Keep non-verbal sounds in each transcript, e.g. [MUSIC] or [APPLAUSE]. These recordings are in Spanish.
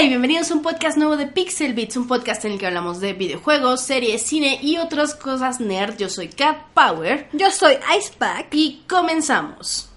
Hola y bienvenidos a un podcast nuevo de Pixel Beats, un podcast en el que hablamos de videojuegos, series, cine y otras cosas nerd. Yo soy Cat Power Yo soy Icepack. y comenzamos.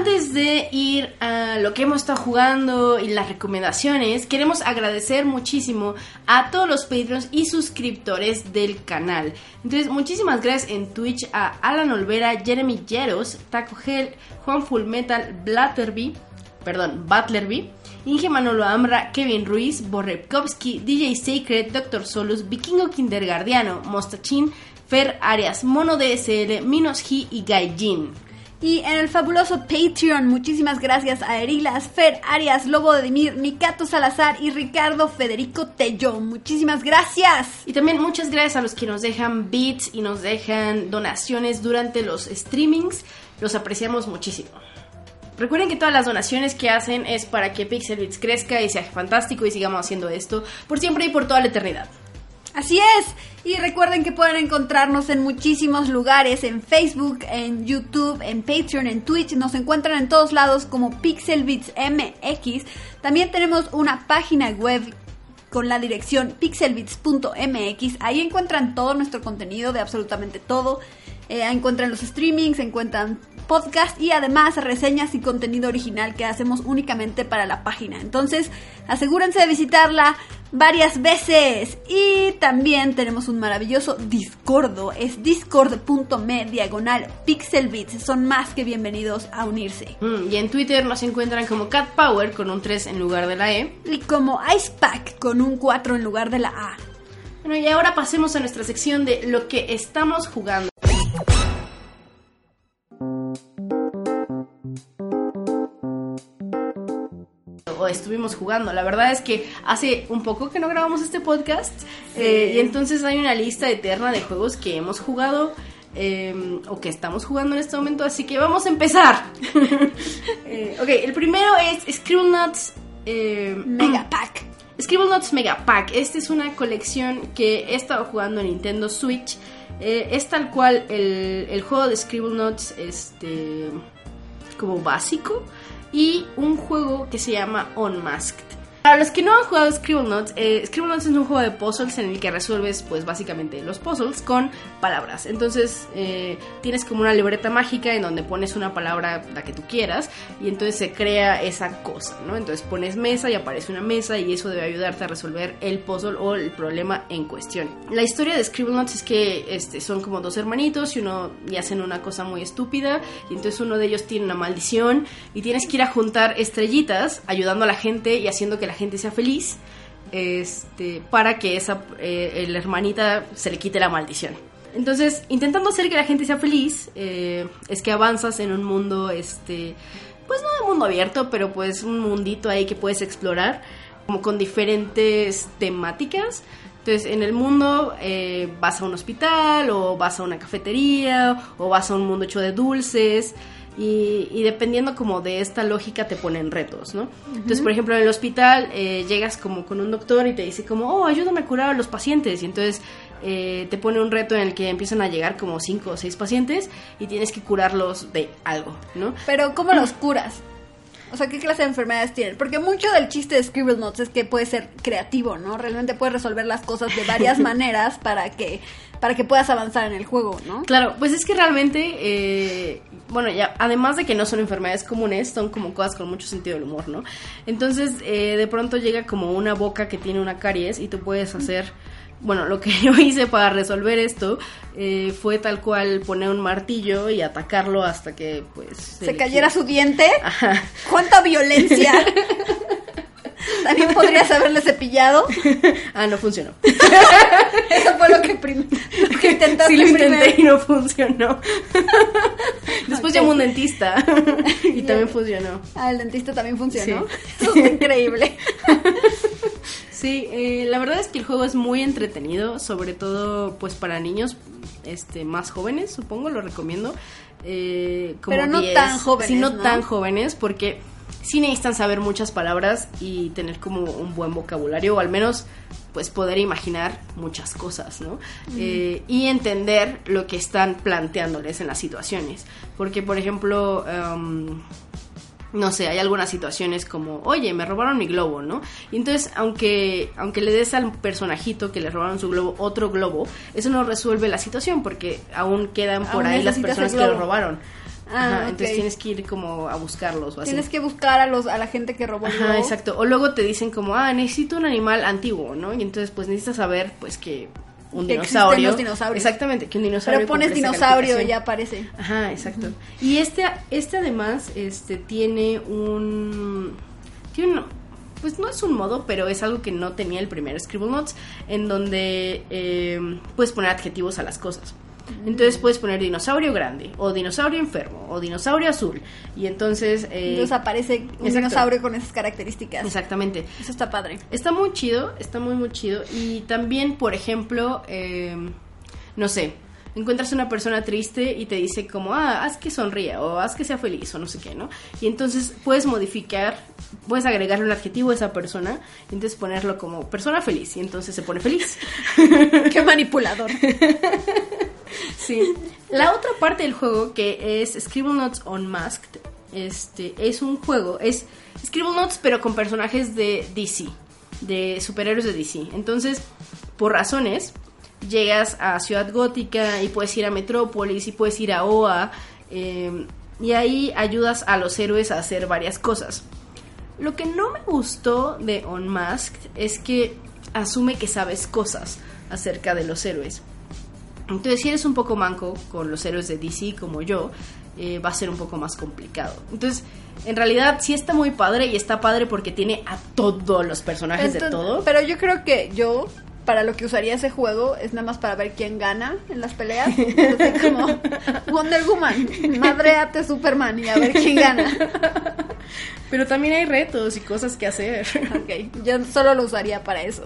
Antes de ir a lo que hemos estado jugando y las recomendaciones, queremos agradecer muchísimo a todos los Patreons y suscriptores del canal. Entonces, muchísimas gracias en Twitch a Alan Olvera, Jeremy Yeros, Taco Hell, Juan Fullmetal, Blatterby, perdón, Butlerby, Inge Manolo Ambra, Kevin Ruiz, Borrepkowski, DJ Sacred, Dr. Solus, Vikingo Kindergardiano, Mostachin, Fer Arias, Mono DSL, Minos G y Gaijin. Y en el fabuloso Patreon, muchísimas gracias a Erilas, Fer, Arias, Lobo de Dimir, Mikato Salazar y Ricardo Federico Tello. Muchísimas gracias. Y también muchas gracias a los que nos dejan bits y nos dejan donaciones durante los streamings. Los apreciamos muchísimo. Recuerden que todas las donaciones que hacen es para que Pixel Bits crezca y sea fantástico y sigamos haciendo esto por siempre y por toda la eternidad. Así es. Y recuerden que pueden encontrarnos en muchísimos lugares, en Facebook, en YouTube, en Patreon, en Twitch. Nos encuentran en todos lados como Pixelbits MX. También tenemos una página web con la dirección pixelbits.mx. Ahí encuentran todo nuestro contenido de absolutamente todo. Eh, encuentran los streamings, encuentran podcast y además reseñas y contenido original que hacemos únicamente para la página. Entonces, asegúrense de visitarla varias veces. Y también tenemos un maravilloso Discordo. Es discord.me diagonal pixelbits. Son más que bienvenidos a unirse. Mm, y en Twitter nos encuentran como Cat Power con un 3 en lugar de la E. Y como Icepack con un 4 en lugar de la A. Bueno, y ahora pasemos a nuestra sección de lo que estamos jugando. O estuvimos jugando. La verdad es que hace un poco que no grabamos este podcast eh, y entonces hay una lista eterna de juegos que hemos jugado eh, o que estamos jugando en este momento, así que vamos a empezar. [LAUGHS] Eh, ok, el primero es Scribblenauts eh, Mega Pack. Scribblenauts Mega Pack. Esta es una colección que he estado jugando en Nintendo Switch. Eh, es tal cual el, el juego de Scribblenauts este, como básico y un juego que se llama Unmasked. Para los que no han jugado Scribblenauts, eh, Scribblenauts es un juego de puzzles en el que resuelves, pues básicamente los puzzles con palabras. Entonces eh, tienes como una libreta mágica en donde pones una palabra la que tú quieras y entonces se crea esa cosa, ¿no? Entonces pones mesa y aparece una mesa y eso debe ayudarte a resolver el puzzle o el problema en cuestión. La historia de Scribblenauts es que este, son como dos hermanitos y uno y hacen una cosa muy estúpida y entonces uno de ellos tiene una maldición y tienes que ir a juntar estrellitas ayudando a la gente y haciendo que la gente sea feliz este, para que esa eh, la hermanita se le quite la maldición. Entonces, intentando hacer que la gente sea feliz, eh, es que avanzas en un mundo, este, pues no de mundo abierto, pero pues un mundito ahí que puedes explorar, como con diferentes temáticas. Entonces, en el mundo eh, vas a un hospital, o vas a una cafetería, o vas a un mundo hecho de dulces. Y, y, dependiendo como de esta lógica te ponen retos, ¿no? Entonces, por ejemplo, en el hospital eh, llegas como con un doctor y te dice como, oh, ayúdame a curar a los pacientes. Y entonces eh, te pone un reto en el que empiezan a llegar como cinco o seis pacientes y tienes que curarlos de algo, ¿no? Pero, ¿cómo los curas? O sea, ¿qué clase de enfermedades tienen? Porque mucho del chiste de Scribblenauts es que puede ser creativo, ¿no? Realmente puedes resolver las cosas de varias [LAUGHS] maneras para que para que puedas avanzar en el juego, ¿no? Claro, pues es que realmente, eh, bueno, ya, además de que no son enfermedades comunes, son como cosas con mucho sentido del humor, ¿no? Entonces, eh, de pronto llega como una boca que tiene una caries y tú puedes hacer bueno, lo que [LAUGHS] yo hice para resolver esto eh, fue tal cual poner un martillo y atacarlo hasta que pues se, se cayera su diente. Ajá. ¿Cuánta violencia? [LAUGHS] [LAUGHS] También podrías haberle cepillado. [LAUGHS] ah, no funcionó. [LAUGHS] Eso fue lo que, lo que intentaste. Sí, lo intenté y no funcionó. Después llamó un dentista y también funcionó. Ah, el dentista también funcionó. Sí. Eso es increíble. Sí, eh, la verdad es que el juego es muy entretenido, sobre todo pues para niños este más jóvenes, supongo, lo recomiendo. Eh, como Pero no 10, tan jóvenes. Sí, no, ¿no? tan jóvenes, porque sí necesitan saber muchas palabras y tener como un buen vocabulario, o al menos pues poder imaginar muchas cosas, ¿no? Eh, y entender lo que están planteándoles en las situaciones. Porque, por ejemplo, em, no sé, hay algunas situaciones como, oye, me robaron mi globo, ¿no? Y entonces, aunque, aunque le des al personajito que le robaron su globo otro globo, eso no resuelve la situación porque aún quedan por Aún ahí las personas que lo robaron. Ah, Ajá. Entonces tienes que ir como a buscarlos o así. Tienes que buscar a los a la gente que robó el Ajá, exacto. O luego te dicen como, ah, necesito un animal antiguo, ¿no? Y entonces pues necesitas saber pues que un Que dinosaurio. los dinosaurios. Exactamente, que un dinosaurio. Pero pones dinosaurio y ya aparece. Ajá, exacto. Y este, este además, este, tiene un, tiene un, pues no es un modo, pero es algo que no tenía el primer Scribble Notes, en donde eh, puedes poner adjetivos a las cosas. Entonces puedes poner dinosaurio grande, o dinosaurio enfermo, o dinosaurio azul. Y entonces... eh, Entonces aparece un exacto. dinosaurio con esas características. Exactamente. Eso está padre. Está muy chido, está muy muy chido. Y también, por ejemplo, eh, no sé, encuentras una persona triste y te dice como, ah, haz que sonría o haz que sea feliz o no sé qué, ¿no? Y entonces puedes modificar, puedes agregarle un adjetivo a esa persona y entonces ponerlo como persona feliz y entonces se pone feliz. [LAUGHS] Qué manipulador. [LAUGHS] Sí. La otra parte del juego que es Scribble Notes Unmasked, este, es un juego, es Scribble Notes pero con personajes de DC, de superhéroes de DC. Entonces, por razones, llegas a Ciudad Gótica y puedes ir a Metrópolis y puedes ir a OA eh, y ahí ayudas a los héroes a hacer varias cosas. Lo que no me gustó de Unmasked es que asume que sabes cosas acerca de los héroes. Entonces, si eres un poco manco con los héroes de DC como yo, eh, va a ser un poco más complicado. Entonces, en realidad sí está muy padre y está padre porque tiene a todos los personajes de todo. Pero yo creo que yo, para lo que usaría ese juego, es nada más para ver quién gana en las peleas. Así como [LAUGHS] Wonder Woman, madreate Superman y a ver quién gana. Pero también hay retos y cosas que hacer. Ok, yo solo lo usaría para eso.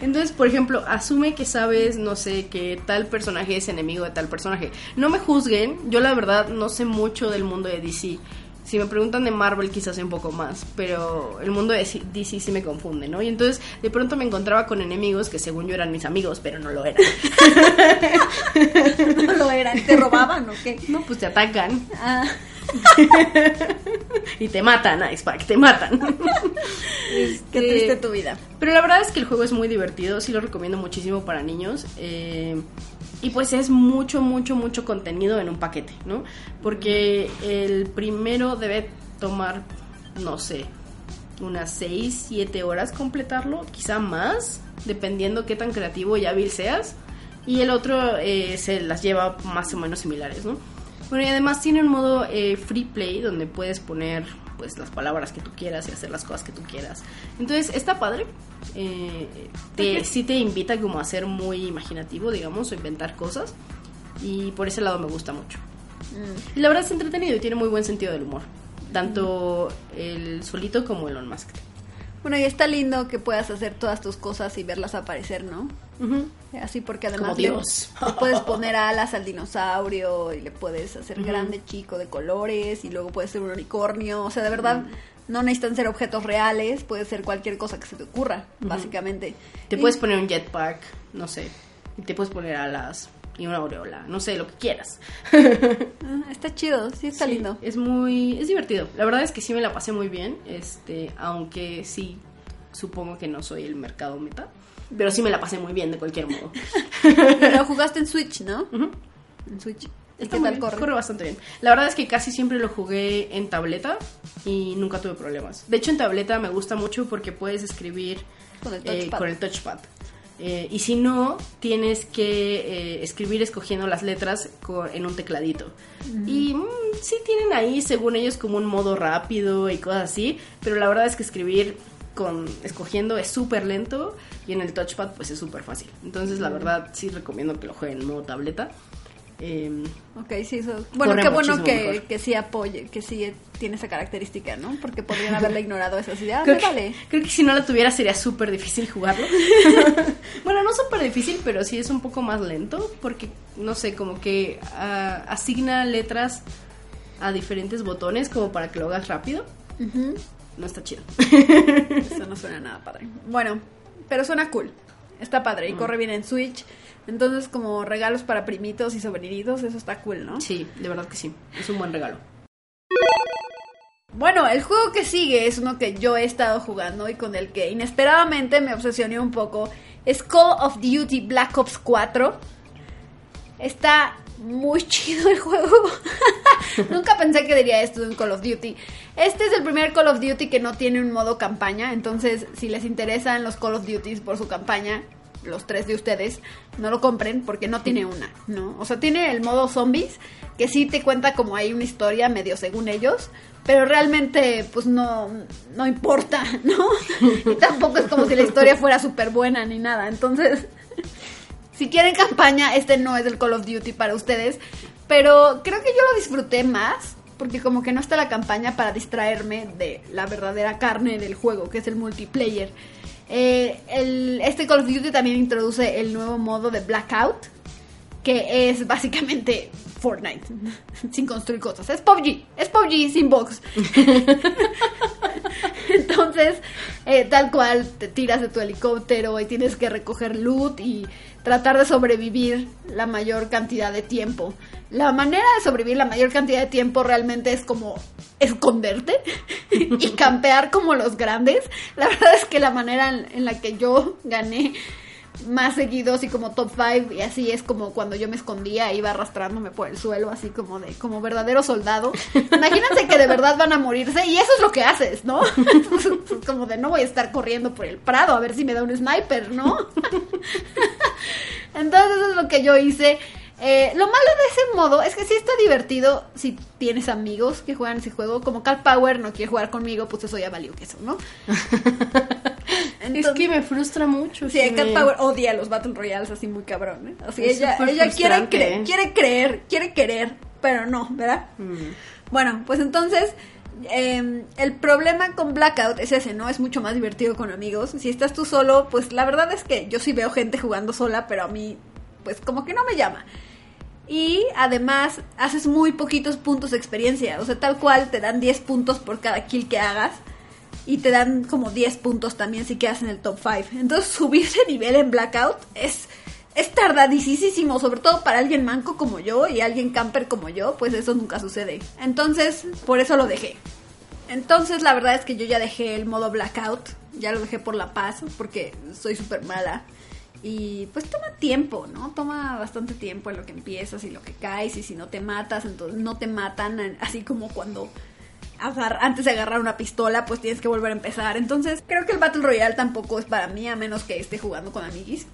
Entonces, por ejemplo, asume que sabes, no sé, que tal personaje es enemigo de tal personaje. No me juzguen, yo la verdad no sé mucho del mundo de DC. Si me preguntan de Marvel quizás un poco más, pero el mundo de DC sí me confunde, ¿no? Y entonces de pronto me encontraba con enemigos que según yo eran mis amigos, pero no lo eran. [LAUGHS] No lo eran, te robaban o qué. No, pues te atacan Ah, [LAUGHS] y te matan, Icepack, te matan. [LAUGHS] qué Este, triste tu vida. Pero la verdad es que el juego es muy divertido, sí lo recomiendo muchísimo para niños. eh, y pues es mucho, mucho, mucho contenido en un paquete, ¿no? Porque el primero debe tomar, no sé, unas 6, 7 horas completarlo, quizá más, dependiendo qué tan creativo y hábil seas. Y el otro eh, se las lleva más o menos similares, ¿no? Bueno, y además tiene un modo eh, free play donde puedes poner pues las palabras que tú quieras y hacer las cosas que tú quieras. Entonces está padre. Eh, te, sí te invita como a ser muy imaginativo, digamos, o inventar cosas. Y por ese lado me gusta mucho. Mm. Y la verdad es entretenido y tiene muy buen sentido del humor. Tanto el solito como el unmasked. Bueno, y está lindo que puedas hacer todas tus cosas y verlas aparecer, ¿no? Así porque además le- le puedes poner alas al dinosaurio y le puedes hacer grande, chico, de colores y luego puede ser un unicornio. O sea, de verdad, no necesitan ser objetos reales, puede ser cualquier cosa que se te ocurra, básicamente. Te Y- puedes poner un jetpack, no sé. Y te puedes poner alas y una aureola, no sé, lo que quieras. [LAUGHS] Ah, está chido, sí está Sí, lindo. Es muy, es divertido. La verdad es que sí me la pasé muy bien, este, aunque sí supongo que no soy el mercado meta, pero sí me la pasé muy bien de cualquier modo. [LAUGHS] Lo jugaste en Switch, ¿no? En Switch. ¿Y Está qué tal bien, corre? bastante bien. La verdad es que casi siempre lo jugué en tableta y nunca tuve problemas. De hecho, en tableta me gusta mucho porque puedes escribir Con el eh, touchpad. con el touchpad. Eh, y si no, tienes que eh, escribir escogiendo las letras en un tecladito. Y mm, sí tienen ahí, según ellos, como un modo rápido y cosas así. Pero la verdad es que escribir con escogiendo es súper lento y en el touchpad pues es súper fácil. Entonces la verdad sí recomiendo que lo jueguen en modo tableta. Em, Ok, sí, eso. Bueno, qué bueno que, que sí apoye, que sí tiene esa característica, ¿no? Porque podrían [LAUGHS] haberla ignorado esa idea. Ah, Creo que, vale. creo que si no la tuviera sería súper difícil jugarlo. [LAUGHS] bueno, no súper difícil, pero sí es un poco más lento porque, no sé, como que ah, asigna letras a diferentes botones como para que lo hagas rápido. No está chido. [LAUGHS] Eso no suena nada padre. Bueno, pero suena cool. Está padre y corre bien en Switch. Entonces, como regalos para primitos y sobrinitos, eso está cool, ¿no? Sí, de verdad que sí. Es un buen regalo. Bueno, el juego que sigue es uno que yo he estado jugando y con el que inesperadamente me obsesioné un poco. Es Call of Duty Black Ops 4. Está muy chido el juego. [LAUGHS] Nunca pensé que diría esto de un Call of Duty. Este es el primer Call of Duty que no tiene un modo campaña. Entonces, si les interesan los Call of Duty por su campaña, los tres de ustedes, no lo compren porque no tiene una, ¿no? O sea, tiene el modo zombies, que sí te cuenta como hay una historia medio según ellos, pero realmente pues no, no importa, [LAUGHS] ¿no? Y tampoco es como si la historia fuera súper buena ni nada. Entonces, si quieren campaña, este no es el Call of Duty para ustedes, pero creo que yo lo disfruté más. Porque como que no está la campaña para distraerme de la verdadera carne del juego, que es el multiplayer. Eh, este Call of Duty también introduce el nuevo modo de Blackout, que es básicamente Fortnite, sin construir cosas. Es PUBG, es PUBG sin box. [LAUGHS] Entonces, eh, tal cual, te tiras de tu helicóptero y tienes que recoger loot y tratar de sobrevivir la mayor cantidad de tiempo. La manera de sobrevivir la mayor cantidad de tiempo realmente es como esconderte y [LAUGHS] campear como los grandes. La verdad es que la manera en, en la que yo gané más seguidos y como top 5 y así es como cuando yo me escondía iba arrastrándome por el suelo así como de como verdadero soldado. [LAUGHS] Imagínense que de verdad van a morirse y eso es lo que haces no [LAUGHS] como de no voy a estar corriendo por el prado a ver si me da un sniper no [LAUGHS] entonces eso es lo que yo hice Eh, lo malo de ese modo es que sí está divertido si tienes amigos que juegan ese juego. Como Cat Power no quiere jugar conmigo, pues eso ya valió que eso, ¿no? [LAUGHS] es que me frustra mucho. Sí, Cat me- Power odia los Battle Royales así muy cabrón, ¿eh? Así Es ella, quiere, quiere creer, quiere querer, pero no, ¿verdad? Mm. Bueno, pues entonces, eh, el problema con Blackout es ese, ¿no? Es mucho más divertido con amigos. Si estás tú solo, pues la verdad es que yo sí veo gente jugando sola, pero a mí, pues como que no me llama. Y además, haces muy poquitos puntos de experiencia. O sea, tal cual te dan 10 puntos por cada kill que hagas. Y te dan como 10 puntos también si quedas en el top 5. Entonces, [LAUGHS] subir de nivel en Blackout es, es tardadísimo. Sobre todo para alguien manco como yo y alguien camper como yo. Pues eso nunca sucede. Entonces, por eso lo dejé. Entonces, la verdad es que yo ya dejé el modo Blackout. Ya lo dejé por la paz. Porque soy súper mala. Y pues toma tiempo, ¿no? Toma bastante tiempo en lo que empiezas y lo que caes y si no te matas, entonces no te matan, así como cuando antes de agarrar una pistola pues tienes que volver a empezar. Entonces creo que el Battle Royale tampoco es para mí a menos que esté jugando con amiguis.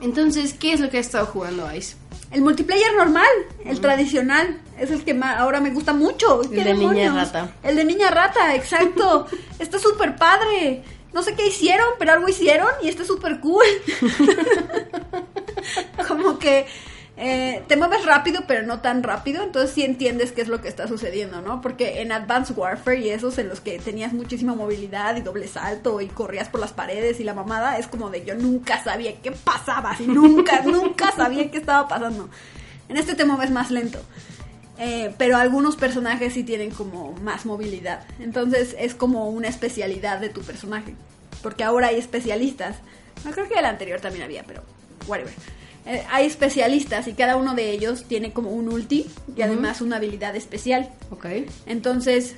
Entonces, ¿qué es lo que has estado jugando, Ice? El multiplayer normal, el tradicional, es el que ahora me gusta mucho. El ¿Qué de niña rata. El de niña rata, exacto. [LAUGHS] está súper padre. No sé qué hicieron, pero algo hicieron y está súper cool. [LAUGHS] Como que eh, te mueves rápido, pero no tan rápido, entonces sí entiendes qué es lo que está sucediendo, ¿no? Porque en Advanced Warfare y esos en los que tenías muchísima movilidad y doble salto y corrías por las paredes y la mamada, es como de yo nunca sabía qué pasaba, nunca, nunca sabía qué estaba pasando. En este te mueves más lento. Eh, pero algunos personajes sí tienen como más movilidad. Entonces es como una especialidad de tu personaje. Porque ahora hay especialistas. No creo que el anterior también había, pero whatever. Eh, hay especialistas y cada uno de ellos tiene como un ulti y además una habilidad especial. Ok. Entonces,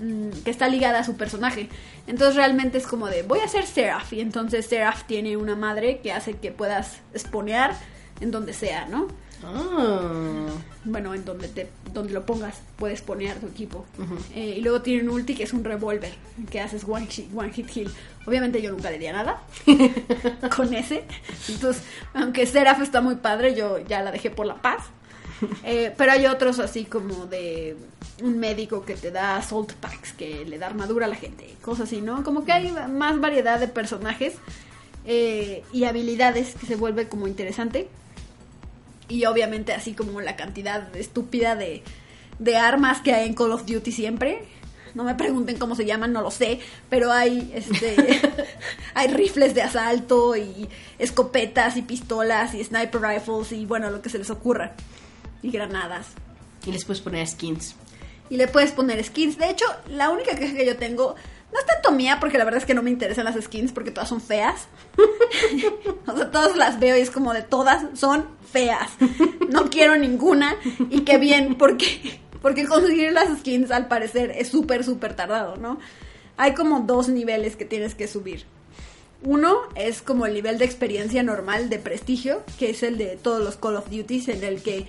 mm, que está ligada a su personaje. Entonces realmente es como de, voy a ser Seraph. Y entonces Seraph tiene una madre que hace que puedas spawnear en donde sea, ¿no? Ah. bueno, en donde te donde lo pongas puedes poner tu equipo. Eh, y luego tiene un ulti que es un revólver, que haces one hit, one hit kill. Obviamente yo nunca le di a nada [LAUGHS] con ese. Entonces, aunque Seraph está muy padre, yo ya la dejé por la paz. Eh, pero hay otros así como de un médico que te da salt packs, que le da armadura a la gente, cosas así, ¿no? Como que hay más variedad de personajes eh, y habilidades que se vuelve como interesante. Y obviamente así como la cantidad estúpida de, de armas que hay en Call of Duty siempre. No me pregunten cómo se llaman, no lo sé, pero hay este [LAUGHS] hay rifles de asalto y escopetas y pistolas y sniper rifles y bueno, lo que se les ocurra. Y granadas. Y les puedes poner skins. Y le puedes poner skins. De hecho, la única queja que yo tengo no es tanto mía, porque la verdad es que no me interesan las skins porque todas son feas. [LAUGHS] o sea, todas las veo y es como de todas son feas. No quiero ninguna. Y qué bien, porque, porque conseguir las skins al parecer es súper, súper tardado, ¿no? Hay como dos niveles que tienes que subir. Uno es como el nivel de experiencia normal de prestigio, que es el de todos los Call of Duties, en el que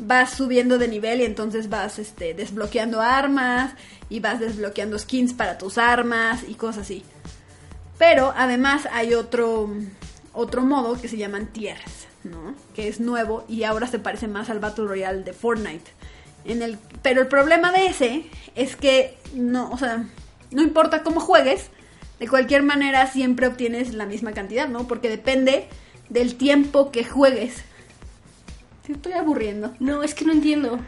vas subiendo de nivel y entonces vas este, desbloqueando armas y vas desbloqueando skins para tus armas y cosas así. Pero además hay otro, otro modo que se llaman tiers, ¿no? Que es nuevo y ahora se parece más al Battle Royale de Fortnite. En el, pero el problema de ese es que no, o sea, no importa cómo juegues, de cualquier manera siempre obtienes la misma cantidad, ¿no? Porque depende del tiempo que juegues. Te estoy aburriendo. No, es que no entiendo.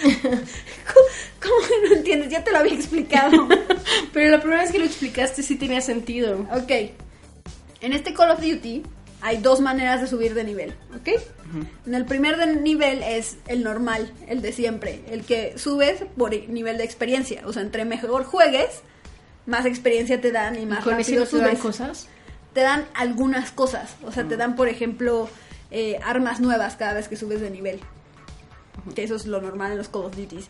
¿Cómo que no entiendes? Ya te lo había explicado. [LAUGHS] Pero la primera vez que lo explicaste sí tenía sentido. ok. En este Call of Duty hay dos maneras de subir de nivel, ¿ok? En el primer de nivel es el normal, el de siempre, el que subes por nivel de experiencia. O sea, entre mejor juegues, más experiencia te dan y más ¿Con ese rápido te dan cosas? Te dan algunas cosas. O sea, te dan, por ejemplo, eh, armas nuevas cada vez que subes de nivel. Que eso es lo normal en los Call of Duties.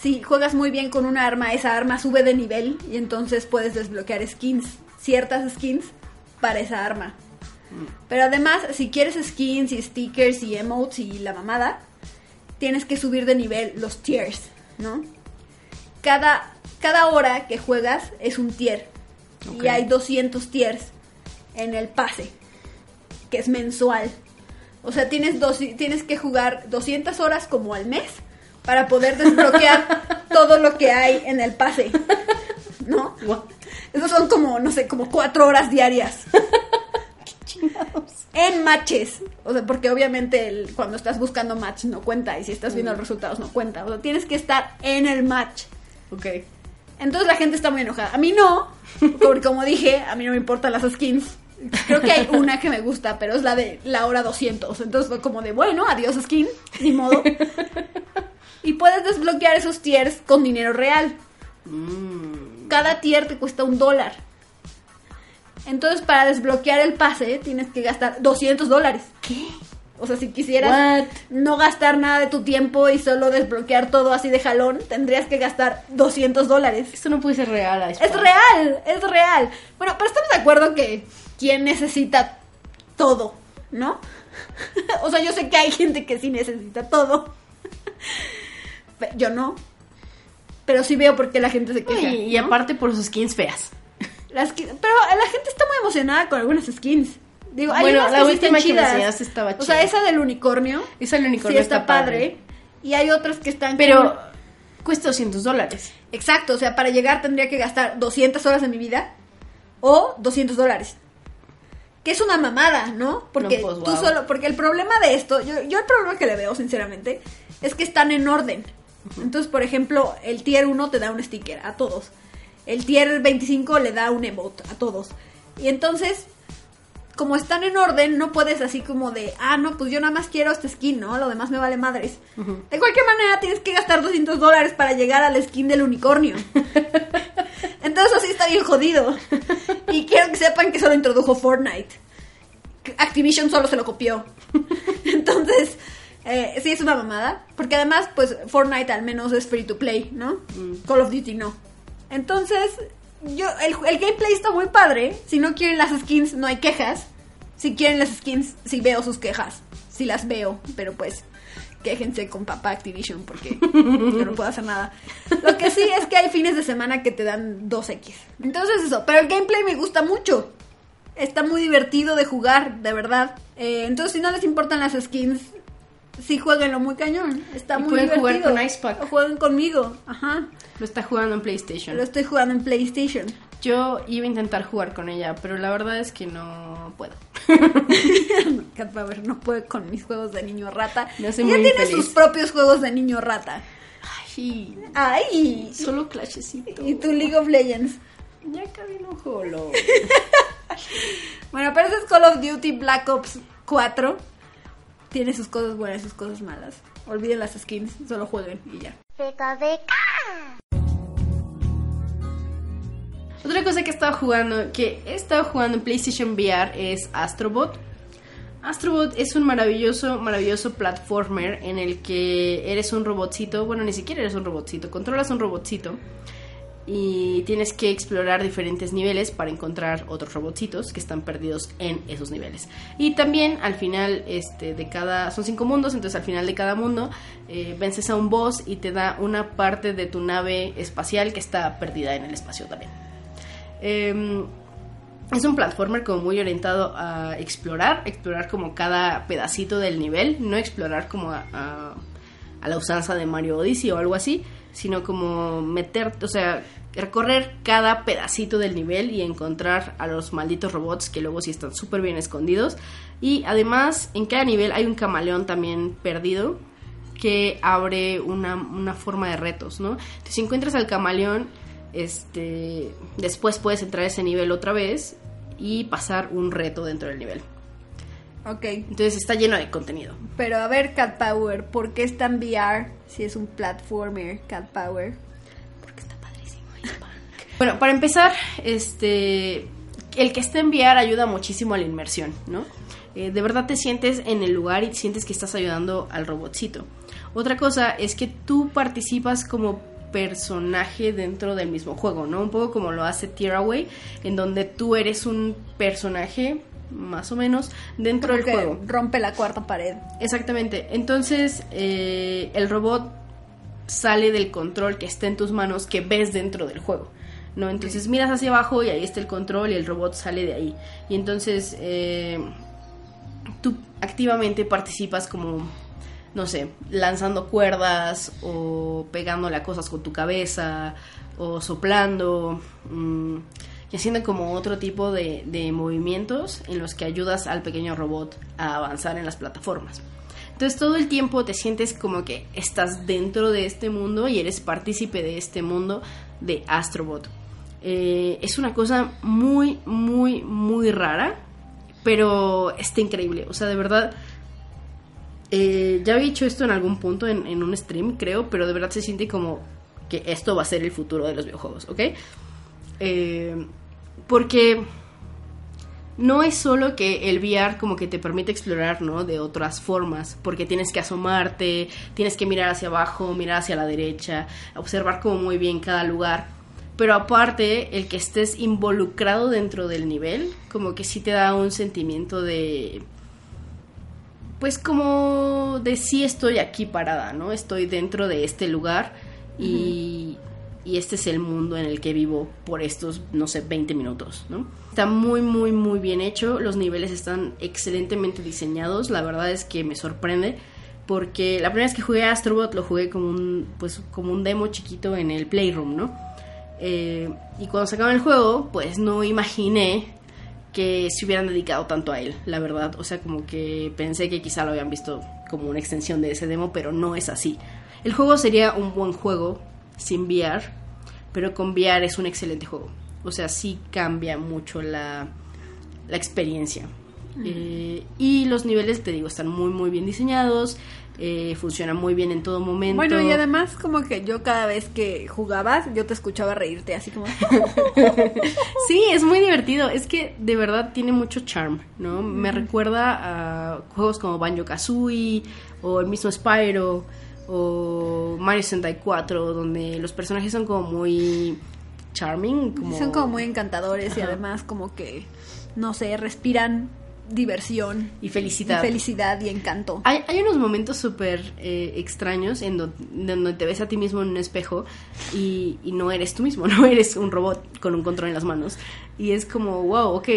Si juegas muy bien con una arma, esa arma sube de nivel y entonces puedes desbloquear skins, ciertas skins para esa arma. Pero además, si quieres skins y stickers y emotes y la mamada, tienes que subir de nivel los tiers, ¿no? Cada, cada hora que juegas es un tier. Y hay 200 tiers en el pase, que es mensual. O sea, tienes, dos, tienes que jugar 200 horas como al mes para poder desbloquear [LAUGHS] todo lo que hay en el pase. ¿No? What? Esos son como, no sé, como cuatro horas diarias. [LAUGHS] En matches. O sea, porque obviamente el- cuando estás buscando match no cuenta. Y si estás viendo los resultados no cuenta. O sea, tienes que estar en el match. Ok. Entonces la gente está muy enojada. A mí no. Porque como dije, a mí no me importan las skins. Creo que hay una que me gusta, pero es la de la hora 200. Entonces fue como de, bueno, adiós skin. Ni modo. Y puedes desbloquear esos tiers con dinero real. Mm. Cada tier te cuesta un dólar. Entonces, para desbloquear el pase, tienes que gastar 200 dólares. ¿Qué? O sea, si quisieras What? no gastar nada de tu tiempo y solo desbloquear todo así de jalón, tendrías que gastar 200 dólares. Esto no puede ser real. Es real, es real. Bueno, pero estamos de acuerdo que quien necesita todo, ¿no? [LAUGHS] o sea, yo sé que hay gente que sí necesita todo. [LAUGHS] Yo no. Pero sí veo por qué la gente se queja. Y, y ¿no? aparte por sus skins feas. Las que- pero la gente está muy emocionada con algunas skins. Digo, hay Bueno, unas la que sí última están que me chidas. enseñaste estaba O sea, chida. esa del unicornio. Esa el unicornio sí está, padre. Y hay otras que están Pero como- cuesta 200 dólares. Exacto, o sea, para llegar tendría que gastar 200 horas de mi vida o 200 dólares. Que es una mamada, ¿no? Porque No, pues, tú wow. solo, porque el problema de esto, yo, yo el problema que le veo, sinceramente, es que están en orden. Entonces, por ejemplo, el tier 1 te da un sticker a todos. El tier 25 le da un emote a todos. Y entonces, como están en orden, no puedes así como de, ah, no, pues yo nada más quiero este skin, ¿no? Lo demás me vale madres. De cualquier manera, tienes que gastar 200 dólares para llegar al skin del unicornio. [LAUGHS] Entonces, así está bien jodido. Y quiero que sepan que solo introdujo Fortnite. Activision solo se lo copió. [LAUGHS] Entonces, eh, sí es una mamada. Porque además, pues, Fortnite al menos es free to play, ¿no? Call of Duty no. Entonces, yo, el, el gameplay está muy padre. Si no quieren las skins, no hay quejas. Si quieren las skins, sí veo sus quejas. Sí las veo, pero pues quéjense con papá Activision porque [LAUGHS] yo no puedo hacer nada. Lo que sí es que hay fines de semana que te dan 2X. Entonces eso, pero el gameplay me gusta mucho. Está muy divertido de jugar, de verdad. Eh, entonces si no les importan las skins, sí jueguenlo muy cañón. Está Y muy pueden jugar divertido. con Icepack. O jueguen conmigo, ajá. Lo está jugando en PlayStation. Lo estoy jugando en PlayStation. Yo iba a intentar jugar con ella, pero la verdad es que no puedo. [LAUGHS] Cat Power no puede con mis juegos de niño rata. Hace Ella tiene infeliz. sus propios juegos de niño rata. Ay, ¡Ay! solo clashecito. Y tu League of Legends. Ya cabí un. [LAUGHS] Bueno, pero ese es Call of Duty Black Ops 4. Tiene sus cosas buenas y sus cosas malas. Olviden las skins, solo jueguen y ya. Otra cosa que he estado jugando, que he estado jugando en PlayStation VR es Astrobot. Astrobot es un maravilloso, maravilloso platformer en el que eres un robotcito, bueno, ni siquiera eres un robotcito, controlas un robotcito y tienes que explorar diferentes niveles para encontrar otros robotcitos que están perdidos en esos niveles. Y también al final este, de cada, son cinco mundos, entonces al final de cada mundo eh, vences a un boss y te da una parte de tu nave espacial que está perdida en el espacio también. Em, es un platformer como muy orientado a explorar, explorar como cada pedacito del nivel, no explorar como a, a la usanza de Mario Odyssey o algo así, sino como meter, o sea, recorrer cada pedacito del nivel y encontrar a los malditos robots que luego sí están súper bien escondidos. Y además, en cada nivel hay un camaleón también perdido que abre una, una forma de retos, ¿no? Entonces, si encuentras al camaleón, este, después puedes entrar a ese nivel otra vez y pasar un reto dentro del nivel. Ok. Entonces está lleno de contenido. Pero a ver, Cat Power, ¿por qué está en VR si es un platformer, Cat Power? Bueno, para empezar, este, el que esté en VR ayuda muchísimo a la inmersión, ¿no? Eh, de verdad te sientes en el lugar y sientes que estás ayudando al robotcito. Otra cosa es que tú participas como personaje dentro del mismo juego, ¿no? Un poco como lo hace Tearaway, en donde tú eres un personaje más o menos dentro del juego. Rompe la cuarta pared. Exactamente. Entonces eh, el robot sale del control que está en tus manos que ves dentro del juego. ¿No? Entonces miras hacia abajo y ahí está el control y el robot sale de ahí. Y entonces eh, tú activamente participas como, no sé, lanzando cuerdas o pegándole a cosas con tu cabeza o soplando. Mm, y haciendo como otro tipo de, movimientos en los que ayudas al pequeño robot a avanzar en las plataformas. Entonces todo el tiempo te sientes como que estás dentro de este mundo y eres partícipe de este mundo de Astrobot. Eh, es una cosa muy, muy, muy rara, pero está increíble. O sea, de verdad, eh, ya había dicho esto en algún punto en, un stream, creo, pero de verdad se siente como que esto va a ser el futuro de los videojuegos, ¿ok? Eh, porque no es solo que el VR como que te permite explorar, ¿no? De otras formas, porque tienes que asomarte, tienes que mirar hacia abajo, mirar hacia la derecha, observar como muy bien cada lugar. Pero aparte, el que estés involucrado dentro del nivel, como que sí te da un sentimiento de... Pues como de sí estoy aquí parada, ¿no? Estoy dentro de este lugar y, y este es el mundo en el que vivo por estos, no sé, 20 minutos, ¿no? Está muy, muy, muy bien hecho, los niveles están excelentemente diseñados, la verdad es que me sorprende porque la primera vez que jugué a Astrobot lo jugué como un, pues, como un demo chiquito en el Playroom, ¿no? Eh, y cuando sacaron el juego, pues no imaginé que se hubieran dedicado tanto a él, la verdad. O sea, como que pensé que quizá lo habían visto como una extensión de ese demo, pero no es así. El juego sería un buen juego sin VR, pero con VR es un excelente juego. O sea, sí cambia mucho la, la experiencia. Eh, y los niveles, te digo, están muy, muy bien diseñados. Eh, funcionan muy bien en todo momento. Bueno, y además como que yo cada vez que jugabas, yo te escuchaba reírte así como... [LAUGHS] sí, es muy divertido. Es que de verdad tiene mucho charm, ¿no? Me recuerda a juegos como Banjo Kazooie o el mismo Spyro o Mario 64, donde los personajes son como muy charming. Son como muy encantadores y además como que, no sé, respiran diversión y felicidad. Y felicidad y encanto. Hay, hay unos momentos súper eh, extraños en donde te ves a ti mismo en un espejo y, y, no eres tú mismo, [LAUGHS] no eres un robot con un control en las manos. Y es como, wow, ok,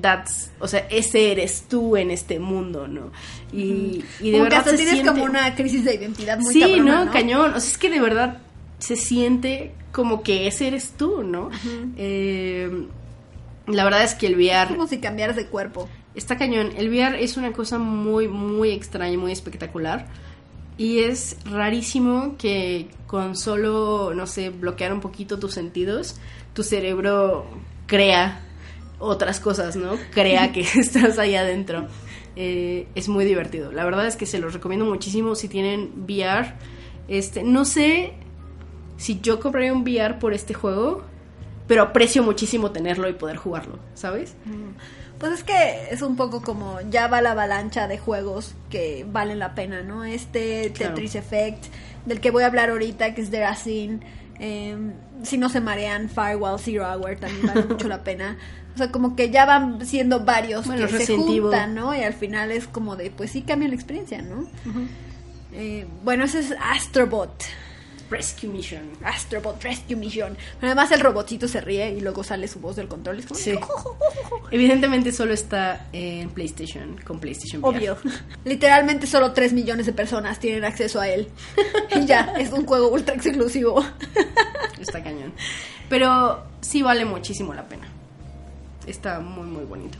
that's, o sea, ese eres tú en este mundo, ¿no? Y, y de verdad que tienes como una crisis de identidad muy Sí, ¿no? Cañón, o sea, es que de verdad se siente como que ese eres tú, ¿no? Eh, la verdad es que el VR... Es como si cambiaras de cuerpo. Está cañón. El VR es una cosa muy, muy extraña, muy espectacular. Y es rarísimo que con solo, no sé, bloquear un poquito tus sentidos, tu cerebro crea otras cosas, ¿no? Crea que [LAUGHS] estás ahí adentro. eh, es muy divertido. La verdad es que se los recomiendo muchísimo si tienen VR. Este, no sé si yo compraría un VR por este juego, pero aprecio muchísimo tenerlo y poder jugarlo, ¿sabes? Pues es que es un poco como ya va la avalancha de juegos que valen la pena, ¿no? Este Claro. Tetris Effect, del que voy a hablar ahorita, que es de Racine. em, si no se marean, Firewall Zero Hour también vale [LAUGHS] mucho la pena. O sea, como que ya van siendo varios Bueno, que se juntan, ¿no? Y al final es como de, pues sí cambia la experiencia, ¿no? Eh, bueno, ese es Astrobot. Rescue Mission. Astrobot Rescue Mission. Pero además el robotcito se ríe y luego sale su voz del control. Es como, Sí. Evidentemente solo está en PlayStation, con PlayStation VR. Obvio. [LAUGHS] Literalmente solo 3 millones de personas tienen acceso a él. Y [LAUGHS] ya, es un juego ultra exclusivo. [LAUGHS] Está cañón. Pero sí vale muchísimo la pena. Está muy, muy bonito.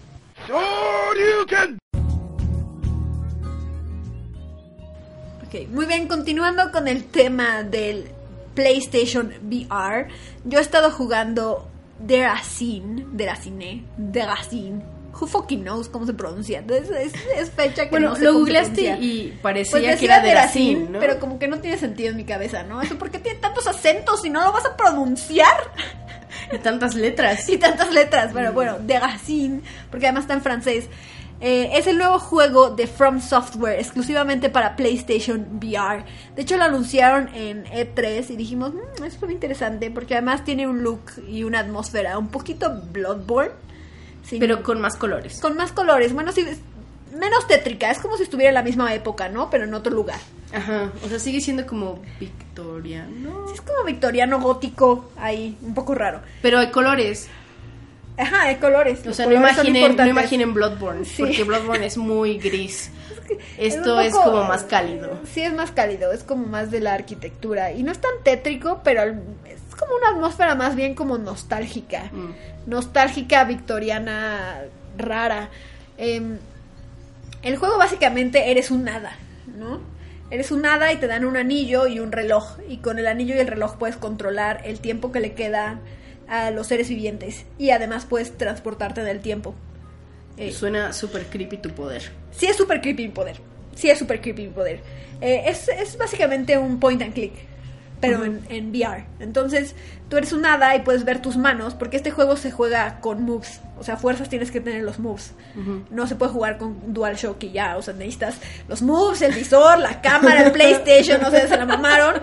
Ok, muy bien, continuando con el tema del PlayStation VR. Yo he estado jugando Deracine, Deracine, Deracine. Who fucking knows cómo se pronuncia? Es, es- es fecha que Bueno, no sé lo googleaste y parecía Pues que era de Deracine, Racine, ¿no? pero como que no tiene sentido en mi cabeza, ¿no? Eso porque tiene tantos acentos y no lo vas a pronunciar. Y tantas letras. [LAUGHS] y tantas letras, pero bueno, de Racine, porque además está en francés. Eh, es el nuevo juego de From Software, exclusivamente para PlayStation VR. De hecho, lo anunciaron en E3 y dijimos, "Mm, eso fue interesante, porque además tiene un look y una atmósfera un poquito Bloodborne. sin- Pero con más colores. con más colores. Bueno, sí, es menos tétrica, es como si estuviera en la misma época, ¿no? Pero en otro lugar. Ajá. O sea, sigue siendo como victoriano. Sí, es como victoriano gótico ahí, un poco raro. Pero hay colores. Ajá, hay colores. O sea, no imaginen, no imaginen Bloodborne. Sí. Porque Bloodborne es muy gris. [LAUGHS] Es Esto es, poco- como más cálido. Sí, es más cálido, es como más de la arquitectura. Y no es tan tétrico, pero es como una atmósfera más bien como nostálgica. Mm. Nostálgica, victoriana, rara. Em, el juego básicamente eres un hada, ¿no? Eres un hada y te dan un anillo y un reloj. Y con el anillo y el reloj puedes controlar el tiempo que le queda a los seres vivientes. Y además puedes transportarte en el tiempo. Eh, Suena súper creepy tu poder. Sí es super creepy mi poder. Sí es super creepy mi poder. Eh, es, es básicamente un point and click, pero en, en VR. Entonces, tú eres un hada y puedes ver tus manos, porque este juego se juega con moves. O sea, fuerzas tienes que tener los moves. No se puede jugar con DualShock y ya. O sea, necesitas los moves, el visor, la cámara, el [LAUGHS] PlayStation, no sé, se la mamaron.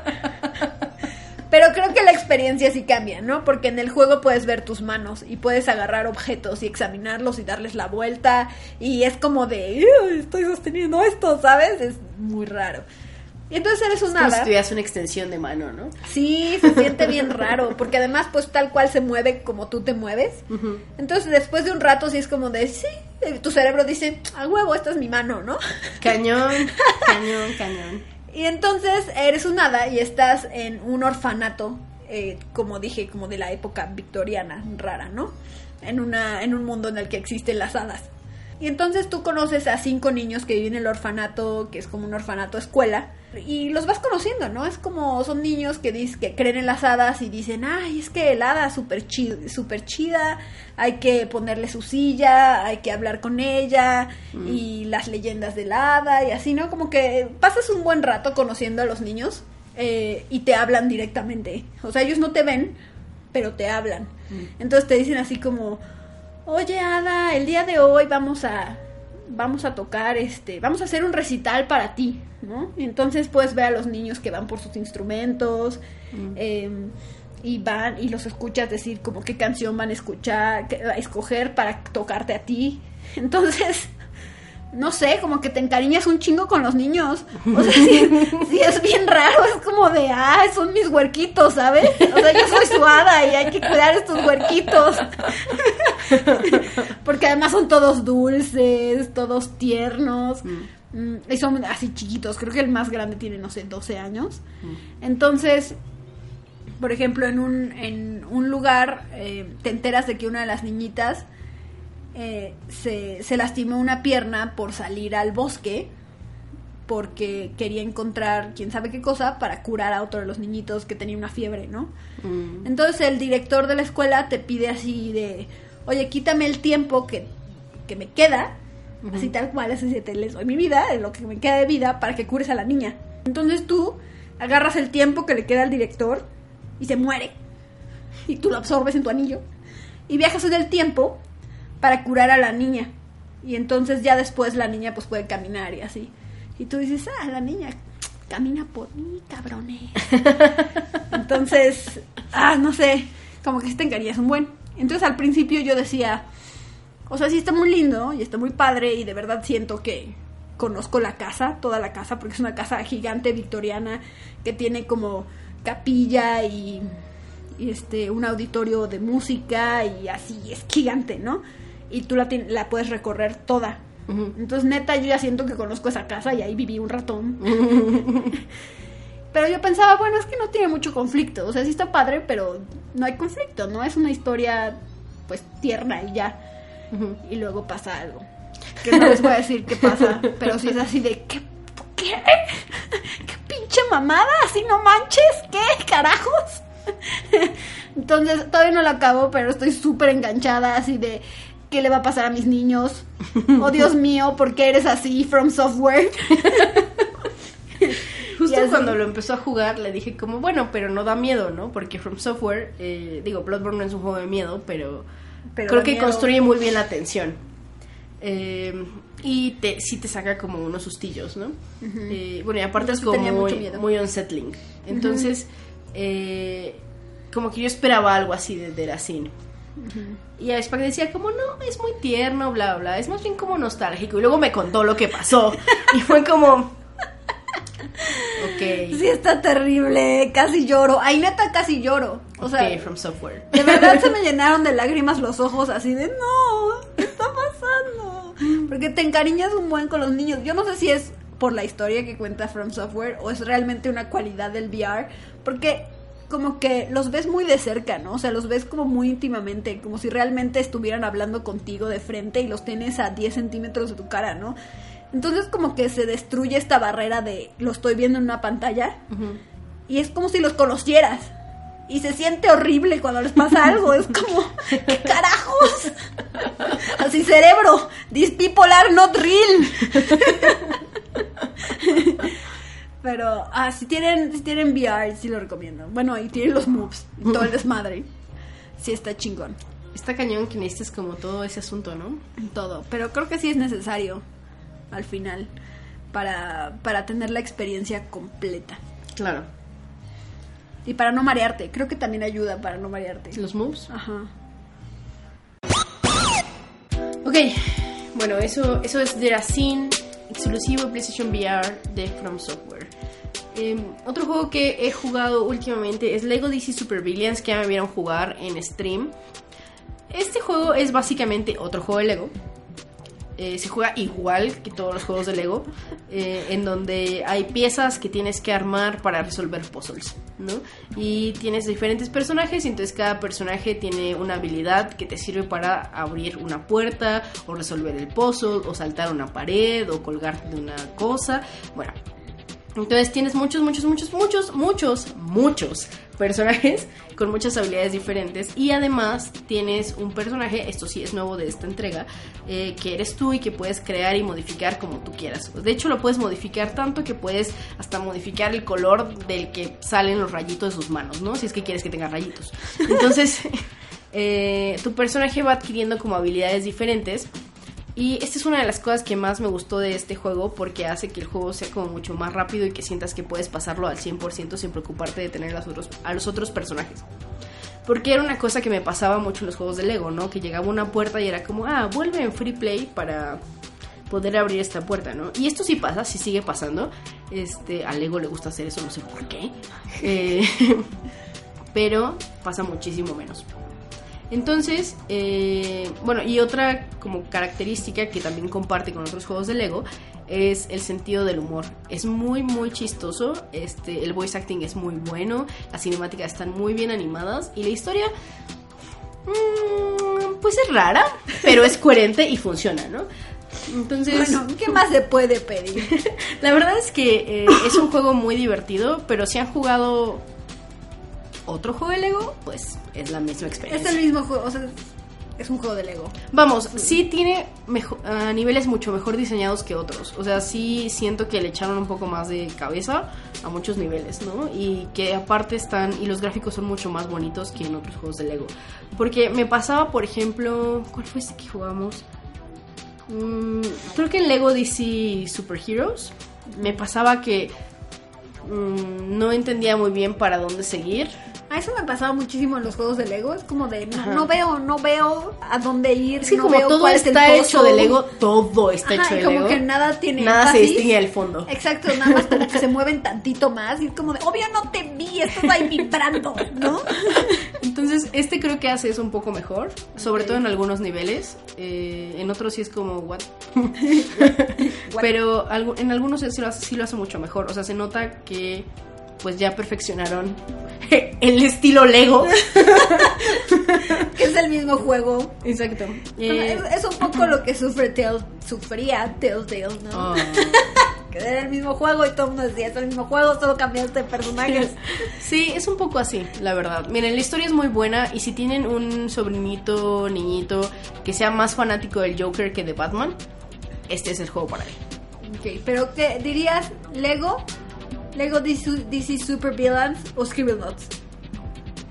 Pero creo que la experiencia sí cambia, ¿no? Porque en el juego puedes ver tus manos y puedes agarrar objetos y examinarlos y darles la vuelta. Y es como de, "Uy, estoy sosteniendo esto, ¿sabes? Es muy raro. Y entonces eres un Como si hada. una extensión de mano, ¿no? Sí, se siente bien raro, porque además pues tal cual se mueve como tú te mueves. Entonces después de un rato sí es como de, sí, tu cerebro dice, a huevo, esta es mi mano, ¿no? Cañón, [LAUGHS] cañón, cañón. Y entonces eres un hada y estás en un orfanato, eh, como dije, como de la época victoriana, rara, ¿no? En, una, en un mundo en el que existen las hadas. Y entonces tú conoces a cinco niños que viven en el orfanato, que es como un orfanato escuela, y los vas conociendo, ¿no? Es como son niños que, dis- que creen en las hadas y dicen, ay, es que el hada es súper súper chida, hay que ponerle su silla, hay que hablar con ella, y las leyendas del hada, y así, ¿no? Como que pasas un buen rato conociendo a los niños eh, y te hablan directamente. O sea, ellos no te ven, pero te hablan. Entonces te dicen así como, oye Ada, el día de hoy vamos a vamos a tocar este, vamos a hacer un recital para ti, ¿no? Entonces puedes ver a los niños que van por sus instrumentos eh, y van y los escuchas decir como qué canción van a escuchar, a escoger para tocarte a ti. [LAUGHS] Entonces, no sé, como que te encariñas un chingo con los niños. O sea, [LAUGHS] sí, sí es bien raro, es como de, ah, son mis huerquitos, ¿sabes? O sea, yo soy su hada y hay que cuidar estos huerquitos. [LAUGHS] Porque además son todos dulces, todos tiernos. Mm, Y son así chiquitos, creo que el más grande tiene, no sé, 12 años. Entonces, por ejemplo, en un, en un lugar eh, te enteras de que una de las niñitas eh, se, se lastimó una pierna por salir al bosque porque quería encontrar quién sabe qué cosa para curar a otro de los niñitos que tenía una fiebre, ¿no? Mm. Entonces el director de la escuela te pide así de, oye, quítame el tiempo que, que me queda así tal cual, así te les doy mi vida, lo que me queda de vida, para que cures a la niña. Entonces tú agarras el tiempo que le queda al director y se muere. Y tú lo absorbes en tu anillo. Y viajas en el tiempo para curar a la niña. Y entonces ya después la niña pues puede caminar y así. Y tú dices, ah, la niña camina por mí, cabrones. [LAUGHS] entonces, ah, no sé, como que si te un buen. Entonces al principio yo decía, o sea, sí está muy lindo y está muy padre y de verdad siento que conozco la casa, toda la casa, porque es una casa gigante victoriana que tiene como capilla y, y este un auditorio de música y así, es gigante, ¿no? Y tú la, la puedes recorrer toda. Entonces, neta, yo ya siento que conozco esa casa y ahí viví un ratón. [LAUGHS] pero yo pensaba, bueno, es que no tiene mucho conflicto. O sea, sí está padre, pero no hay conflicto, ¿no? Es una historia, pues, tierna y ya. Y luego pasa algo. Que no les voy a decir qué pasa, [LAUGHS] pero sí es así de, ¿qué? ¿Qué? ¿Qué pinche mamada? ¿Así no manches? ¿Qué? ¿Carajos? [LAUGHS] Entonces, todavía no lo acabo, pero estoy súper enganchada, así de, ¿qué le va a pasar a mis niños? Oh, Dios mío, ¿por qué eres así, From Software? [LAUGHS] Justo cuando lo empezó a jugar le dije como, bueno, pero no da miedo, ¿no? Porque From Software, eh, digo, Bloodborne no es un juego de miedo, pero, Pero creo que miedo. construye muy bien la tensión. Eh, y te, sí te saca como unos sustillos, ¿no? Eh, bueno, y aparte Yo es como muy, unsettling. Entonces, como que yo esperaba algo así de Y a Spack decía como, no, es muy tierno, bla, bla, es más bien como nostálgico. Y luego me contó lo que pasó. y fue como... Ok. Sí, está terrible, casi lloro. Ay, neta, casi lloro. O sea, From Software. De verdad se me [LAUGHS] llenaron de lágrimas los ojos, así de no, ¿qué está pasando? Porque te encariñas un buen con los niños. Yo no sé si es por la historia que cuenta From Software o es realmente una cualidad del VR, porque como que los ves muy de cerca, ¿no? O sea, los ves como muy íntimamente, como si realmente estuvieran hablando contigo de frente y los tienes a 10 centímetros de tu cara, ¿no? Entonces como que se destruye esta barrera de lo estoy viendo en una pantalla y es como si los conocieras. Y se siente horrible cuando les pasa [LAUGHS] algo. Es como, ¿qué carajos? Así, cerebro. These people are not real. [LAUGHS] Pero, ah, si tienen, si tienen VR, sí lo recomiendo. Bueno, y tienen los moves, y todo el [LAUGHS] desmadre. Sí está chingón. Está cañón que necesites como todo ese asunto, ¿no? Todo. Pero creo que sí es necesario al final para, para tener la experiencia completa. Claro. Y para no marearte. Creo que también ayuda para no marearte. Los moves. Ajá. Ok, bueno, eso, eso es Deracin, exclusivo PlayStation VR de From Software. Eh, otro juego que he jugado últimamente es Lego DC Super Villains, que ya me vieron jugar en stream. Este juego es básicamente otro juego de Lego. Eh, se juega igual que todos los juegos de Lego, eh, en donde hay piezas que tienes que armar para resolver puzzles, ¿no? Y tienes diferentes personajes y entonces cada personaje tiene una habilidad que te sirve para abrir una puerta o resolver el puzzle o saltar una pared o colgarte de una cosa. Bueno, entonces tienes muchos, muchos, muchos, muchos, muchos, muchos personajes [LAUGHS] con muchas habilidades diferentes y además tienes un personaje, esto sí es nuevo de esta entrega, eh, que eres tú y que puedes crear y modificar como tú quieras. De hecho lo puedes modificar tanto que puedes hasta modificar el color del que salen los rayitos de sus manos, ¿no? Si es que quieres que tenga rayitos. Entonces [LAUGHS] eh, tu personaje va adquiriendo como habilidades diferentes y esta es una de las cosas que más me gustó de este juego porque hace que el juego sea como mucho más rápido y que sientas que puedes pasarlo al 100% sin preocuparte de tener a los otros, personajes. Porque era una cosa que me pasaba mucho en los juegos de Lego, ¿no? Que llegaba una puerta y era como, ah, vuelve en free play para poder abrir esta puerta, ¿no? Y esto sí pasa, sí sigue pasando. Este, a Lego le gusta hacer eso, no sé por qué. Eh, [LAUGHS] pero pasa muchísimo menos. Entonces, eh, bueno, y otra como característica que también comparte con otros juegos de Lego es el sentido del humor. Es muy, muy chistoso. Este, el voice acting es muy bueno. Las cinemáticas están muy bien animadas. Y la historia, mm, pues es rara, pero es coherente y funciona, ¿no? Entonces, Bueno, ¿qué más se puede pedir? [LAUGHS] la verdad es que eh, es un juego muy divertido, pero si han jugado otro juego de Lego, pues es la misma Es experiencia. el mismo juego, o sea, es un juego de Lego. Vamos, sí tiene ah, niveles mucho mejor diseñados que otros. O sea, sí siento que le echaron un poco más de cabeza a muchos niveles, ¿no? Y que aparte están, y los gráficos son mucho más bonitos que en otros juegos de Lego. Porque me pasaba, por ejemplo, ¿cuál fue este que jugamos? Mm, creo que en Lego DC Super Heroes me pasaba que mm, no entendía muy bien para dónde seguir. A eso me pasaba muchísimo en los juegos de Lego. Es como de no, veo, no veo a dónde ir. Es que no como veo todo cuál es el está hecho de Lego, todo está Ajá, hecho de como Lego. que nada tiene Nada se énfasis. distingue del fondo. Exacto, nada más como que se [LAUGHS] mueven tantito más y es como de, obvio no te vi, estás ahí vibrando, ¿no? [LAUGHS] Entonces, este creo que hace eso un poco mejor, sobre todo en algunos niveles. Eh, en otros sí es como, what? [LAUGHS] Pero en algunos sí lo, hace, sí lo hace mucho mejor. O sea, se nota que pues ya perfeccionaron [LAUGHS] el estilo Lego. [LAUGHS] Que es el mismo juego. Exacto. Eh, es, es un poco lo que sufre Tell, sufría Telltale, ¿no? oh. [LAUGHS] Que era el mismo juego y todo el mundo decía, es el mismo juego, solo cambiaste de personajes. Sí, es un poco así, la verdad. Miren, la historia es muy buena y si tienen un sobrinito, niñito, que sea más fanático del Joker que de Batman, este es el juego para él. Ok, pero ¿qué dirías? ¿Lego? ¿Lego DC, DC Super Villains o Scribblenauts?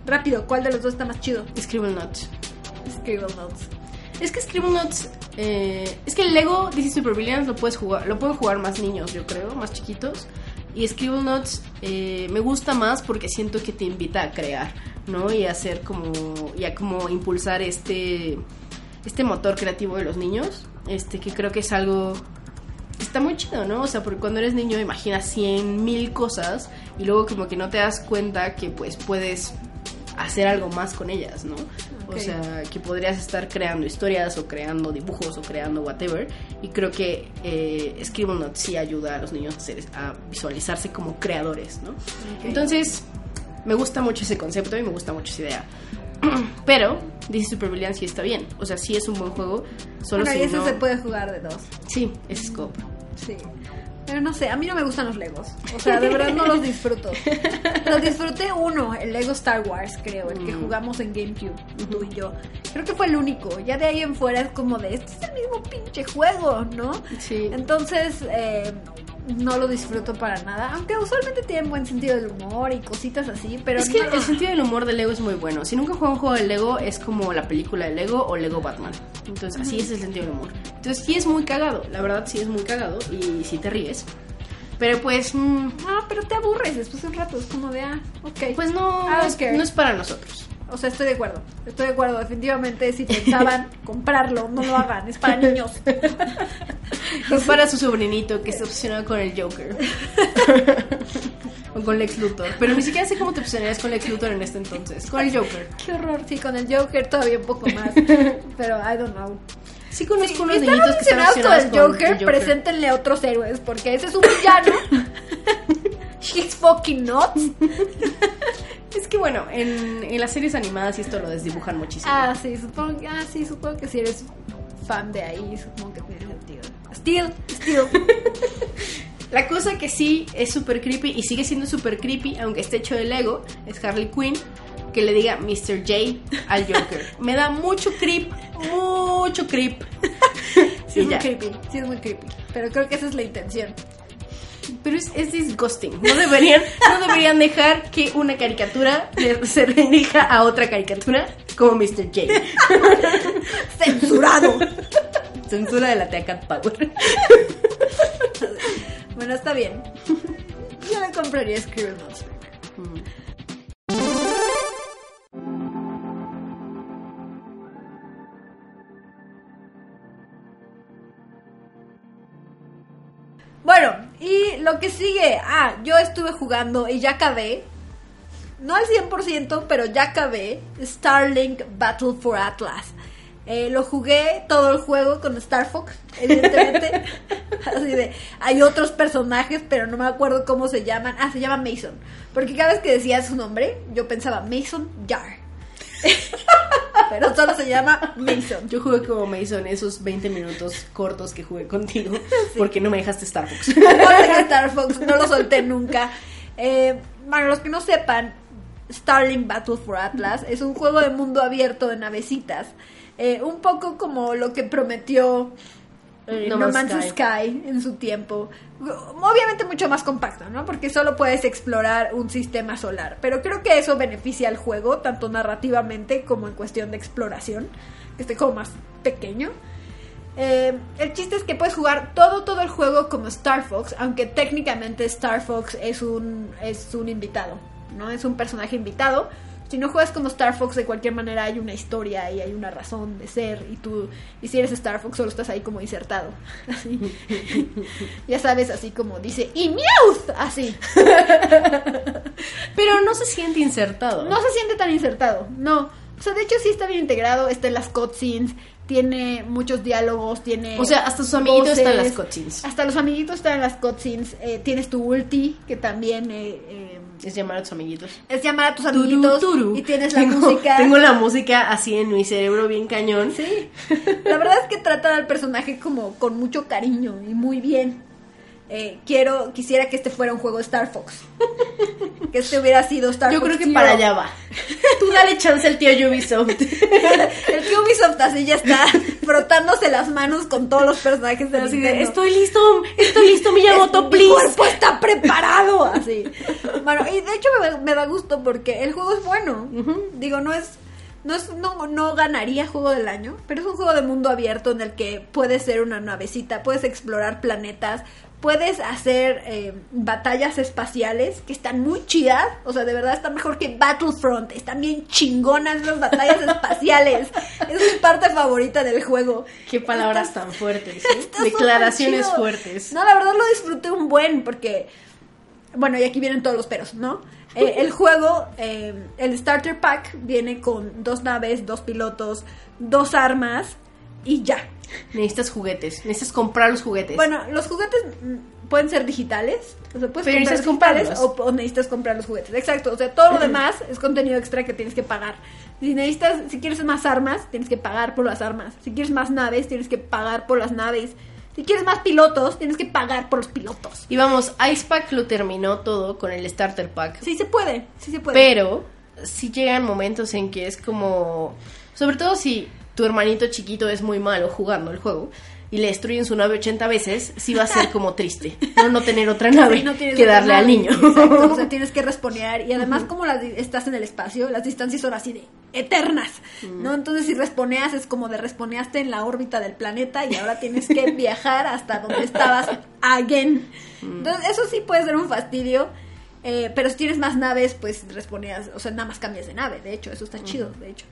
Rápido, ¿cuál de los dos está más chido? Scribblenauts. Scribblenauts. Es que Scribblenauts, eh, es que el Lego DC Super Villains lo puedes jugar, lo pueden jugar más niños, yo creo, más chiquitos. Y Scribblenauts eh, me gusta más porque siento que te invita a crear, ¿no? Y a hacer como, y a como impulsar este, este motor creativo de los niños, este que creo que es algo está muy chido, ¿no? O sea, porque cuando eres niño imaginas cien mil cosas y luego como que no te das cuenta que pues puedes hacer algo más con ellas, ¿no? O sea, que podrías estar creando historias o creando dibujos o creando whatever. Y creo que eh, Scribblenauts sí ayuda a los niños a, hacer- a visualizarse como creadores, ¿no? Entonces, me gusta mucho ese concepto y me gusta mucho esa idea. [CLEARS THROAT] Pero, DC Super Villains sí está bien. O sea, sí es un buen juego. Solo bueno, si y ese no... se puede jugar de dos. Sí, es scope. Sí. Pero no sé, a mí no me gustan los Legos. O sea, de verdad no los disfruto. [LAUGHS] Los disfruté uno, el Lego Star Wars, creo, el que Mm. jugamos en GameCube, tú y yo. Creo que fue el único. Ya de ahí en fuera es como de, este es el mismo pinche juego, ¿no? Sí. Entonces, eh, no lo disfruto para nada. Aunque usualmente tienen buen sentido del humor y cositas así, pero es que no- el sentido del humor de Lego es muy bueno. Si nunca juegan un juego de Lego, es como la película de Lego o Lego Batman. Entonces, así es el sentido del humor. Entonces, sí es muy cagado. La verdad, sí es muy cagado y sí te ríes. Pero pues, mm, Ah, pero te aburres después de un rato. Es como de, ah, ok. pues no, Ah, es, no es para nosotros. O sea, estoy de acuerdo. Estoy de acuerdo. Definitivamente, si pensaban [LAUGHS] comprarlo, no lo hagan. Es para niños. [LAUGHS] Es para su sobrinito que está obsesionado con el Joker. [LAUGHS] o con Lex Luthor. Pero ni siquiera sé cómo te obsesionarías con Lex Luthor en este entonces. Con el Joker. Qué horror. Sí, con el Joker todavía un poco más. Pero I don't know. Sí conozco Si unos niñitos que están obsesionados con el Joker, el Joker. preséntenle a otros héroes. Porque ese es un villano. She's fucking nuts. Es que bueno, en, en las series animadas esto lo desdibujan muchísimo. Ah, sí, supongo, ah, sí, supongo que si eres fan de ahí, supongo que tiene sentido. Steel, Steel. [LAUGHS] La cosa que sí es súper creepy y sigue siendo súper creepy, aunque esté hecho de Lego, es Harley Quinn que le diga Mr. J al Joker. [LAUGHS] Me da mucho creep, mucho creep. [LAUGHS] Sí, es muy creepy, sí es muy creepy. Pero creo que esa es la intención. Pero es, es disgusting. No deberían, no deberían dejar que una caricatura se dirija a otra caricatura como Mr. J. ¡Censurado! Censura de la Tea Cat Power. bueno, está bien. Yo le compraría Scribble Notes. Bueno, y lo que sigue. Ah, yo estuve jugando y ya acabé. No al 100%, pero ya acabé. Starlink Battle for Atlas. Eh, lo jugué todo el juego con Star Fox, evidentemente. [LAUGHS] Así de, hay otros personajes, pero no me acuerdo cómo se llaman. Ah, se llama Mason. Porque cada vez que decía su nombre, yo pensaba Mason Jar. [LAUGHS] pero solo se llama Mason. Yo jugué como Mason esos 20 minutos cortos que jugué contigo [LAUGHS] porque no me dejaste Starbucks. [LAUGHS] No dejé Star Fox, no lo solté nunca. Eh, bueno, los que no sepan, Starling Battle for Atlas es un juego de mundo abierto de navecitas. Eh, un poco como lo que prometió eh, No No, Man's Sky. en su tiempo. Obviamente mucho más compacto, ¿no? Porque solo puedes explorar un sistema solar. Pero creo que eso beneficia al juego, tanto narrativamente como en cuestión de exploración. Que esté como más pequeño. Eh, el chiste es que puedes jugar todo, todo el juego como Star Fox, aunque técnicamente Star Fox es un, es un invitado, ¿no? Es un personaje invitado. Si no juegas como Star Fox, de cualquier manera hay una historia y hay una razón de ser. Y tú, y si eres Star Fox, solo estás ahí como insertado. [LAUGHS] Así. [LAUGHS] ya sabes, así como dice, ¡Y Meowth! Así. [LAUGHS] Pero no se siente insertado. No se siente tan insertado, no. O sea, de hecho sí está bien integrado, está en las cutscenes, tiene muchos diálogos, tiene... O sea, hasta sus amiguitos voces. están en las cutscenes. Hasta los amiguitos están en las cutscenes. eh, tienes tu ulti, que también eh, eh, Es llamar a tus amiguitos. es llamar a tus Turu, amiguitos. turu. Y tienes la Tengo- música. Tengo la música así en mi cerebro bien cañón. Sí. La verdad es que tratan al personaje como con mucho cariño y muy bien. Eh, quiero, quisiera que este fuera un juego Star Fox. [LAUGHS] que este hubiera sido Star Yo Fox. creo que Zero. para allá va. [LAUGHS] Tú dale chance al tío Ubisoft. [LAUGHS] El tío Ubisoft así ya está frotándose las manos con todos los personajes de Así de, estoy listo, estoy listo, Miyamoto, mi please. cuerpo está preparado así bueno y de hecho me, da- me da gusto porque el juego es bueno digo no es no es no, no ganaría juego del año pero es un juego de mundo abierto en el que puedes ser una navecita puedes explorar planetas puedes hacer eh, batallas espaciales que están muy chidas o sea de verdad están mejor que Battlefront están bien chingonas las batallas [LAUGHS] espaciales es mi parte favorita del juego Qué palabras Está- tan fuertes, ¿eh? Declaraciones fuertes. No, la verdad lo disfruté un buen porque, bueno, y aquí vienen todos los peros, ¿no? Eh, el juego, eh, el Starter Pack viene con dos naves, dos pilotos, dos armas y ya. Necesitas juguetes, necesitas comprar los juguetes. Bueno, los juguetes mm, pueden ser digitales, o sea, puedes Pero comprar digitales comprarlos. o, o necesitas comprar los juguetes. Exacto, o sea, todo lo [CLEARS THROAT] demás es contenido extra que tienes que pagar. Si necesitas, si quieres más armas, tienes que pagar por las armas. Si quieres más naves, tienes que pagar por las naves. Si quieres más pilotos, tienes que pagar por los pilotos. y vamos, Icepack lo terminó todo con el Starter Pack. Sí se puede, sí se puede. Pero sí llegan momentos en que es como. Sobre todo si tu hermanito chiquito es muy malo jugando el juego y le destruyen su nave 80 veces, sí va a ser como triste. No, no tener otra nave Sí, no que darle al niño. Exacto, o sea, [LAUGHS] tienes que responear. Y además, como las estás en el espacio, las distancias son así de eternas, Mm. ¿no? Entonces, si responeas, es como de responeaste en la órbita del planeta y ahora tienes que [LAUGHS] viajar hasta donde estabas again. Mm. Entonces, eso sí puede ser un fastidio. eh, pero si tienes más naves, pues responeas, o sea, nada más cambias de nave, de hecho, eso está chido, de hecho.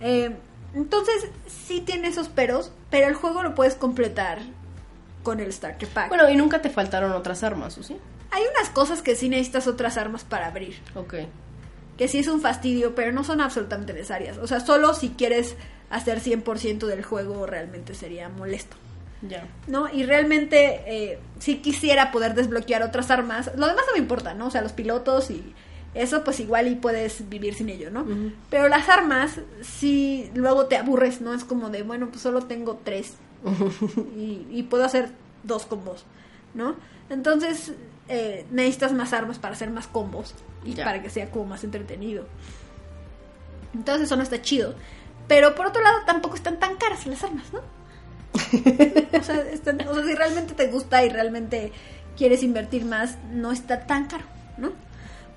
Eh, entonces, sí tiene esos peros, pero el juego lo puedes completar con el Starter Pack. Bueno, y nunca te faltaron otras armas, ¿o sí? Hay unas cosas que sí necesitas otras armas para abrir. Ok. Que sí es un fastidio, pero no son absolutamente necesarias. O sea, solo si quieres hacer 100% del juego realmente sería molesto. Ya. ¿No? Y realmente eh, sí quisiera poder desbloquear otras armas. Lo demás no me importa, ¿no? O sea, los pilotos y eso pues igual y puedes vivir sin ello, ¿no? Pero las armas sí luego te aburres, ¿no? Es como de, bueno, pues solo tengo tres [LAUGHS] y, y puedo hacer dos combos, ¿no? Entonces eh, necesitas más armas para hacer más combos y Ya. para que sea como más entretenido. Entonces eso no está chido. Pero por otro lado tampoco están tan caras las armas, ¿no? [LAUGHS] o, sea, están- o sea, si realmente te gusta y realmente quieres invertir más, no está tan caro, ¿no?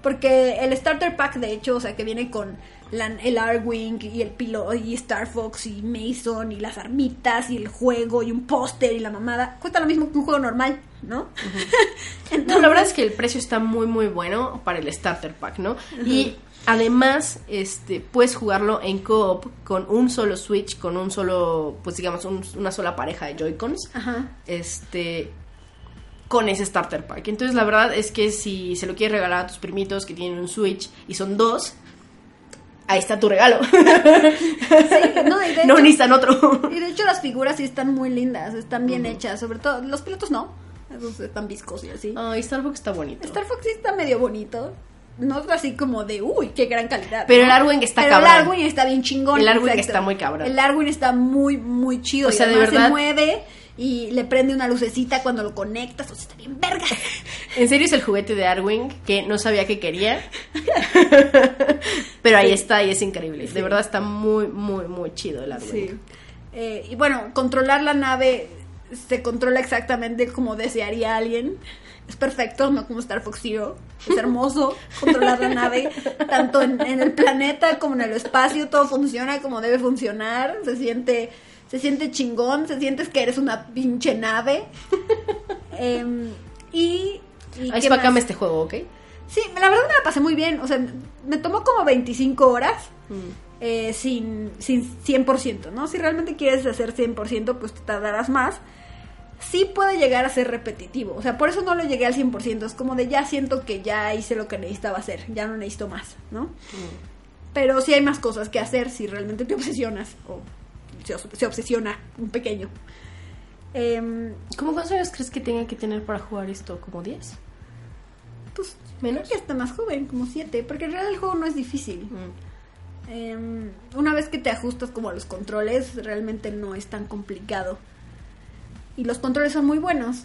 Porque el Starter Pack, de hecho, o sea, que viene con la- el Arwing y el Pilo y Star Fox y Mason y las armitas y el juego y un póster y la mamada, cuesta lo mismo que un juego normal, ¿no? [LAUGHS] No, la verdad es que el precio está muy muy bueno para el starter pack, ¿no? Y además, este, puedes jugarlo en co-op con un solo Switch, con un solo, pues digamos, un- una sola pareja de Joy-Cons. Ajá. Este con ese starter pack. Entonces, la verdad es que si se lo quieres regalar a tus primitos que tienen un Switch y son dos, ahí está tu regalo. Sí, no, y de [LAUGHS] no hecho- necesitan otro. Y de hecho las figuras sí están muy lindas, están bien hechas, sobre todo los pilotos no, esos están viscos y así. Ay, Starbucks está bonito. Star Fox sí está medio bonito, no es así como de, uy, qué gran calidad. Pero ¿no? el Arwing está Pero cabrón. el Arwing está bien chingón. El exacto. está muy cabrón. El Arwing está muy, muy chido. O sea, y de verdad- se mueve y le prende una lucecita cuando lo conectas, o sea, está bien verga. [LAUGHS] En serio es el juguete de Arwing que no sabía que quería. [LAUGHS] Pero ahí está y es increíble. De verdad está muy, muy, muy chido el Arwing. Sí. Eh, y bueno, controlar la nave se controla exactamente como desearía alguien. Es perfecto, no como Star Fox Zero. Es hermoso [LAUGHS] controlar la nave, tanto en, en el planeta como en el espacio. Todo funciona como debe funcionar. Se siente, se siente chingón. Se sientes que eres una pinche nave. [LAUGHS] Em, y. y Ahí ¿qué es más? este juego, ¿ok? Sí, la verdad me la pasé muy bien. O sea, me tomó como 25 horas. Mm. eh, sin, sin 100%, ¿no? Si realmente quieres hacer 100%, pues te tardarás más. Sí puede llegar a ser repetitivo, o sea, por eso no lo llegué al 100%, es como de ya siento que ya hice lo que necesitaba hacer, ya no necesito más, ¿no? Pero sí hay más cosas que hacer si realmente te [LAUGHS] obsesionas, o se, obsesiona un pequeño. Em, ¿Cómo cuántos años crees que tenga que tener para jugar esto? ¿Como 10? pues ¿Menos? que está más joven, como 7, porque en realidad el juego no es difícil. Mm. Em, una vez que te ajustas como a los controles, realmente no es tan complicado. Y los controles son muy buenos.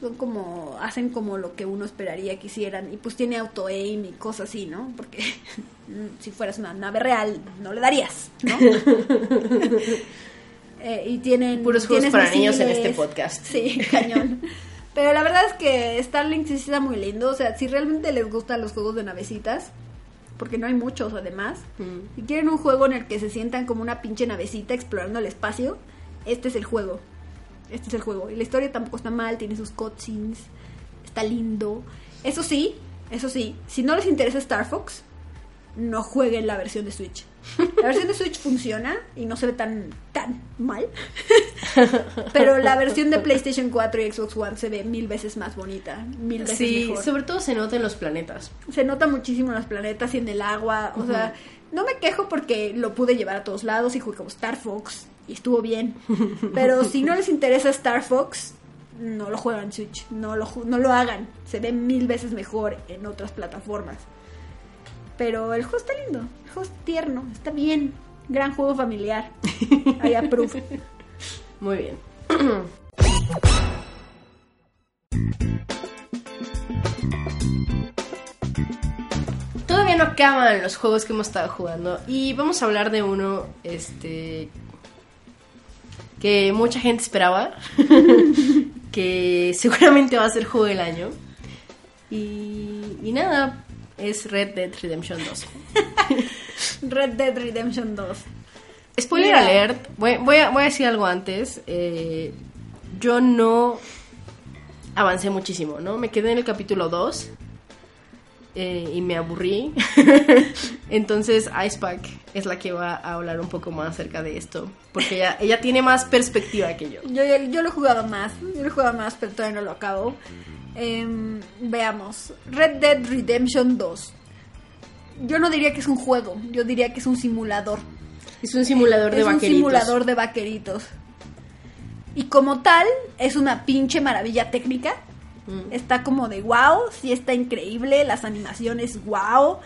Son como, hacen como lo que uno esperaría que hicieran. Y pues tiene auto aim y cosas así, ¿no? Porque [LAUGHS] mm, si fueras una nave real, no le darías, ¿no? [LAUGHS] Eh, y tienen. Puros juegos para niños en este podcast. Sí, cañón. Pero la verdad es que Starlink sí está muy lindo. O sea, si realmente les gustan los juegos de navecitas, porque no hay muchos además, Mm. si quieren un juego en el que se sientan como una pinche navecita explorando el espacio, este es el juego. Este es el juego. Y la historia tampoco está mal, tiene sus cutscenes, está lindo. Eso sí, eso sí, si no les interesa Star Fox, no jueguen la versión de Switch. La versión de Switch funciona y no se ve tan, tan mal. [LAUGHS] Pero la versión de PlayStation 4 y Xbox One se ve mil veces más bonita, mil veces Sí, mejor. sobre todo se nota en los planetas. Se nota muchísimo en los planetas y en el agua. O sea, no me quejo porque lo pude llevar a todos lados y jugué como Star Fox y estuvo bien. Pero [LAUGHS] si no les interesa Star Fox, no lo juegan Switch. No lo, no lo hagan. Se ve mil veces mejor en otras plataformas. Pero el juego está lindo. El juego es tierno. Está bien. Gran juego familiar. I approve. [LAUGHS] Muy bien. Todavía no acaban los juegos que hemos estado jugando y vamos a hablar de uno este que mucha gente esperaba [LAUGHS] que seguramente va a ser juego del año y, y nada es Red Dead Redemption 2 [LAUGHS] Red Dead Redemption 2. Spoiler Mira. alert, voy, voy a, voy a decir algo antes. eh, yo no avancé muchísimo, ¿no? Me quedé en el capítulo 2 eh, y me aburrí. [LAUGHS] Entonces Icepack es la que va a hablar un poco más acerca de esto, porque ella, ella tiene más perspectiva que yo. Yo, yo lo he jugado más, yo lo he jugado más, pero todavía no lo acabo. Em, veamos, Red Dead Redemption 2. Yo no diría que es un juego, yo diría que es un simulador. Es un simulador de es un vaqueritos. simulador de vaqueritos. Y como tal, es una pinche maravilla técnica. Mm. Está como de wow, sí está increíble, las animaciones wow.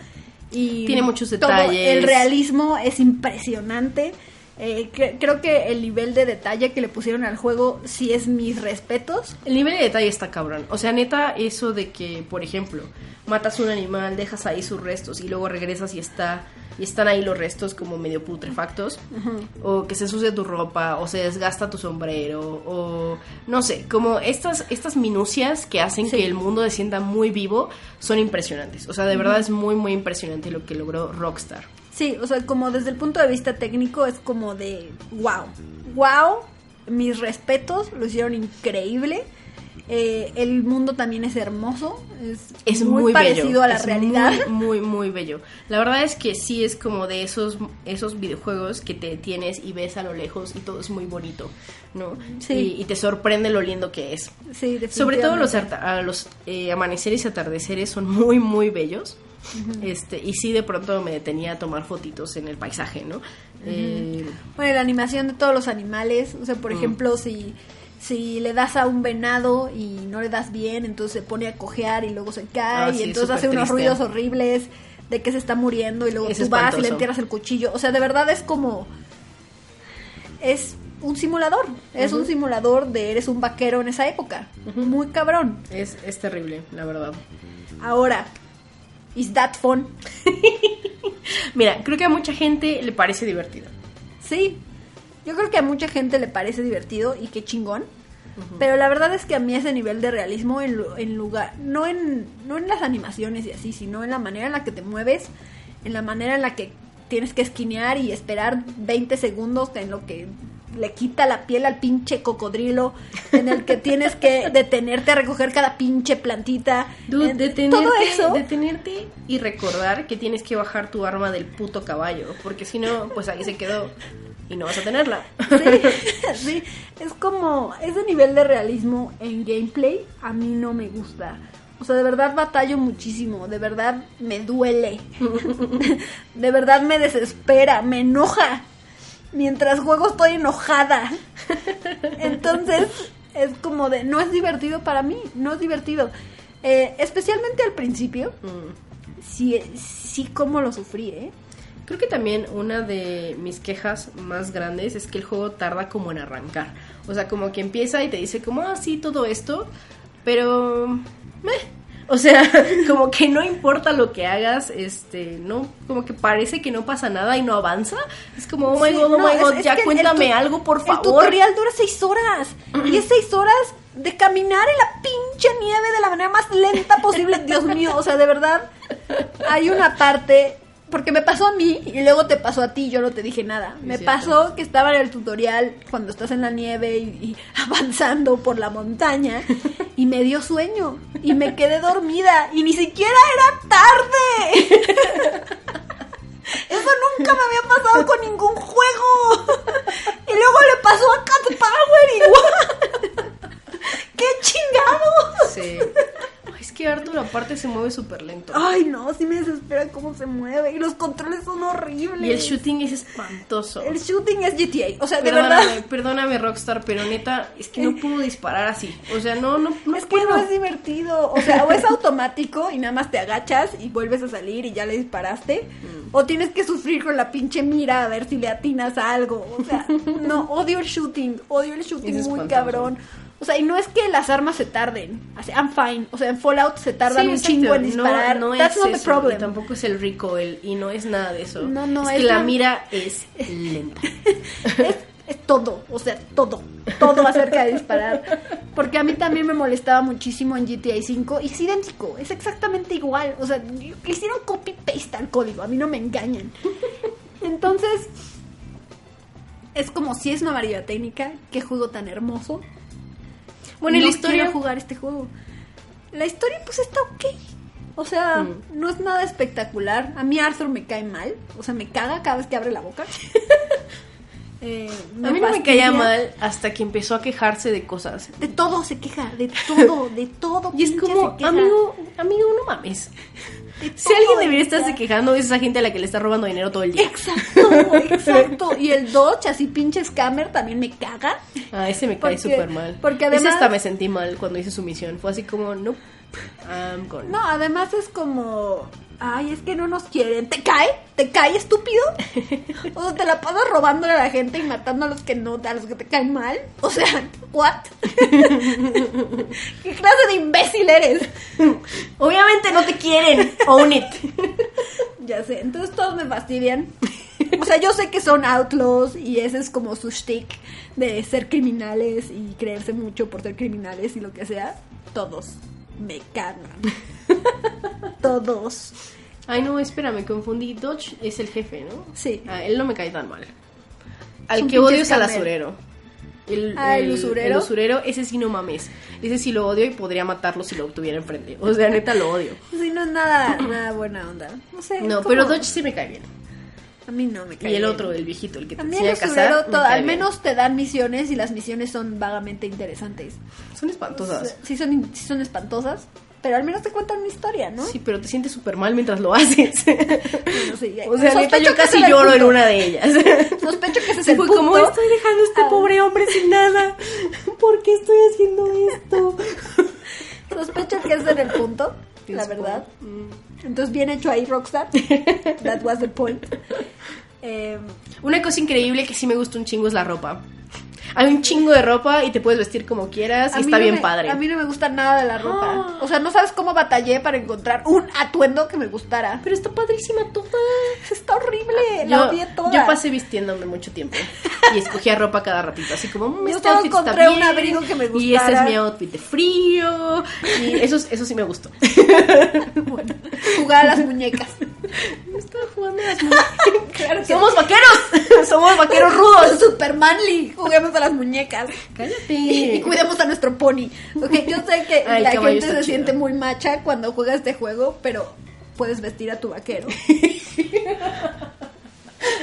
Y Tiene muchos todo detalles. el realismo es impresionante. Eh, cre- creo que el nivel de detalle que le pusieron al juego sí es mis respetos. El nivel de detalle está cabrón. O sea, neta, eso de que, por ejemplo, matas un animal, dejas ahí sus restos y luego regresas y está y están ahí los restos como medio putrefactos, o que se sucia tu ropa, o se desgasta tu sombrero, o no sé, como estas estas minucias que hacen Sí. que el mundo se sienta muy vivo son impresionantes. O sea, de verdad es muy muy impresionante lo que logró Rockstar. Sí, o sea, como desde el punto de vista técnico es como de wow. Wow, mis respetos, lo hicieron increíble. Eh, el mundo también es hermoso, es, es muy, muy, parecido bello, a la es realidad. Muy, [LAUGHS] muy, muy bello. La verdad es que sí es como de esos, esos videojuegos que te tienes y ves a lo lejos y todo es muy bonito, ¿no? Sí. Y, y te sorprende lo lindo que es. Sí, Sobre todo los, los eh, amaneceres y atardeceres son muy, muy bellos. este Y sí, de pronto me detenía a tomar fotitos en el paisaje, ¿no? Eh, Bueno, la animación de todos los animales, o sea, por Mm. ejemplo, si, si le das a un venado y no le das bien, entonces se pone a cojear y luego se cae Ah, y sí, entonces hace unos triste. ruidos horribles de que se está muriendo y luego Es tú vas y le entierras el cuchillo. O sea, de verdad es como... Es un simulador. Es un simulador de eres un vaquero en esa época. Muy cabrón. Es, es terrible, la verdad. Ahora, ¿is that fun? [LAUGHS] Mira, creo que a mucha gente le parece divertido. Sí, yo creo que a mucha gente le parece divertido y qué chingón. Pero la verdad es que a mí ese nivel de realismo en, en lugar, no en, no en las animaciones y así, sino en la manera en la que te mueves, en la manera en la que tienes que esquinear y esperar 20 segundos en lo que le quita la piel al pinche cocodrilo, en el que tienes que [LAUGHS] detenerte a recoger cada pinche plantita. Dude, en- detenerte, todo eso. detenerte y recordar que tienes que bajar tu arma del puto caballo, porque si no, pues ahí se quedó y no vas a tenerla. [LAUGHS] Sí, sí, es como ese nivel de realismo en gameplay a mí no me gusta. O sea, de verdad batallo muchísimo, de verdad me duele, [LAUGHS] de verdad me desespera, me enoja. Mientras juego estoy enojada. Entonces es como de, no es divertido para mí, no es divertido. Eh, especialmente al principio, Mm. sí, sí como lo sufrí, ¿eh? Creo que también una de mis quejas más grandes es que el juego tarda como en arrancar. O sea, como que empieza y te dice como, ah, sí, todo esto, pero... meh. O sea, [LAUGHS] como que no importa lo que hagas, este, no, como que parece que no pasa nada y no avanza. Es como, oh my Sí, god, oh no, my god, es ya que el cuéntame algo, por El favor. tutorial dura seis horas. y es seis horas de caminar en la pinche nieve de la manera más lenta posible. Dios mío, o sea, de verdad. Hay una parte. Porque me pasó a mí y luego te pasó a ti, yo no te dije nada. Me cierto. pasó que estaba en el tutorial cuando estás en la nieve y, y [LAUGHS] avanzando por la montaña y me dio sueño y me quedé dormida y ni siquiera era tarde. [LAUGHS] Eso nunca me había pasado con ningún juego. Y luego le pasó a Cat Power igual. [LAUGHS] ¡Qué chingado! Sí. Es que Arthur aparte se mueve súper lento. Ay, no, sí me desespera cómo se mueve. Y los controles son horribles. Y el shooting es espantoso. El shooting es GTA. O sea, de Perdóname, verdad. perdóname Rockstar, pero neta, es que no puedo disparar así. O sea, no, no, no es que no es divertido. O sea, o es automático y nada más te agachas y vuelves a salir y ya le disparaste. Mm. O tienes que sufrir con la pinche mira a ver si le atinas a algo. O sea, no, odio el shooting. Odio el shooting Es muy espantoso. cabrón. O sea, y no es que las armas se tarden. I'm fine. O sea, en Fallout se tardan Sí, un exacto. chingo en disparar. No, no That's es not the eso, problem. y tampoco es el recoil y no es nada de eso. No, no, es, es que la la- mira es lenta. [LAUGHS] es, es todo, o sea, todo, todo acerca de disparar. Porque a mí también me molestaba muchísimo en GTA V y es idéntico, es exactamente igual. O sea, hicieron copy-paste al código, a mí no me engañan. Entonces, es como si es una variedad técnica, qué juego tan hermoso. Bueno, y No la historia quiero jugar este juego. La historia, pues está ok. O sea, Mm. no es nada espectacular. A mí Arthur me cae mal. O sea, me caga cada vez que abre la boca. [LAUGHS] Eh, A mí no me caía mal hasta que empezó a quejarse de cosas. De todo se queja, de [LAUGHS] todo, de todo. Y es como, amigo, amigo, no mames. Si alguien debería estarse quejando es esa gente a la que le está robando dinero todo el día. Exacto, [LAUGHS] exacto. Y el Dodge, así pinche scammer, también me caga. Ah, ese me cae súper mal. porque Ese además- hasta me sentí mal cuando hice su misión. Fue así como, no, gone. No, además es como. Ay, es que no nos quieren. ¿Te cae? ¿Te cae, estúpido? [LAUGHS] O sea, te la pasas robándole a la gente y matando a los que no, a los que te caen mal. O sea, ¿what? [LAUGHS] ¿Qué clase de imbécil eres? Obviamente no te quieren. Own it. Ya sé, entonces todos me fastidian. O sea, yo sé que son outlaws y ese es como su shtick de ser criminales y creerse mucho por ser criminales y lo que sea. Todos me cagan. [LAUGHS] Todos. Ay, no, espera, me confundí. Dodge es el jefe, ¿no? Sí. Ah, él no me cae tan mal. Al que odio es al asurero. El, Ah, ¿el usurero? El usurero, ese sí no mames. Ese sí lo odio y podría matarlo si lo tuviera enfrente. O sea, neta lo odio. Sí, no es nada, nada buena onda. No sé. No, pero Dodge sí me cae bien. A mí no me cae Y el otro, el viejito, el que te enseña a cazar. me todo- cae al bien. menos te dan misiones y las misiones son vagamente interesantes. Son espantosas. Sí son, sí son espantosas, pero al menos te cuentan una historia, ¿no? Sí, pero te sientes súper mal mientras lo haces. [LAUGHS] Bueno, sí. o sea, neta, yo casi lloro en una de ellas. [LAUGHS] Sospecho que ese es el punto. como estoy dejando a este Ah. pobre hombre sin nada. ¿Por qué estoy haciendo esto? [LAUGHS] Sospecho que ese era el punto, la verdad. punto. Entonces, bien hecho ahí, Rockstar. [LAUGHS] That was the point. [LAUGHS] Eh, Una cosa increíble que sí me gusta un chingo es la ropa. Hay un chingo de ropa y te puedes vestir como quieras y está no bien me- padre. A mí no me gusta nada de la ropa. Ah. O sea, no sabes cómo batallé para encontrar un atuendo que me gustara. Pero está padrísima toda. Está horrible, la odié toda. yo pasé vistiéndome mucho tiempo y escogía ropa cada ratito, así como "Mm, Yo este solo encontré un bien, abrigo que me y este es gustara. mi outfit de frío y eso, eso sí me gustó. Jugar a las muñecas. [LAUGHS] Estaba jugando a las muñecas. [LAUGHS] Claro que Somos vaqueros, [LAUGHS] somos vaqueros rudos. Super manly. Juguemos a las muñecas. Cállate. Y cuidemos a nuestro pony. Ok, yo sé que [LAUGHS] Ay, la gente se chido. siente muy macha cuando juega este juego, pero puedes vestir a tu vaquero. [LAUGHS]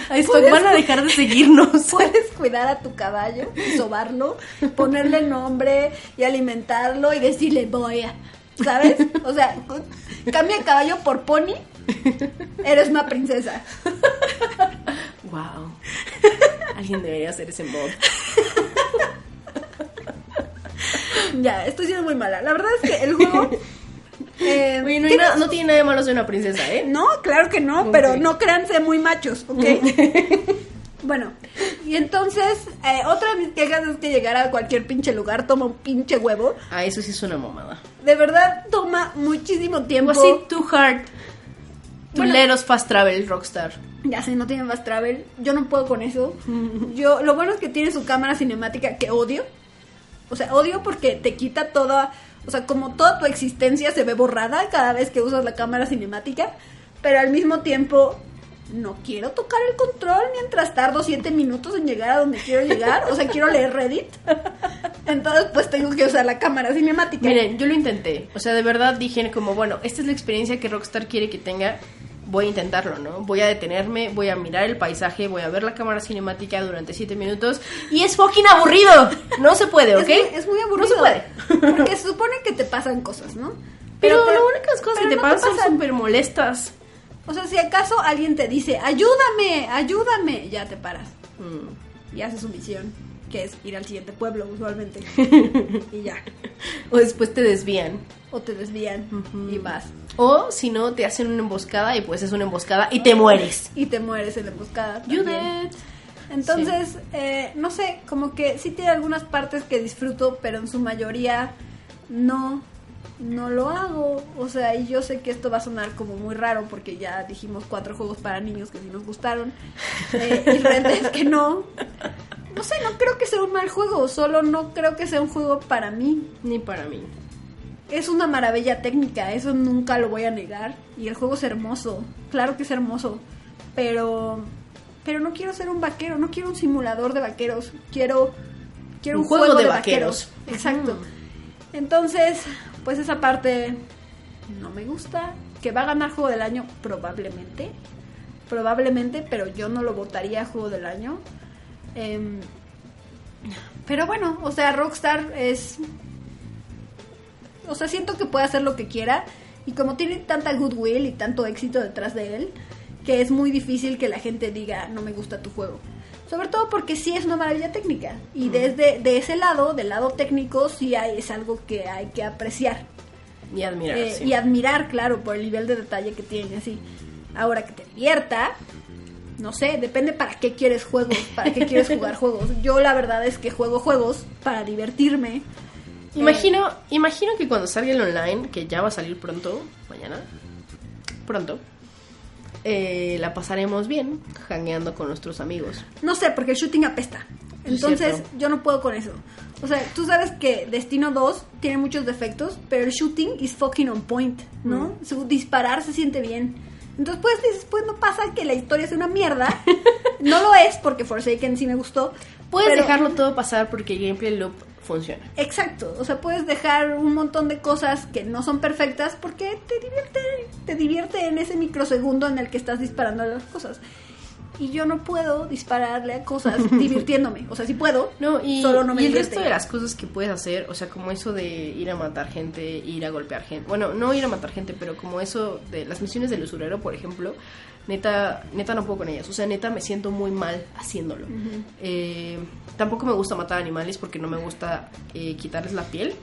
Ay, esto- ¿Puedes- van a dejar de seguirnos. [LAUGHS] Puedes cuidar a tu caballo, y sobarlo, ponerle nombre y alimentarlo y decirle voy a. ¿Sabes? O sea, cambia caballo por pony, eres una princesa. Wow. Alguien debería hacer ese mod. [LAUGHS] Ya, estoy siendo muy mala. La verdad es que el juego. eh, Oye, no, tiene nada- no tiene nada de malo ser una princesa, ¿eh? No, claro que no, pero no créanse muy machos, ¿ok? [LAUGHS] bueno, y entonces, eh, otra de mis quejas es que llegar a cualquier pinche lugar toma un pinche huevo. Ah, eso sí es una mamada. De verdad, toma muchísimo tiempo. Pues too hard. To Bueno. fast travel, Rockstar. Ya sé, no tiene fast travel. Yo no puedo con eso. Yo, lo bueno es que tiene su cámara cinemática que odio. O sea, odio porque te quita toda. O sea, como toda tu existencia se ve borrada cada vez que usas la cámara cinemática. Pero al mismo tiempo, no quiero tocar el control mientras tardo siete minutos en llegar a donde quiero llegar. O sea, quiero leer Reddit. Entonces, pues tengo que usar la cámara cinemática. Miren, yo lo intenté. O sea, de verdad dije como, bueno, esta es la experiencia que Rockstar quiere que tenga. Voy a intentarlo, ¿no? Voy a detenerme, voy a mirar el paisaje, voy a ver la cámara cinemática durante siete minutos. Y es fucking aburrido. No se puede, ¿ok? Es, muy, es muy aburrido. No se puede. Porque se supone que te pasan cosas, ¿no? Pero, te- las únicas cosas que pero te no pasan son pasan. súper molestas. O sea, si acaso alguien te dice, ayúdame, ayúdame, ya te paras. Mm. Y haces su misión, que es ir al siguiente pueblo usualmente. [LAUGHS] y ya. O después te desvían. O te desvían y vas. O si no, te hacen una emboscada y pues es una emboscada y te mueres. Y te mueres en la emboscada. You dead. Entonces, eh, no sé, como que sí tiene algunas partes que disfruto, pero en su mayoría no, no lo hago. O sea, y yo sé que esto va a sonar como muy raro porque ya dijimos cuatro juegos para niños que sí nos gustaron. Eh, y [LAUGHS] verdad es que no. No sé, no creo que sea un mal juego, solo no creo que sea un juego para mí. Ni para mí. Es una maravilla técnica, eso nunca lo voy a negar. Y el juego es hermoso, claro que es hermoso. Pero pero no quiero ser un vaquero, no quiero un simulador de vaqueros, quiero quiero un, Un juego juego, de de, vaqueros. vaqueros. Exacto. Entonces, pues esa parte no me gusta. Que va a ganar juego del año probablemente. Probablemente, pero yo no lo votaría juego del año. Em, pero bueno, o sea, Rockstar es o sea, siento que puede hacer lo que quiera y como tiene tanta goodwill y tanto éxito detrás de él, que es muy difícil que la gente diga no me gusta tu juego. Sobre todo porque sí es una maravilla técnica y desde de ese lado, del lado técnico, sí hay, es algo que hay que apreciar Y admirar. eh, sí. y admirar, claro, por el nivel de detalle que tiene así. Ahora que te divierta, no sé, depende para qué quieres juegos, para qué quieres jugar [LAUGHS] juegos. Yo la verdad es que juego juegos para divertirme. Imagino, imagino que cuando salga el online, que ya va a salir pronto, mañana, pronto, eh, la pasaremos bien, jangueando con nuestros amigos. No sé, porque el shooting apesta. Es Entonces, yo no puedo con eso. O sea, tú sabes que Destino 2 tiene muchos defectos, pero el shooting is fucking on point, ¿no? Mm. Su disparar se siente bien. Entonces, pues dices, pues no pasa que la historia es una mierda. [LAUGHS] no lo es, porque Forsaken sí me gustó. Puedes pero- dejarlo todo pasar porque gameplay loop funciona. Exacto, o sea, puedes dejar un montón de cosas que no son perfectas porque te divierte, te divierte en ese microsegundo en el que estás disparando a las cosas. Y yo no puedo dispararle a cosas [LAUGHS] divirtiéndome, o sea, sí puedo, No, y, solo no me y el resto de las cosas que puedes hacer, o sea, como eso de ir a matar gente, ir a golpear gente. Bueno, no ir a matar gente, pero como eso de las misiones del usurero, por ejemplo, neta, neta no puedo con ellas. O sea, neta me siento muy mal haciéndolo. Eh, tampoco me gusta matar animales porque no me gusta eh, quitarles la piel.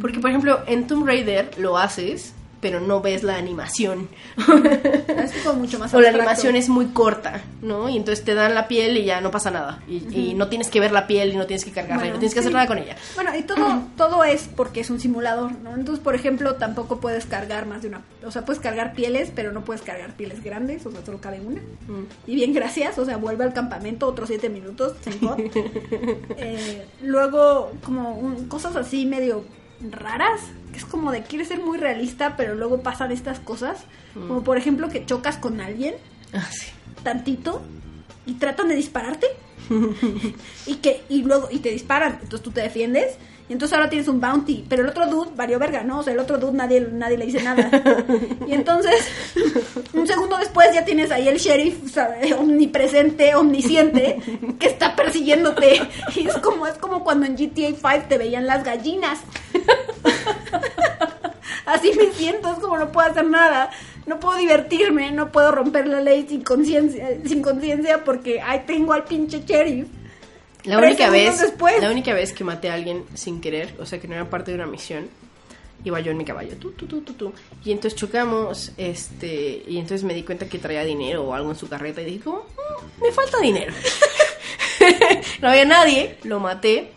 Porque, por ejemplo, en Tomb Raider lo haces pero no ves la animación. Es como mucho más o la animación es muy corta, ¿no? Y entonces te dan la piel y ya no pasa nada. Y, y no tienes que ver la piel y no tienes que cargarla y no tienes que hacer nada con ella. Bueno, y todo, todo es porque es un simulador, ¿no? Entonces, por ejemplo, tampoco puedes cargar más de una... O sea, puedes cargar pieles, pero no puedes cargar pieles grandes, o sea, solo cabe una. Y bien, gracias, o sea, vuelve al campamento otros siete minutos. [LAUGHS] Eh, luego, como un- cosas así medio raras, que es como de quieres ser muy realista, pero luego pasan estas cosas, como por ejemplo que chocas con alguien Ah, sí. tantito y tratan de dispararte. [LAUGHS] Y que y luego y te disparan entonces tú te defiendes y entonces ahora tienes un bounty pero el otro dude valió verga no o sea el otro dude nadie nadie le dice nada [LAUGHS] y entonces un segundo después ya tienes ahí el sheriff ¿sabe? omnipresente omnisciente que está persiguiéndote y es como es como cuando en GTA 5 te veían las gallinas Así me siento, es como no puedo hacer nada, no puedo divertirme, no puedo romper la ley sin conciencia, sin conciencia porque ahí tengo al pinche sheriff. La Tres única vez, después. la única vez que maté a alguien sin querer, o sea que no era parte de una misión, iba yo en mi caballo, tú, tú, tú, tú, tú, y entonces chocamos, este, y entonces me di cuenta que traía dinero o algo en su carreta y dije, como, "Mm, me falta dinero. [LAUGHS] no había nadie, lo maté.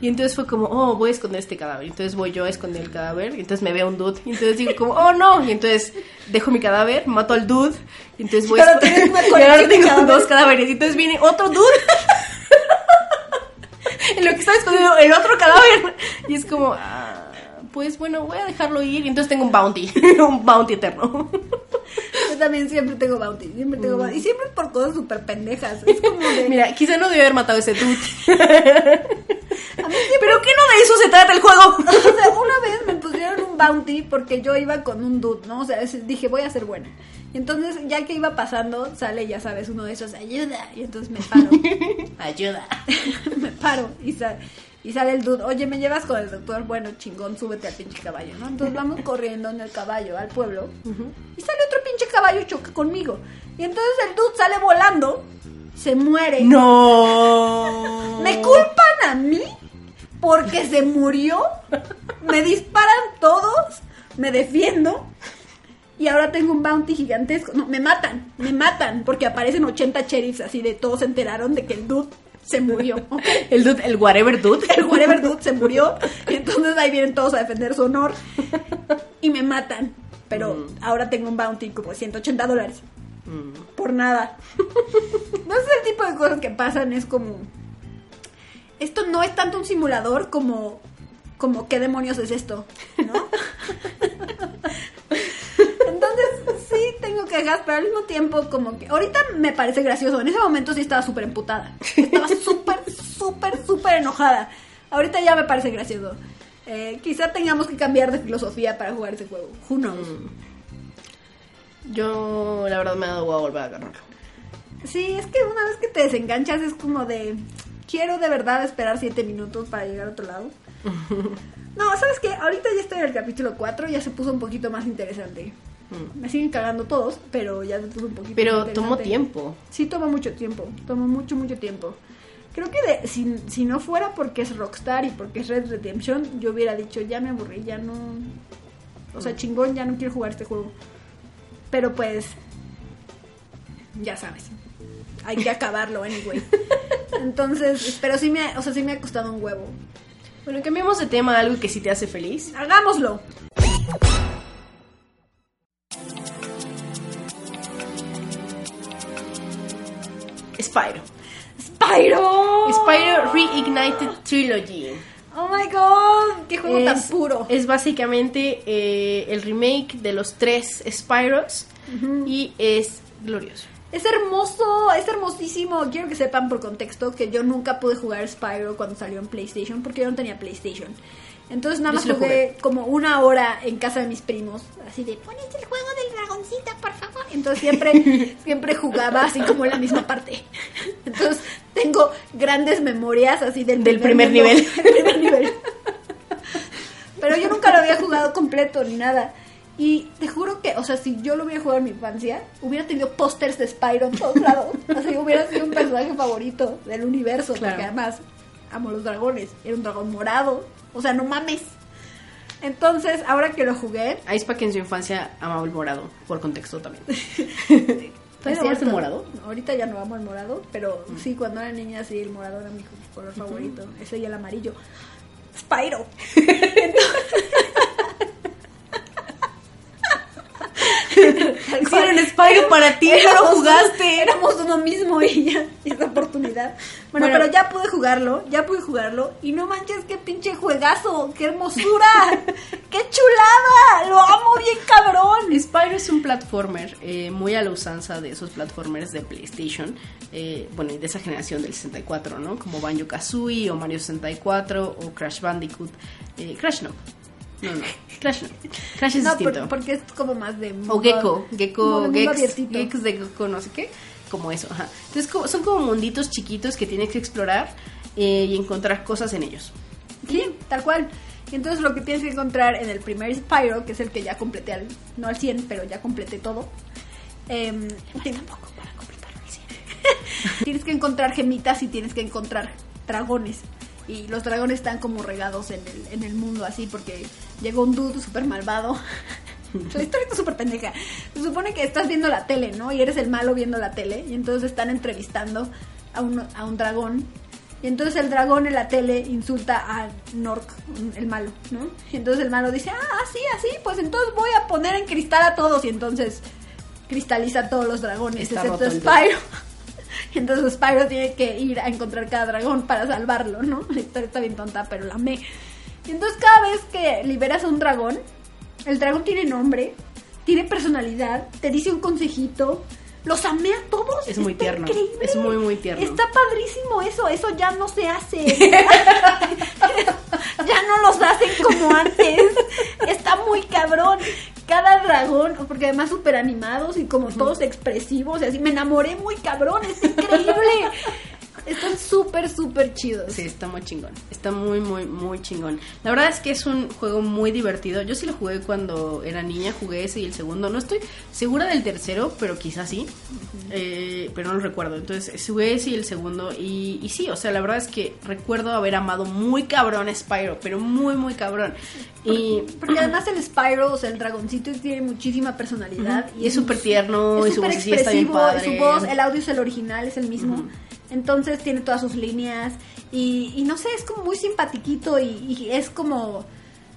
Y entonces fue como, oh, voy a esconder este cadáver. Y entonces voy yo a esconder el cadáver. Y entonces me ve un dude. Y entonces digo como, oh, no. Y entonces dejo mi cadáver, mato al dude. Y entonces voy Y ahora a [LAUGHS] de tengo dos cadáveres. Y entonces viene otro dude. [LAUGHS] estaba escondido el otro cadáver. Y es como, ah, pues bueno, voy a dejarlo ir. Y entonces tengo un bounty. [LAUGHS] un bounty eterno. Yo también siempre tengo bounty, siempre tengo bounty. Y siempre por cosas súper pendejas. Es como de... [LAUGHS] Mira, quizá no debí haber matado a ese dude. a mí siempre- Pero que no de eso se trata el juego. [LAUGHS] o sea, una vez me pusieron un bounty porque yo iba con un dude, ¿no? O sea, dije, voy a ser buena. Y entonces, ya que iba pasando, sale, ya sabes, uno de esos, ayuda. Y entonces me paro. [LAUGHS] Ayuda. [LAUGHS] me paro y sale el dude, oye, ¿me llevas con el doctor? Bueno, chingón, súbete al pinche caballo, ¿no? Entonces vamos corriendo en el caballo al pueblo y sale otro pinche caballo y choca conmigo. Y entonces el dude sale volando, se muere. No. ¿Me culpan a mí? Porque se murió. Me disparan todos. Me defiendo. Y ahora tengo un bounty gigantesco. No, me matan. Me matan. Porque aparecen 80 sheriffs así de todos se enteraron de que el dude se murió. [LAUGHS] El dude, el whatever dude. [LAUGHS] El whatever dude se murió. Y entonces ahí vienen todos a defender su honor. Y me matan. Pero ahora tengo un bounty como de 180 dólares. Por nada. [LAUGHS] No es el tipo de cosas que pasan, es como. Esto no es tanto un simulador como. como qué demonios es esto, ¿no? Sí, tengo quejas, pero al mismo tiempo, como que. Ahorita me parece gracioso. En ese momento sí estaba súper emputada. Estaba [LAUGHS] súper, súper, súper enojada. Ahorita ya me parece gracioso. Eh, quizá tengamos que cambiar de filosofía para jugar ese juego. Who knows? Yo, la verdad, me ha dado huevo volver a agarrarlo. Sí, es que una vez que te desenganchas es como de... Quiero de verdad esperar siete minutos para llegar a otro lado. [LAUGHS] No, ¿sabes qué? Ahorita ya estoy en el capítulo 4, ya se puso un poquito más interesante. Me siguen cagando todos, pero ya puso un poquito Pero tomó tiempo. Sí, toma mucho tiempo. Tomó mucho, mucho tiempo. Creo que de- si, si no fuera porque es Rockstar y porque es Red Redemption, yo hubiera dicho, ya me aburrí, ya no... O sea, chingón, ya no quiero jugar este juego. Pero pues... Ya sabes. Hay que [LAUGHS] acabarlo, anyway. Entonces, pero sí me, o sea, sí me ha costado un huevo. Bueno, cambiemos de tema a algo que sí te hace feliz. ¡Hagámoslo! Spyro. ¡Spyro! Spyro Reignited Trilogy. ¡Oh my god! ¡Qué juego tan puro! es básicamente eh, el remake de los tres Spyros y es glorioso. Es hermoso, es hermosísimo. Quiero que sepan por contexto que yo nunca pude jugar Spyro cuando salió en PlayStation porque yo no tenía PlayStation. Entonces nada más sí jugué como una hora en casa de mis primos, así de ponete el juego del dragoncito, por favor. Entonces siempre, [LAUGHS] siempre jugaba así como la misma parte. [LAUGHS] Entonces tengo grandes memorias así del, Del primer nivel. [LAUGHS] primer nivel. Pero yo nunca lo había jugado completo ni nada. Y te juro que, o sea, si yo lo hubiera jugado en mi infancia, hubiera tenido pósters de Spyro en todos lados. Así hubiera sido un personaje favorito del universo. Claro. Porque además amo los dragones. Era un dragón morado. O sea, no mames. Entonces, ahora que lo jugué, Icepack en su infancia amaba el morado, por contexto también. [LAUGHS] es ¿Todavía el morado? Ahorita ya no amo el morado, pero sí, cuando era niña, sí, el morado era mi color favorito. Ese y el amarillo. Spyro. [LAUGHS] Hicieron Spyro para ti, no lo jugaste. Éramos uno mismo y ya, [LAUGHS] esa oportunidad. Bueno, Bueno. pero ya pude jugarlo, ya pude jugarlo. Y no manches, qué pinche juegazo, qué hermosura, [LAUGHS] qué chulada, lo amo bien cabrón. Spyro es un platformer eh, muy a la usanza de esos platformers de PlayStation, eh, bueno, y de esa generación del 64, ¿no? Como Banjo Kazooie o Mario 64 o Crash Bandicoot. Eh, Crash no. No, no. Crash no. Crash es No, distinto. por- porque es como más de... O mundo- Gecko, como Gecko, mundo Gex, de Gecko, no sé qué, como eso, ajá. Entonces como- son como munditos chiquitos que tienes que explorar eh, y encontrar cosas en ellos. Sí, tal cual. Entonces lo que tienes que encontrar en el primer Spyro, que es el que ya completé al, no al 100, pero ya completé todo. em, tampoco para completarlo al 100. [LAUGHS] tienes que encontrar gemitas y tienes que encontrar dragones. Y los dragones están como regados en el, en el mundo así porque llegó un dude súper malvado. [LAUGHS] La historia está súper pendeja. Se supone que estás viendo la tele, ¿no? Y eres el malo viendo la tele. Y entonces están entrevistando a un, a un dragón. Y entonces el dragón en la tele insulta a Nork, el malo, ¿no? Y entonces el malo dice, ah, así, así, pues entonces voy a poner en cristal a todos. Y entonces cristaliza a todos los dragones, Está excepto Spyro. Entonces Spyro tiene que ir a encontrar cada dragón para salvarlo, ¿no? La historia está bien tonta, pero la amé. Y entonces cada vez que liberas a un dragón, el dragón tiene nombre, tiene personalidad, te dice un consejito. Los amé a todos. Es muy tierno, increíble. es muy, muy tierno. Está padrísimo eso, eso ya no se hace. [LAUGHS] [LAUGHS] ya no los hacen como antes. Está muy cabrón. Cada dragón, porque además súper animados y como todos expresivos y así, me enamoré muy cabrón, es increíble. [LAUGHS] Están súper, súper chidos. Sí, está muy chingón. Está muy, muy, muy chingón. La verdad es que es un juego muy divertido. Yo sí lo jugué cuando era niña, jugué ese y el segundo. No estoy segura del tercero, pero quizás sí. Eh, pero no lo recuerdo. Entonces, jugué ese y el segundo. Y, y sí, o sea, la verdad es que recuerdo haber amado muy cabrón Spyro, pero muy, muy cabrón. Y Porque además el Spyro, o sea, el dragoncito tiene muchísima personalidad. Y es súper tierno, y su súper vocecilla está bien expresivo, padre. Su voz, el audio es el original, es el mismo. Entonces tiene todas sus líneas. Y, no sé, es como muy simpatiquito y, es como,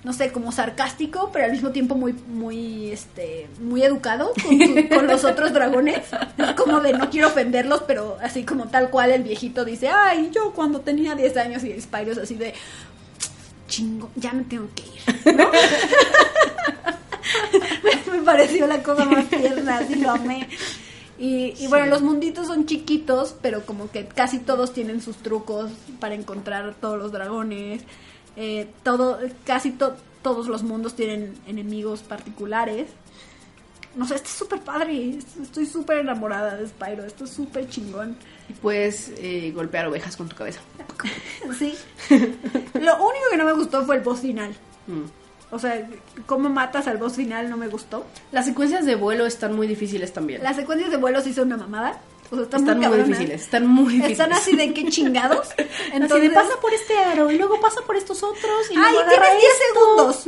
no sé, como sarcástico, pero al mismo tiempo muy, muy, este, muy educado con, con los otros dragones. Es como de no quiero ofenderlos, pero así como tal cual el viejito dice, ay, yo cuando tenía 10 años y Spyro es así de, chingo, ya me tengo que ir. ¿no? [LAUGHS] me pareció la cosa más tierna, así lo amé. Y, y bueno, los munditos son chiquitos, pero como que casi todos tienen sus trucos para encontrar todos los dragones. Eh, todo, casi to- todos los mundos tienen enemigos particulares. No sé, este es súper padre. Estoy súper enamorada de Spyro. Esto es súper chingón. y puedes eh, golpear ovejas con tu cabeza. [LAUGHS] Sí. Lo único que no me gustó fue el boss final. Mm. O sea, cómo matas al boss final no me gustó. Las secuencias de vuelo están muy difíciles también. Las secuencias de vuelo sí son una mamada. O sea, están, están muy, difíciles, están muy difíciles. Están así de qué chingados. [LAUGHS] Así Entonces, de pasa por este aro y luego pasa por estos otros y ¡Ay, luego tienes 10 esto. segundos!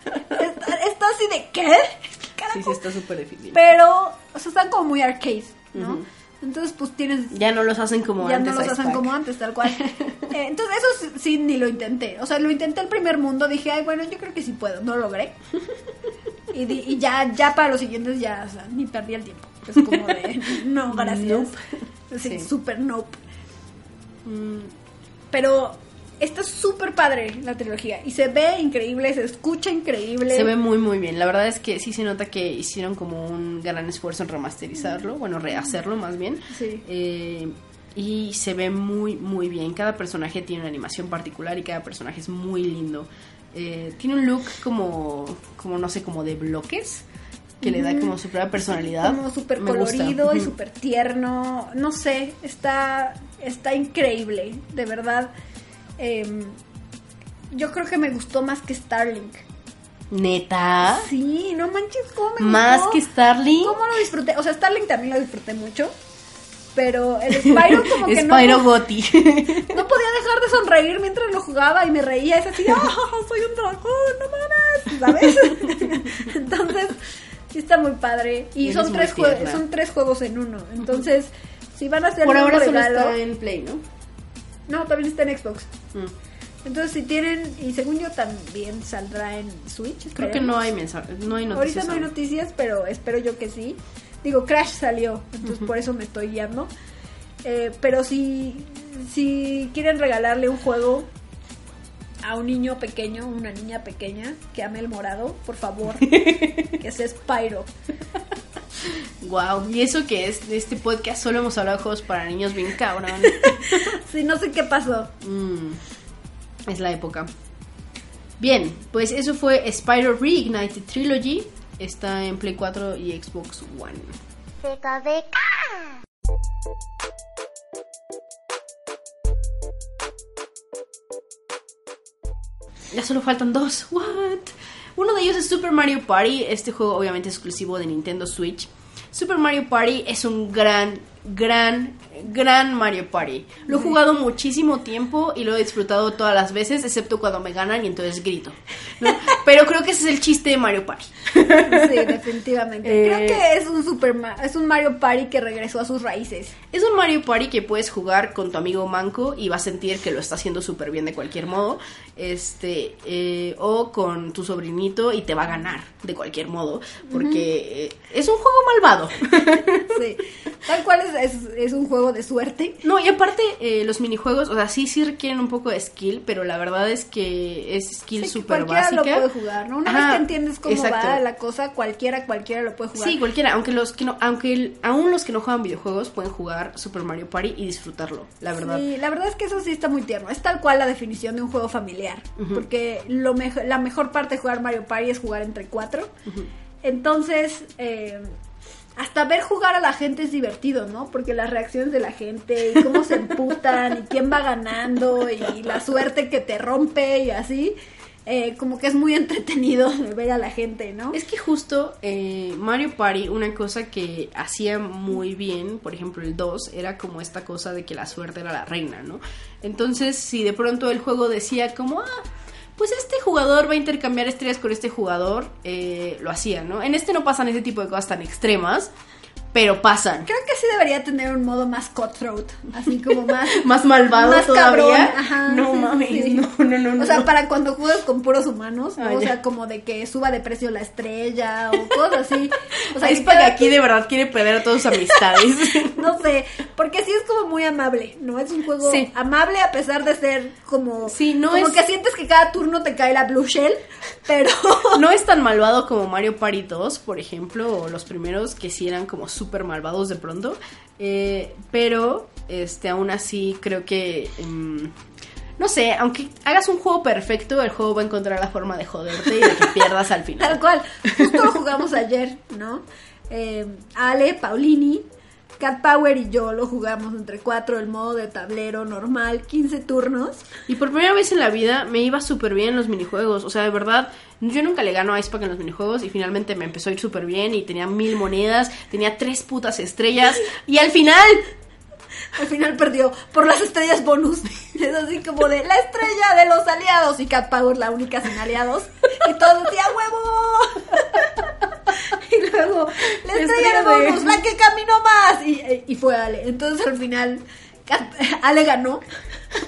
[LAUGHS] está, está así de ¿qué? Carajo. Sí, sí, está súper difícil. Pero, o sea, están como muy arcade, ¿no? Entonces, pues tienes Ya no los hacen como ya antes. no los hacen Pack. como antes, tal cual. [LAUGHS] Eh, entonces, eso sí, ni lo intenté. O sea, lo intenté el primer mundo, dije, ay, bueno, yo creo que sí puedo, no lo logré. Y, di- y ya, ya para los siguientes ya, o sea, ni perdí el tiempo. Es como de, [LAUGHS] no, gracias. Nope. Sí, Sí. súper nope. Mm, Pero está súper padre la trilogía. Y se ve increíble, se escucha increíble. Se ve muy muy bien. La verdad es que sí se nota que hicieron como un gran esfuerzo en remasterizarlo, bueno, rehacerlo más bien. Sí. Eh, y se ve muy muy bien. Cada personaje tiene una animación particular y cada personaje es muy lindo. Eh, tiene un look como, como no sé, como de bloques que le da como su propia personalidad. Como súper gusta. colorido y súper tierno. No sé, está, está increíble, de verdad. Em, yo creo que me gustó más que Starlink. Neta. Sí, no manches, cómo me Más gustó. que Starling. ¿Cómo lo disfruté? O sea, Starlink también lo disfruté mucho. Pero el Spyro [LAUGHS] como que no, Spyro Gotti. [LAUGHS] no podía dejar de sonreír mientras lo jugaba y me reía. Es así, [LAUGHS] ¡ah, soy un dragón! ¡No mames! ¿Sabes? Entonces, sí está muy padre. Y Eres son tres, son tres juegos en uno. Entonces, si van a hacer Por un ahora solo está en Play, ¿no? No, también está en Xbox. Mm. Entonces, si tienen... Y según yo, también saldrá en Switch. Creo que no hay mensajes, no hay Ahorita noticias. no hay noticias, pero espero yo que sí. Digo, Crash salió, entonces por eso me estoy guiando. Eh, pero si, si quieren regalarle un juego a un niño pequeño, una niña pequeña que ame el morado, por favor, [LAUGHS] que sea Spyro. Wow, y eso que es de este podcast solo hemos hablado de juegos para niños bien cabrón. [LAUGHS] Sí, no sé qué pasó. Mm, es la época. Bien, pues eso fue Spyro Reignited Trilogy. Está en Play 4 y Xbox One. Ya solo faltan dos. What? Uno de ellos es Super Mario Party. Este juego obviamente es exclusivo de Nintendo Switch. Super Mario Party es un gran, gran, gran Mario Party. Lo he jugado muchísimo tiempo y lo he disfrutado todas las veces, excepto cuando me ganan y entonces grito. ¿no? [LAUGHS] Pero creo que ese es el chiste de Mario Party. Sí, definitivamente. [LAUGHS] Eh, Creo que es un Super es un Mario Party que regresó a sus raíces. Es un Mario Party que puedes jugar con tu amigo Manco y vas a sentir que lo está haciendo súper bien de cualquier modo. Este, eh, o con tu sobrinito y te va a ganar de cualquier modo. Porque eh, es un juego malvado. [LAUGHS] Sí. Tal cual es, es, es un juego de suerte. No, y aparte, eh, los minijuegos, o sea, sí, sí requieren un poco de skill, pero la verdad es que es skill Sí, súper cualquiera básica. lo puede jugar, ¿no? Una Ajá, vez que entiendes cómo exacto. va la cosa, cualquiera, cualquiera lo puede jugar. Sí, cualquiera, aunque los que no, aunque el- aún los que no juegan videojuegos pueden jugar Super Mario Party y disfrutarlo, la verdad. Sí, la verdad es que eso sí está muy tierno. Es tal cual la definición de un juego familiar. Porque lo mejo- la mejor parte de jugar Mario Party es jugar entre cuatro. Entonces, eh, hasta ver jugar a la gente es divertido, ¿no? Porque las reacciones de la gente y cómo se emputan y quién va ganando y la suerte que te rompe y así. Eh, como que es muy entretenido de [LAUGHS] ver a la gente, ¿no? Es que justo eh, Mario Party, una cosa que hacía muy bien, por ejemplo el 2, era como esta cosa de que la suerte era la reina, ¿no? Entonces, si de pronto el juego decía como, ah, pues este jugador va a intercambiar estrellas con este jugador, eh, lo hacía, ¿no? En este no pasan ese tipo de cosas tan extremas, pero pasan. Creo que sí debería tener un modo más cutthroat, así como [LAUGHS] más... Más malvado más todavía. cabrón, ajá, no sí, mames, sí. no, no, no. O sea, para cuando juegas con puros humanos, ¿no? Ah, o ya. sea, como de que suba de precio la estrella o cosas así. O sea, es que para que aquí de verdad quiere perder a todas sus amistades. [LAUGHS] No sé, porque sí es como muy amable, ¿no? Es un juego Sí. amable a pesar de ser como... Sí, no como es- que sientes que cada turno te cae la blue shell, pero... [LAUGHS] No es tan malvado como Mario Party 2, por ejemplo, o los primeros que sí eran como súper malvados de pronto. Eh, pero, este, aún así creo que... em, no sé, aunque hagas un juego perfecto, el juego va a encontrar la forma de joderte y de que pierdas al Tal final. cual. Justo lo jugamos ayer, ¿no? Eh, Ale, Paulini, Cat Power y yo lo jugamos entre cuatro, el modo de tablero normal, 15 turnos. Y por primera vez en la vida me iba súper bien en los minijuegos. O sea, de verdad, yo nunca le gano a Icepack en los minijuegos y finalmente me empezó a ir súper bien y tenía mil monedas, tenía tres putas estrellas y al final Al final perdió por las estrellas bonus. [LAUGHS] Es así como de la estrella de los aliados y Cat Power la única sin aliados. Y todos decían huevo. [LAUGHS] Y luego la La estrella de bonus, la que caminó más. Y, y fue Ale. Entonces al final Ale ganó,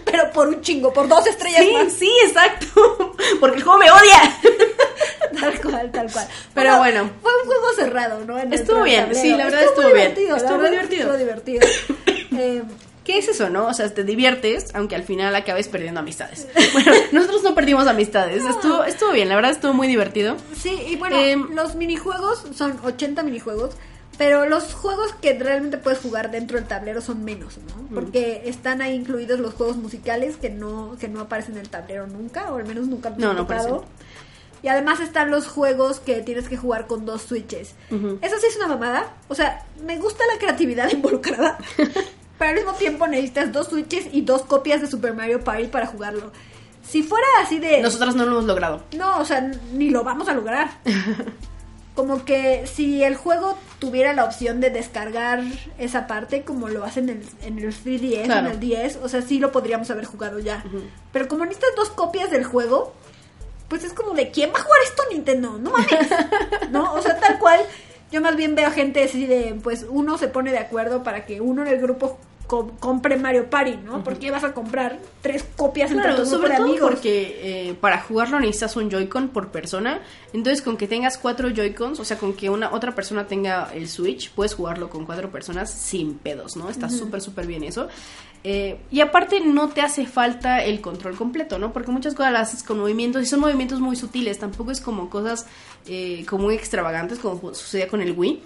pero por un chingo, por dos estrellas Sí, más. sí, exacto. [LAUGHS] Porque el juego me odia. [LAUGHS] Tal cual, tal cual. Pero bueno. Fue un juego cerrado, ¿no? En Estuvo bien, tablero. sí, la verdad estuvo bien. Estuvo muy divertido. Estuvo divertido. [LAUGHS] Eh, ¿Qué es eso, no? O sea, te diviertes, aunque al final acabes perdiendo amistades. Bueno, nosotros no perdimos amistades. Estuvo, estuvo bien, la verdad estuvo muy divertido. Sí, y bueno, Em, los minijuegos son 80 minijuegos, pero los juegos que realmente puedes jugar dentro del tablero son menos, ¿no? Porque están ahí incluidos los juegos musicales que no que no aparecen en el tablero nunca, o al menos nunca me No, han no tocado. Y además están los juegos que tienes que jugar con dos switches. Eso sí es una mamada. O sea, me gusta la creatividad [LAUGHS] involucrada. pero al mismo tiempo necesitas dos switches y dos copias de Super Mario Party para jugarlo. Si fuera así de... Nosotras no lo hemos logrado. No, o sea, ni lo vamos a lograr. [LAUGHS] como que si el juego tuviera la opción de descargar esa parte como lo hacen en, en el 3DS, Claro. en el 10, o sea, sí lo podríamos haber jugado ya. Pero como necesitas dos copias del juego, pues es como de quién va a jugar esto Nintendo, no mames. [LAUGHS] ¿No? O sea, tal cual, yo más bien veo gente así de, pues uno se pone de acuerdo para que uno en el grupo co- compre Mario Party, ¿no? Porque vas a comprar tres copias entre tu sobre de todo amigos. porque eh, para jugarlo necesitas un Joy-Con por persona. Entonces, con que tengas cuatro Joy-Cons, o sea, con que una otra persona tenga el Switch, puedes jugarlo con cuatro personas sin pedos, ¿no? Está súper, súper bien eso. Eh, y aparte, no te hace falta el control completo, ¿no? Porque muchas cosas las haces con movimientos y son movimientos muy sutiles. Tampoco es como cosas eh, como muy extravagantes, como sucedía con el Wii.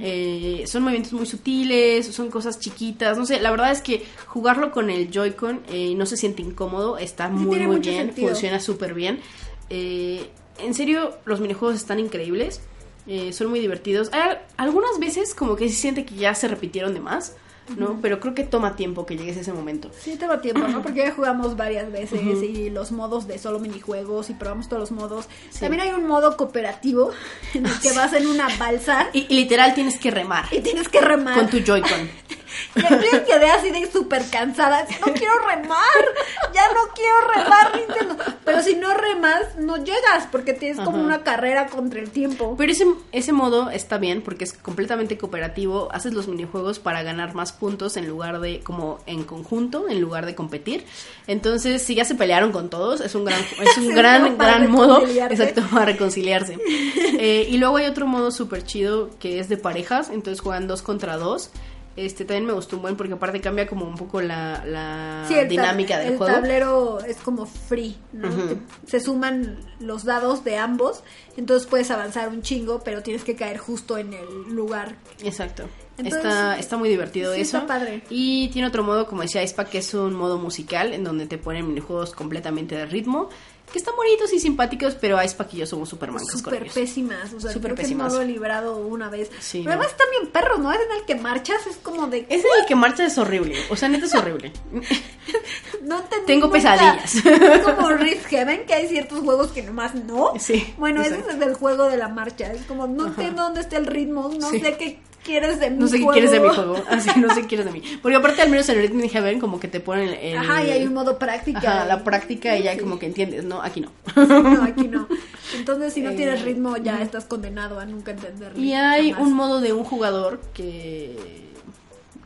Eh, son movimientos muy sutiles, son cosas chiquitas, no sé, la verdad es que jugarlo con el Joy-Con no se siente incómodo, está muy muy bien, sentido. funciona súper bien. En serio, los minijuegos están increíbles, son muy divertidos. Hay al- algunas veces como que se siente que ya se repitieron de más, ¿no? Pero creo que toma tiempo que llegues a ese momento. Sí, tengo tiempo, ¿no? Porque ya jugamos varias veces y los modos de solo minijuegos y probamos todos los modos. Sí. También hay un modo cooperativo en el que [LAUGHS] vas en una balsa Y, y literal tienes que remar y tienes que remar. con tu Joy-Con. [LAUGHS] Y yo me quedé así de súper cansada. No quiero remar. Ya no quiero remar, Nintendo. Pero si no remas, no llegas porque tienes como Ajá. una carrera contra el tiempo. Pero ese, ese modo está bien porque es completamente cooperativo. Haces los minijuegos para ganar más puntos en lugar de como en conjunto, en lugar de competir. Entonces, si ya se pelearon con todos, es un gran, [LAUGHS] es un Sí, gran, gran modo. Exacto, para reconciliarse. [LAUGHS] Eh, y luego hay otro modo súper chido que es de parejas. Entonces juegan dos contra dos. Este también me gustó un buen porque aparte cambia como un poco la, la Sí, el dinámica del el juego. tablero es como free, ¿no? Se suman los dados de ambos, entonces puedes avanzar un chingo, pero tienes que caer justo en el lugar. Exacto. Entonces, está, está muy divertido sí, eso. está padre. Y tiene otro modo, como decía Ispa, que es un modo musical, en donde te ponen minijuegos completamente de ritmo, que están bonitos y simpáticos, pero y yo somos super mancos con Súper pésimas, o sea, Súper creo que pésimas. no lo he librado una vez. Sí, pero no. además también perros, ¿no? Es en el que marchas, es como de... Ese el que marcha es horrible, o sea, neta es horrible. No entendí Tengo pesadillas. Es como Rift Heaven, que hay ciertos juegos que nomás no. Sí, Bueno, exacto. ese es el juego de la marcha. Es como, no Ajá. sé dónde está el ritmo, no Sí. sé qué quieres de mi No sé qué quieres de mi juego, así no sé qué quieres de mí. Porque aparte al menos en Rhythm Heaven como que te ponen el... Ajá, y hay un modo práctica. Ajá, la práctica y ya Sí. como que entiendes, ¿no? Aquí no. No, aquí no. Entonces, si no Eh, tienes ritmo, ya estás condenado a nunca entender. Y hay jamás. un modo de un jugador que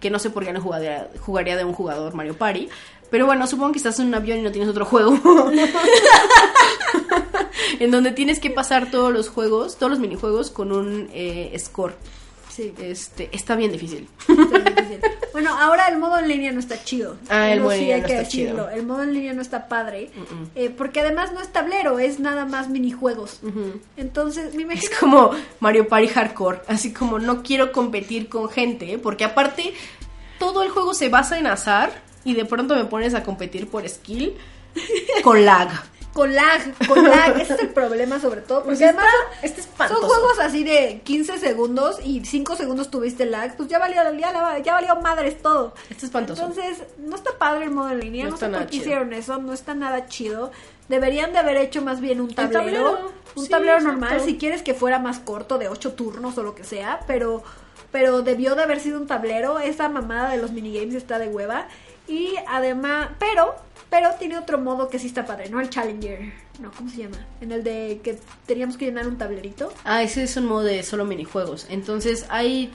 que no sé por qué no jugaría, jugaría de un jugador Mario Party. Pero bueno, supongo que estás en un avión y no tienes otro juego. [LAUGHS] en donde tienes que pasar todos los juegos, todos los minijuegos con un eh, score. Sí, Este, está bien difícil. está difícil. Bueno, ahora el modo en línea no está chido. Ah, el modo en sí línea hay no que está decirlo. chido. El modo en línea no está padre. Eh, porque además no es tablero, es nada más minijuegos. Ujú. Entonces, Es como Mario Party Hardcore, así como no quiero competir con gente, porque aparte todo el juego se basa en azar y de pronto me pones a competir por skill con lag. Con lag, con [LAUGHS] lag. Ese es el problema, sobre todo. Porque Pues además está- está son juegos así de 15 segundos y 5 segundos tuviste lag. Pues ya valió, ya, la- ya valió madres todo. Está espantoso. Entonces, no está padre el modo en línea. No No, sé por qué hicieron eso. No está nada chido. Deberían de haber hecho más bien un tablero. tablero, Un sí, tablero exacto. normal. Si quieres que fuera más corto, de 8 turnos o lo que sea. Pero, pero debió de haber sido un tablero. Esa mamada de los minigames está de hueva. Y además, pero, pero tiene otro modo que sí está padre, ¿no? El Challenger. No, ¿cómo se llama? En el de que teníamos que llenar un tablerito. Ah, ese es un modo de solo minijuegos. Entonces hay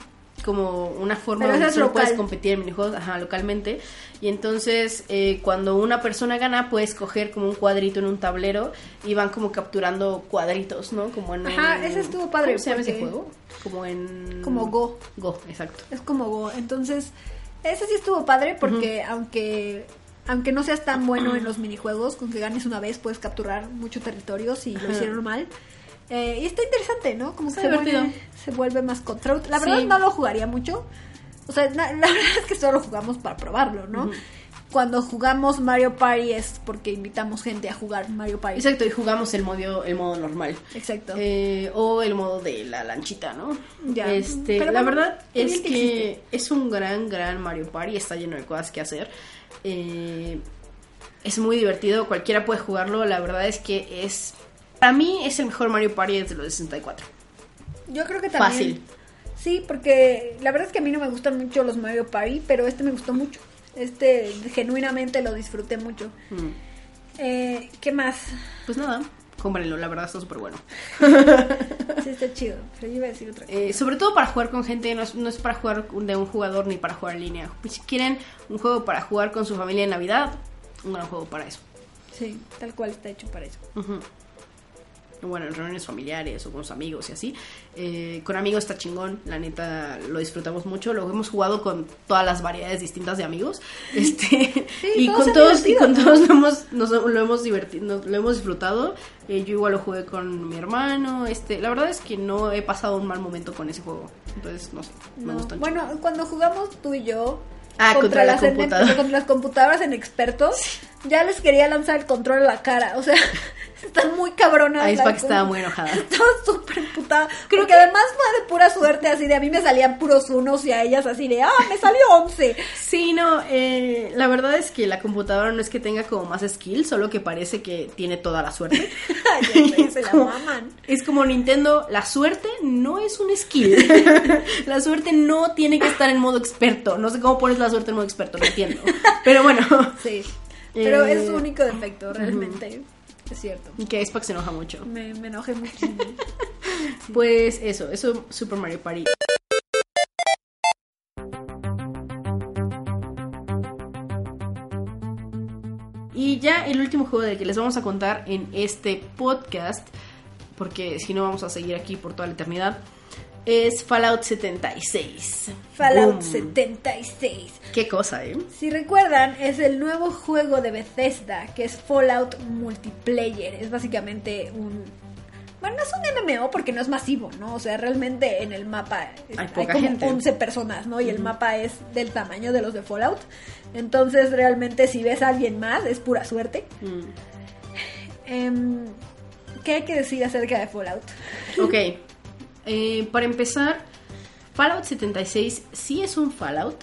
como una forma Pero donde solo local. puedes competir en minijuegos, ajá, localmente. Y entonces eh, cuando una persona gana puedes coger como un cuadrito en un tablero y van como capturando cuadritos, ¿no? Como en Ajá, un- ese estuvo padre, ¿Cómo se llama ese juego? Como en... Como Go. Go, exacto. Es como Go. Entonces, ese sí estuvo padre porque aunque aunque no seas tan bueno en los minijuegos, con que ganes una vez puedes capturar mucho territorio si lo hicieron mal. Eh, y está interesante, ¿no? Como que se vuelve, se vuelve más cutthroat. La verdad Sí. no lo jugaría mucho. O sea, [LAUGHS] la verdad es que solo jugamos para probarlo, ¿no? Ujú. Cuando jugamos Mario Party es porque invitamos gente a jugar Mario Party. Exacto, y jugamos el modo, el modo normal. Exacto. Eh, o el modo de la lanchita, ¿no? Ya. Este, Pero la bueno, verdad es que es un gran, gran Mario Party, está lleno de cosas que hacer. Eh, es muy divertido, cualquiera puede jugarlo. La verdad es que es, para mí es el mejor Mario Party desde los 64. Yo creo que también. Fácil. Sí, porque la verdad es que a mí no me gustan mucho los Mario Party, pero este me gustó mucho. Este genuinamente lo disfruté mucho. Mm. Eh, ¿Qué más? Pues nada, cómprenlo, la verdad está súper bueno. [LAUGHS] Sí, está chido. Pero yo iba a decir otra cosa. Eh, sobre todo para jugar con gente, no es, no es para jugar de un jugador ni para jugar en línea. Pues si quieren un juego para jugar con su familia en Navidad, un gran juego para eso. Sí, tal cual está hecho para eso. Ujú. Bueno, en reuniones familiares o con los amigos y así. Eh, con amigos está chingón, la neta lo disfrutamos mucho. Lo hemos jugado con todas las variedades distintas de amigos. Este, [LAUGHS] y, todos con todos, y con todos lo hemos, nos- lo hemos divertido, nos- lo hemos disfrutado. Eh, yo igual lo jugué con mi hermano. Este, la verdad es que no he pasado un mal momento con ese juego. Entonces, no sé, me gusta mucho. Bueno, cuando jugamos tú y yo Ah, contra la las en- contra las computadoras en expertos, ya les quería lanzar el control a la cara. O sea, [LAUGHS] están muy cabronas. Que estaba muy enojada. [LAUGHS] Estaba súper emputada. Creo porque además fue de pura suerte, así de a mí me salían puros unos y a ellas así de, ah, me salió 11. Sí, no, eh, la verdad es que la computadora no es que tenga como más skill, solo que parece que tiene toda la suerte. [LAUGHS] Ya se la como- maman. Es como Nintendo, la suerte no es un skill. [LAUGHS] la suerte no tiene que estar en modo experto. No sé cómo pones la suerte en modo experto, no entiendo. Pero bueno, Sí. Pero Eh, es su único defecto, realmente. Es cierto. que Xbox se enoja mucho. Me, me enojé muchísimo. [LAUGHS] Pues eso, eso Super Mario Party. Y ya el último juego del que les vamos a contar en este podcast, porque si no vamos a seguir aquí por toda la eternidad, es Fallout 76. Fallout Boom. 76. Qué cosa, ¿eh? Si recuerdan, es el nuevo juego de Bethesda, que es Fallout Multiplayer. Es básicamente un... Bueno, no es un MMO porque no es masivo, ¿no? O sea, realmente en el mapa Hay como gente. 11 personas, ¿no? Y el mapa es del tamaño de los de Fallout. Entonces, realmente, si ves a alguien más, es pura suerte. Mm. Em, ¿Qué hay que decir acerca de Fallout? Ok. [LAUGHS] Eh, para empezar, Fallout 76 sí es un Fallout,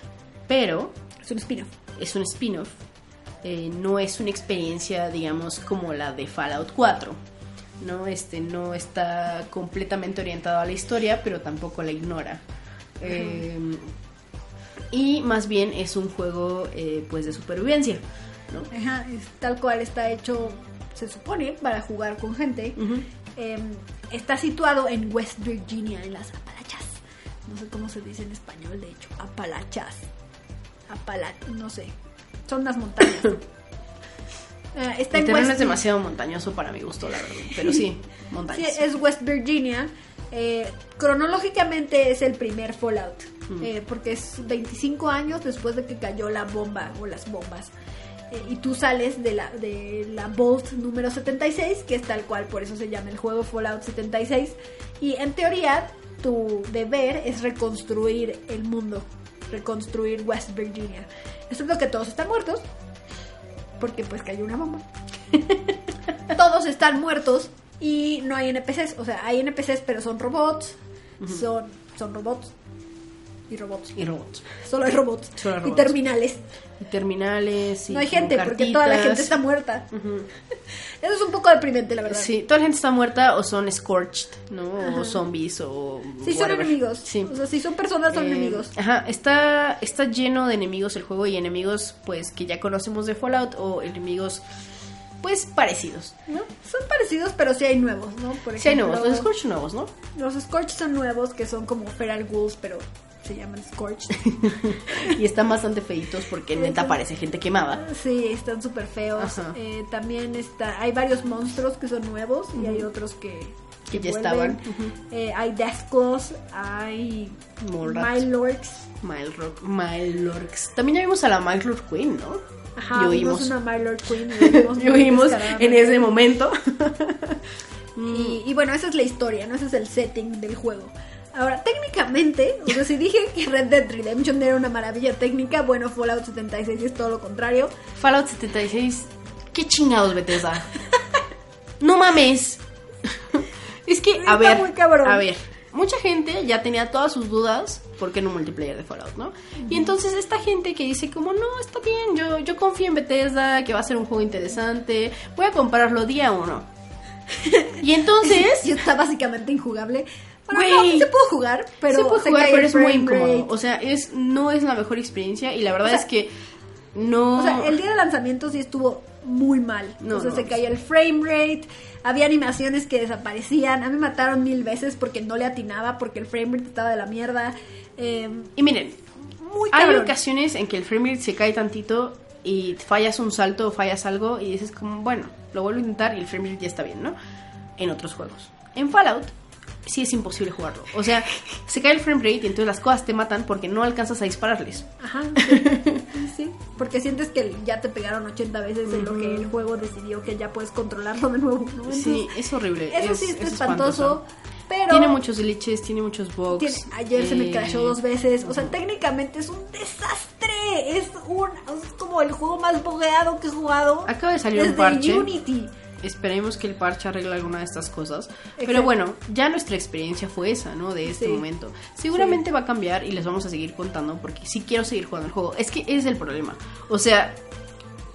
pero Es un spin-off. es un spin-off. Eh, no es una experiencia, digamos, como la de Fallout 4. ¿no? Este no está completamente orientado a la historia, pero tampoco la ignora. Eh, y más bien es un juego eh, pues de supervivencia. ¿no? Ajá, es tal cual está hecho, se supone, para jugar con gente. Eh, está situado en West Virginia, en las Apalachas. No sé cómo se dice en español, de hecho. Apalachas. Apala no sé. Son unas montañas. [LAUGHS] Eh, está en West es demasiado montañoso para mi gusto, la verdad. Pero sí, [LAUGHS] Sí, montañas. es West Virginia. Eh, cronológicamente es el primer Fallout, Mm. eh, porque es 25 años después de que cayó la bomba o las bombas. Eh, y tú sales de la, de la Vault número 76, que es tal cual, por eso se llama el juego Fallout 76. Y en teoría, tu deber es reconstruir el mundo, reconstruir West Virginia. Excepto que todos están muertos, porque pues cayó una bomba [LAUGHS] todos están muertos y no hay NPCs. O sea, hay NPCs, pero son robots. Son, son robots. Y robots. Y robots. Solo hay robots. Solo hay Y robots. terminales. Y terminales. y no hay gente, porque toda la gente está muerta. [LAUGHS] Eso es un poco deprimente, la verdad. Sí, toda la gente está muerta o son scorched, ¿no? O zombies o. Sí, son enemigos. Sí. O sea, si son personas, son Eh, enemigos. Ajá, está, está lleno de enemigos el juego y enemigos pues que ya conocemos de Fallout o enemigos pues parecidos, ¿no? Son parecidos, pero sí hay nuevos, ¿no? Por Sí hay ejemplo, nuevos, los Scorch nuevos, ¿no? los Scorch son nuevos, que son como Feral Ghouls, pero se llaman Scorch. [LAUGHS] Y están bastante feitos porque neta parece gente quemada. Sí, están súper feos. Eh, también está, hay varios monstruos que son nuevos y hay otros que, Que ya vuelven. estaban. Ujú. Eh, hay Deathclaws, hay. Milorks. Milorks. También ya vimos a la Milord Queen, ¿no? Ajá, y vimos oímos. una Milord Queen. y [LAUGHS] oímos en ese momento. [LAUGHS] Y, y bueno, esa es la historia, ¿no? Ese es el setting del juego. Ahora, técnicamente, o sea, si dije que Red Dead Redemption era una maravilla técnica, bueno, Fallout 76 es todo lo contrario. Fallout 76. ¿Qué chingados, Bethesda? no mames. es que, a Está ver, muy cabrón. a ver, mucha gente ya tenía todas sus dudas porque en un multiplayer de Fallout, ¿no? Y entonces esta gente que dice como, no, está bien, yo, yo confío en Bethesda, que va a ser un juego interesante, voy a comprarlo día uno. [LAUGHS] y entonces... Y está básicamente injugable. Bueno, no, se puede jugar, pero se puede jugar, pero es muy incómodo. O sea, es, no es la mejor experiencia y la verdad O sea, es que no... O sea, el día de lanzamiento sí estuvo muy mal. No, o sea, no. se caía el frame rate, había animaciones que desaparecían. A mí me mataron mil veces porque no le atinaba, porque el frame rate estaba de la mierda. Eh, Y miren, muy hay ocasiones en que el frame rate se cae tantito y fallas un salto o fallas algo y dices como, bueno, lo vuelvo a intentar y el frame rate ya está bien, ¿no? En otros juegos. En Fallout sí es imposible jugarlo. O sea, se cae el frame rate y entonces las cosas te matan porque no alcanzas a dispararles. Ajá, [LAUGHS] sí, sí, sí. Porque sientes que ya te pegaron 80 veces en lo que el juego decidió que ya puedes controlarlo de nuevo, ¿no? Sí, es horrible. Eso es- sí está es espantoso, pero... Tiene muchos glitches, tiene muchos bugs. tiene- ayer se me eh, crashó dos veces. O sea, técnicamente es un desastre. Es un es como el juego más bogeado que he jugado. Acaba de salir un desde parche. Unity. Esperemos que el parche arregle alguna de estas cosas. Pero bueno, ya nuestra experiencia fue esa, ¿no? De este Sí. momento. Seguramente va a cambiar y les vamos a seguir contando porque sí quiero seguir jugando el juego. Es que es el problema. O sea,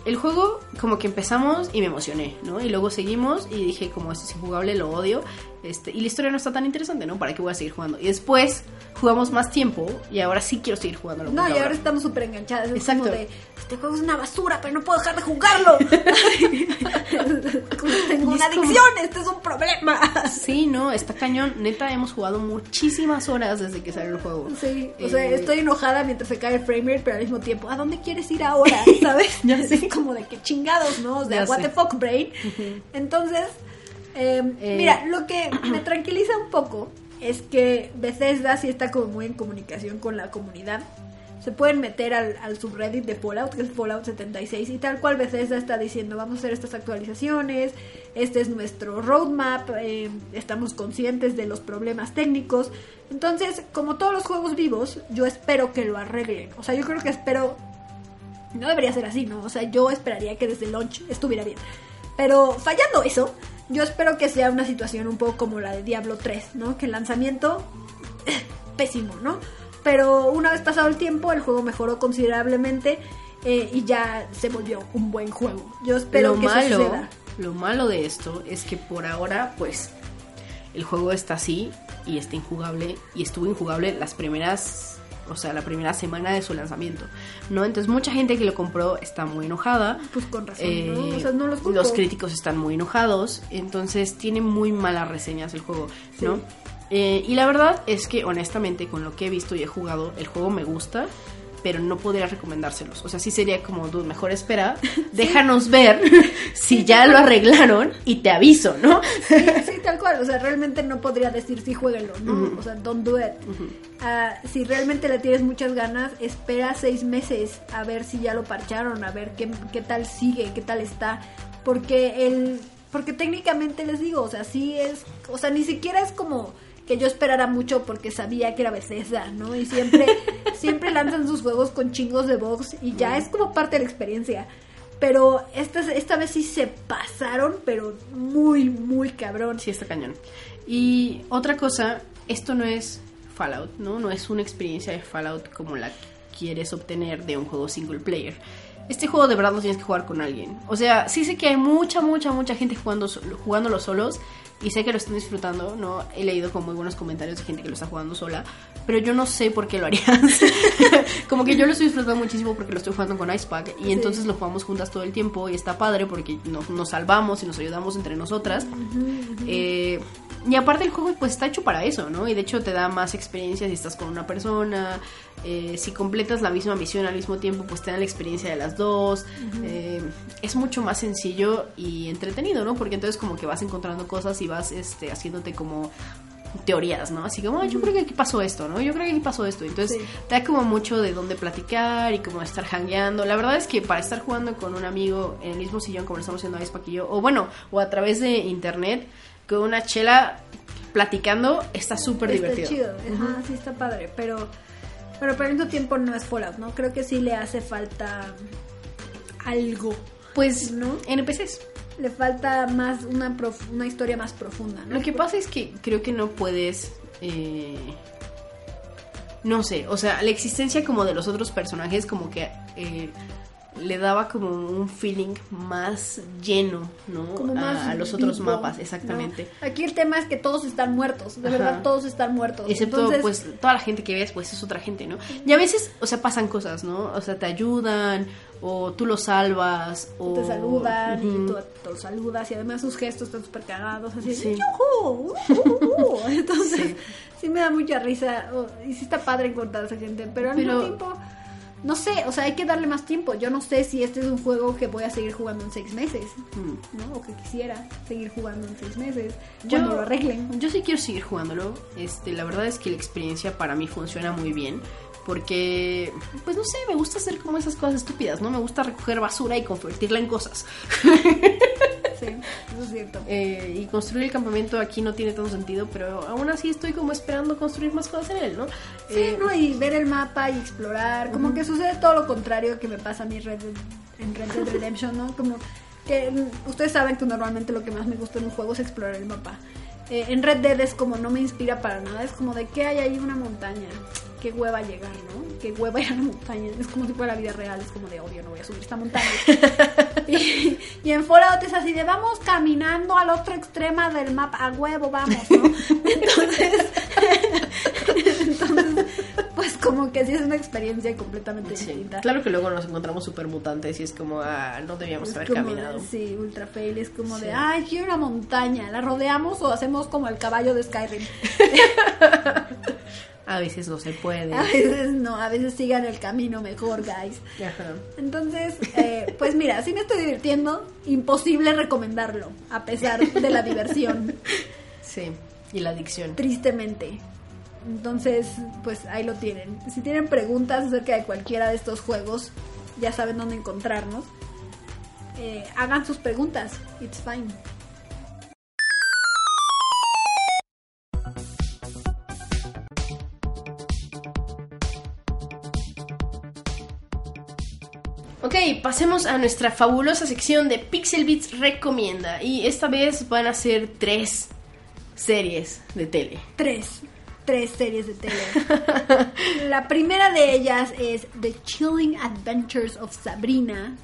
el juego como que empezamos y me emocioné, ¿no? Y luego seguimos y dije como esto es injugable, lo odio. Este, y la historia no está tan interesante, ¿no? ¿Para qué voy a seguir jugando? Y después jugamos más tiempo y ahora sí quiero seguir jugando. No, y ahora estamos súper enganchadas. Es como Exacto. de, este juego es una basura, pero no puedo dejar de jugarlo. Como [LAUGHS] [LAUGHS] tengo una como- adicción, este es un problema. [LAUGHS] Sí, no, está cañón. Neta, hemos jugado muchísimas horas desde que salió el juego. Sí, o sea, Eh, estoy enojada mientras se cae el frame rate, pero al mismo tiempo, ¿a dónde quieres ir ahora? ¿Sabes? Ya sé. Es como de que chingados, ¿no? O sea, Ya what sé. the fuck, brain. Entonces, eh, Eh. mira, lo que me tranquiliza un poco es que Bethesda sí está como muy en comunicación con la comunidad. Se pueden meter al, al subreddit de Fallout, que es Fallout 76, y tal cual Bethesda está diciendo, vamos a hacer estas actualizaciones, este es nuestro roadmap, eh, estamos conscientes de los problemas técnicos. Entonces, como todos los juegos vivos, yo espero que lo arreglen. O sea, yo creo que espero... No debería ser así, ¿no? O sea, yo esperaría que desde launch estuviera bien. Pero fallando eso, yo espero que sea una situación un poco como la de Diablo 3, ¿no? Que el lanzamiento, [LAUGHS] pésimo, ¿no? Pero una vez pasado el tiempo, el juego mejoró considerablemente eh, y ya se volvió un buen juego. Yo espero lo que eso malo, suceda. lo malo de esto es que por ahora, pues, el juego está así y está injugable y estuvo injugable las primeras, o sea, la primera semana de su lanzamiento, ¿no? Entonces mucha gente que lo compró está muy enojada. Pues con razón, Eh, ¿no? O sea, no los los críticos están muy enojados, entonces tiene muy malas reseñas el juego, ¿no? Sí. Eh, y la verdad es que honestamente con lo que he visto y he jugado, el juego me gusta, pero no podría recomendárselos. O sea, sí sería como, dude, mejor espera, [LAUGHS] déjanos ver [LAUGHS] si ya lo arreglaron y te aviso, ¿no? Sí, sí, tal cual. O sea, realmente no podría decir sí, jueguenlo, ¿no? O sea, don't do it. Ah, si realmente le tienes muchas ganas, espera seis meses a ver si ya lo parcharon, a ver qué, qué tal sigue, qué tal está. Porque el. Porque técnicamente les digo, o sea, sí es. O sea, ni siquiera es como que yo esperara mucho porque sabía que era Bethesda, ¿no? Y siempre, [LAUGHS] siempre lanzan sus juegos con chingos de bugs y ya es como parte de la experiencia. Pero esta, esta vez sí se pasaron, pero muy, muy cabrón. Sí, está cañón. Y otra cosa, esto no es Fallout, ¿no? No es una experiencia de Fallout como la que quieres obtener de un juego single player. Este juego de verdad lo tienes que jugar con alguien. O sea, sí sé que hay mucha, mucha, mucha gente jugando, jugándolo solos y sé que lo están disfrutando, ¿no? He leído como muy buenos comentarios de gente que lo está jugando sola, pero yo no sé por qué lo harías. [LAUGHS] como que yo lo estoy disfrutando muchísimo porque lo estoy jugando con Icepack y Sí. entonces lo jugamos juntas todo el tiempo y está padre porque nos, nos salvamos y nos ayudamos entre nosotras. Eh, y aparte el juego pues está hecho para eso, ¿no? Y de hecho te da más experiencia si estás con una persona, eh, si completas la misma misión al mismo tiempo pues te da la experiencia de las dos. Eh, es mucho más sencillo y entretenido, ¿no? Porque entonces como que vas encontrando cosas y vas este, haciéndote como teorías, ¿no? Así como, "Ah, yo creo que aquí pasó esto, ¿no? Yo creo que aquí pasó esto. Entonces Sí. te da como mucho de dónde platicar y como estar hangueando. La verdad es que para estar jugando con un amigo en el mismo sillón como lo estamos haciendo Icepack y yo, o bueno, o a través de internet, con una chela platicando, está súper está divertido. chido, ajá, sí está padre, pero pero mismo tiempo no es Fallout, ¿no? Creo que sí le hace falta algo, Pues, ¿No? NPCs. le falta más una prof- una historia más profunda, ¿no? Lo que pasa es que creo que no puedes. eh, no sé, o sea, la existencia como de los otros personajes, como que. eh, le daba como un feeling más lleno, ¿no? Como a, más a los otros vivo, mapas, ¿no? exactamente. Aquí el tema es que todos están muertos, de Ajá. verdad todos están muertos. Excepto, Entonces, pues, toda la gente que ves, pues, es otra gente, ¿no? Y a veces, o sea, pasan cosas, ¿no? O sea, te ayudan, o tú los salvas, o... te saludan y tú, tú los saludas y además sus gestos están súper cagados, así Sí. "Yujú, ujú". [LAUGHS] Entonces, Sí. sí. me da mucha risa oh, y sí está padre encontrar a esa gente, pero al mismo tiempo, no sé, o sea, hay que darle más tiempo. Yo no sé si este es un juego que voy a seguir jugando en seis meses, Mm. ¿no? O que quisiera seguir jugando en seis meses, Yo- cuando lo arreglen. Yo sí quiero seguir jugándolo. Este, la verdad es que la experiencia para mí funciona muy bien. Porque, pues no sé, me gusta hacer como esas cosas estúpidas, ¿no? Me gusta recoger basura y convertirla en cosas. [LAUGHS] Sí, eso es cierto. Eh, y construir el campamento aquí no tiene tanto sentido, pero aún así estoy como esperando construir más cosas en él, ¿no? Sí, Eh, ¿no? Y ver el mapa y explorar. Como que sucede todo lo contrario que me pasa a mí Red Dead- en Red Dead Redemption, ¿no? Como que mm, ustedes saben que normalmente lo que más me gusta en un juego es explorar el mapa. Eh, en Red Dead es como no me inspira para nada, es como de que hay ahí una montaña. Qué hueva llegar, ¿no? Qué hueva ir a la montaña. Es como si fuera la vida real, es como de obvio, no voy a subir esta montaña. [LAUGHS] y, y en Fallout es así de vamos caminando al otro extremo del mapa, a huevo, vamos, ¿no? Entonces, [LAUGHS] entonces, pues como que sí es una experiencia completamente sí. distinta. Claro que luego nos encontramos super mutantes y es como, ah, no debíamos Es haber caminado. de- sí, ultra fail, es como Sí. de, ay, quiero una montaña, ¿la rodeamos o hacemos como el caballo de Skyrim? [LAUGHS] A veces no se puede. [LAUGHS] A veces no, a veces sigan el camino mejor, guys. Ajá. Entonces, eh, pues mira, sí me estoy divirtiendo, imposible recomendarlo, a pesar de la diversión, Sí, y la adicción. tristemente. Entonces, pues ahí lo tienen. Si tienen preguntas acerca de cualquiera de estos juegos, ya saben dónde encontrarnos. Eh, hagan sus preguntas, it's fine. Pasemos a nuestra fabulosa sección de Pixel Beats Recomienda. Y esta vez van a ser tres series de tele. Tres, tres series de tele. [LAUGHS] La primera de ellas es The Chilling Adventures of Sabrina.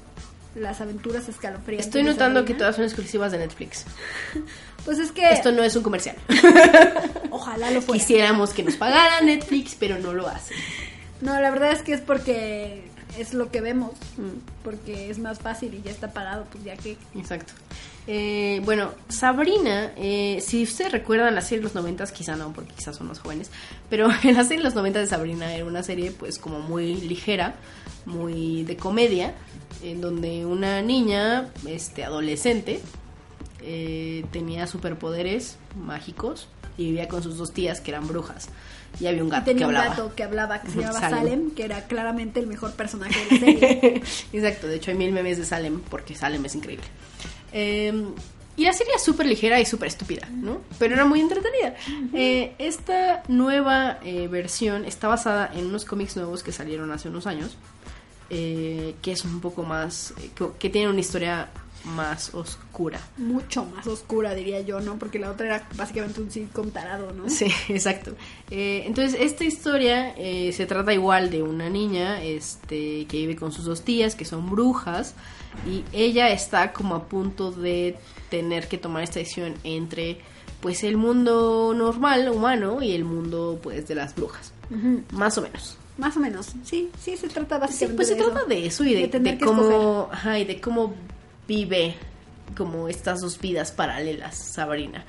Las aventuras escalofriantes. Estoy notando que todas son exclusivas de Netflix. [LAUGHS] Pues es que Esto no es un comercial. [LAUGHS] ojalá lo fuera. Quisiéramos que nos pagara Netflix, pero no lo hace. No, la verdad es que es porque es lo que vemos. Mm. Porque es más fácil y ya está pagado, pues ya que. Exacto. Eh, bueno, Sabrina, eh, si ustedes recuerdan la serie de los noventas, quizá no, porque quizás son más jóvenes, pero [LAUGHS] en la serie de los noventas de Sabrina era una serie pues como muy ligera, muy de comedia, en donde una niña, este, adolescente, eh, tenía superpoderes mágicos y vivía con sus dos tías que eran brujas. Y había un Y gato que tenía un hablaba. gato que hablaba, que se [LAUGHS] llamaba Salem. Salem, que era claramente el mejor personaje de la serie. [LAUGHS] Exacto, de hecho hay mil memes de Salem porque Salem es increíble. Eh, y la serie es súper ligera y súper estúpida, ¿no? Pero era muy entretenida. Eh, esta nueva eh, versión está basada en unos cómics nuevos que salieron hace unos años, eh, que es un poco más, que, que tienen una historia más oscura. Mucho más oscura, diría yo, ¿no? Porque la otra era básicamente un sitcom tarado, ¿no? Sí, [LAUGHS] exacto. Eh, entonces, esta historia eh, se trata igual de una niña este, que vive con sus dos tías, que son brujas, y ella está como a punto de tener que tomar esta decisión entre pues el mundo normal, humano, y el mundo pues de las brujas. Más o menos. Más o menos. Sí, sí, se trata Sí, básicamente pues se de eso. trata de eso y de, cómo, ajá, y de cómo vive como estas dos vidas paralelas, Sabrina.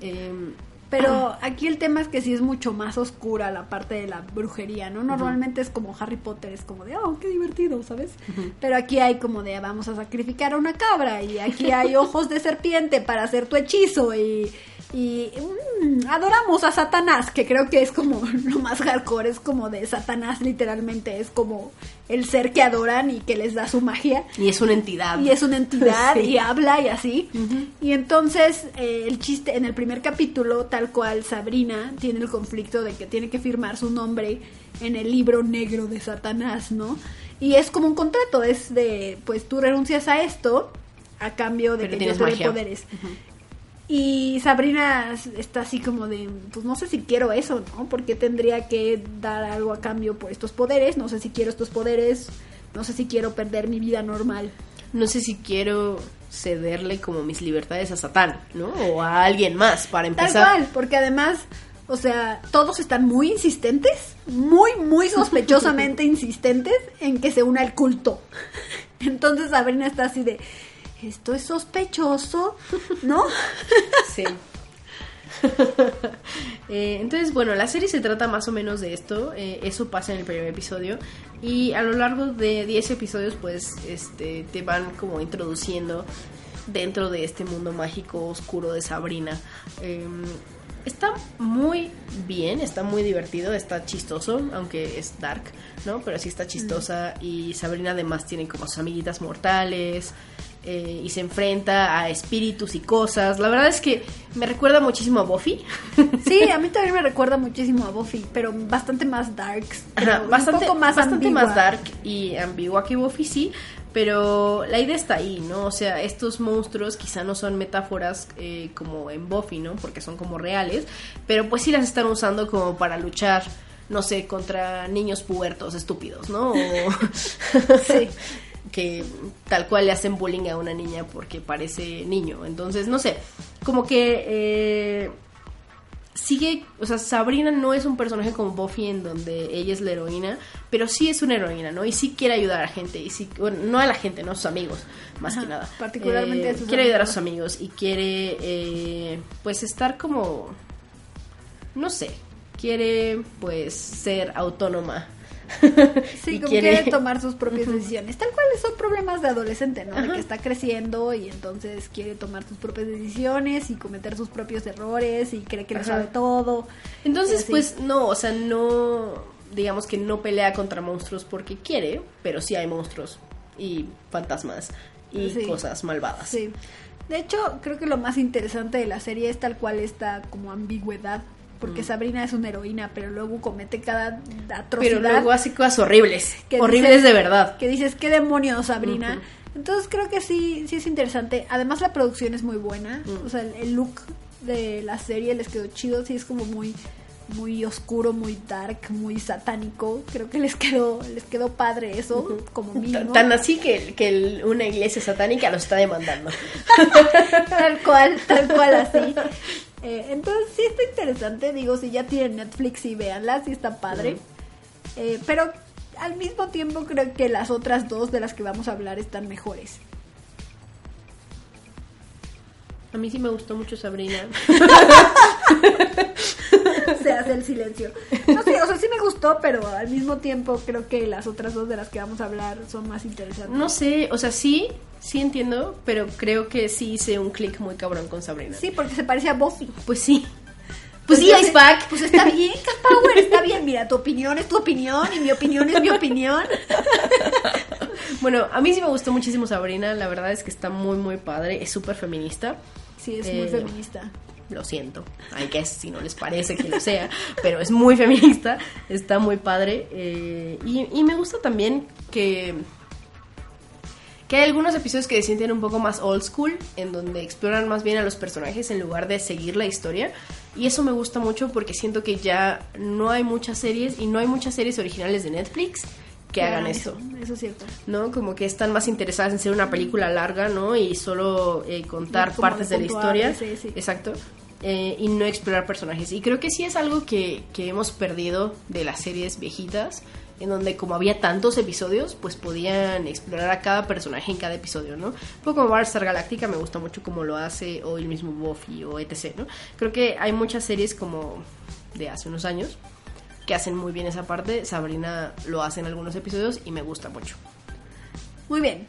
Em, Pero aquí el tema es que sí es mucho más oscura la parte de la brujería, ¿no? Normalmente es como Harry Potter, es como de, oh, qué divertido, ¿sabes? Pero aquí hay como de, vamos a sacrificar a una cabra y aquí hay ojos de serpiente para hacer tu hechizo y, y mm, adoramos a Satanás, que creo que es como [LAUGHS] lo más hardcore, es como de Satanás literalmente, es como el ser que adoran y que les da su magia y es una entidad. y es una entidad [LAUGHS] Sí. y habla y así. Y entonces eh, el chiste en el primer capítulo, tal cual Sabrina tiene el conflicto de que tiene que firmar su nombre en el libro negro de Satanás, ¿no? Y es como un contrato, es de, pues tú renuncias a esto a cambio de Pero que yo te dé poderes. Y Sabrina está así como de, pues no sé si quiero eso, ¿no? Porque tendría que dar algo a cambio por estos poderes, no sé si quiero estos poderes, No sé si quiero perder mi vida normal. No sé si quiero cederle como mis libertades a Satán, ¿no? O a alguien más, para empezar. Tal cual, porque además, o sea, todos están muy insistentes, muy, muy [LAUGHS] sospechosamente insistentes en que se una el culto. Entonces Sabrina está así de, esto es sospechoso, ¿no? [LAUGHS] Sí. [LAUGHS] Eh, entonces, bueno, la serie se trata más o menos de esto. eh, eso pasa en el primer episodio. Y a lo largo de 10 episodios, pues, este, te van como introduciendo dentro de este mundo mágico oscuro de Sabrina. Eh, está muy bien, está muy divertido, está chistoso, aunque es dark, ¿no? Pero sí está chistosa. Y Sabrina además tiene como sus amiguitas mortales. Eh, y se enfrenta a espíritus y cosas. La verdad es que me recuerda muchísimo a Buffy. [LAUGHS] Sí, a mí también me recuerda muchísimo a Buffy, pero bastante más darks. Ajá, un bastante, poco más bastante ambigua. más dark y ambigua que Buffy, sí. Pero la idea está ahí, ¿no? O sea, estos monstruos quizá no son metáforas eh, como en Buffy, ¿no? Porque son como reales. Pero pues sí las están usando como para luchar, no sé, contra niños pubertos estúpidos, ¿no? O [LAUGHS] Sí. Que tal cual le hacen bullying a una niña porque parece niño. Entonces, no sé, como que eh, sigue, o sea, Sabrina no es un personaje como Buffy en donde ella es la heroína, pero sí es una heroína, ¿no? Y sí quiere ayudar a la gente, y sí, bueno, no a la gente, no a sus amigos, más Ajá, que nada. particularmente Eh, a sus Quiere ayudar a sus amigos y quiere, eh, pues, estar como, no sé, quiere, pues, ser autónoma. [LAUGHS] Sí, Y como quiere- quiere tomar sus propias decisiones. Tal cual son problemas de adolescente, ¿no? De que está creciendo y entonces quiere tomar sus propias decisiones y cometer sus propios errores y cree que lo Ajá. sabe todo. Entonces, pues no, o sea, no, digamos que no pelea contra monstruos porque quiere, pero sí hay monstruos y fantasmas y Sí. cosas malvadas. Sí. De hecho, creo que lo más interesante de la serie es tal cual esta como ambigüedad. Mm. Porque Sabrina es una heroína, pero luego comete cada atrocidad. Pero luego hace cosas horribles, que horribles dices- de verdad. Que dices, ¿qué demonios, Sabrina? Entonces creo que sí, sí es interesante. Además la producción es muy buena. Mm. O sea, el, el look de la serie les quedó chido. Sí es como muy muy oscuro, muy dark, muy satánico. Creo que les quedó les quedó padre eso, como mínimo. Tan así que, que el- una iglesia satánica los está demandando. [LAUGHS] tal cual, tal cual así. Eh, entonces sí está interesante, digo, si ya tienen Netflix y véanla, sí está padre. Eh, pero al mismo tiempo creo que las otras dos de las que vamos a hablar están mejores. A mí sí me gustó mucho Sabrina. [LAUGHS] Se hace el silencio. O sea, sí me gustó, pero al mismo tiempo creo que las otras dos de las que vamos a hablar son más interesantes. No sé, o sea, sí, sí entiendo, pero creo que sí hice un clic muy cabrón con Sabrina. Sí, porque se parece a Buffy. Pues sí. Pues sí, Entonces, Ice Pack. Pues está bien, [LAUGHS] Cat Power, está bien. Mira, tu opinión es tu opinión y mi opinión es mi opinión. [LAUGHS] Bueno, a mí sí me gustó muchísimo Sabrina, la verdad es que está muy muy padre, es súper feminista. Sí, es muy Eh, feminista. Lo siento, hay que si no les parece que lo sea, pero es muy feminista, está muy padre. eh, y, y me gusta también que, que hay algunos episodios que se sienten un poco más old school, en donde exploran más bien a los personajes en lugar de seguir la historia. Y eso me gusta mucho porque siento que ya no hay muchas series y no hay muchas series originales de Netflix que hagan eso. Eso es cierto. ¿no? Como que están más interesadas en ser una película larga, ¿no? Y solo eh, contar Como partes de de la historia. sí, sí. Exacto. Eh, y no explorar personajes. Y creo que sí es algo que, que hemos perdido de las series viejitas, en donde como había tantos episodios, pues podían explorar a cada personaje en cada episodio, ¿no? Un poco como Battlestar Galactica me gusta mucho como lo hace, o el mismo Buffy, o etc., ¿no? Creo que hay muchas series como de hace unos años que hacen muy bien esa parte. Sabrina lo hace en algunos episodios y me gusta mucho. Muy bien.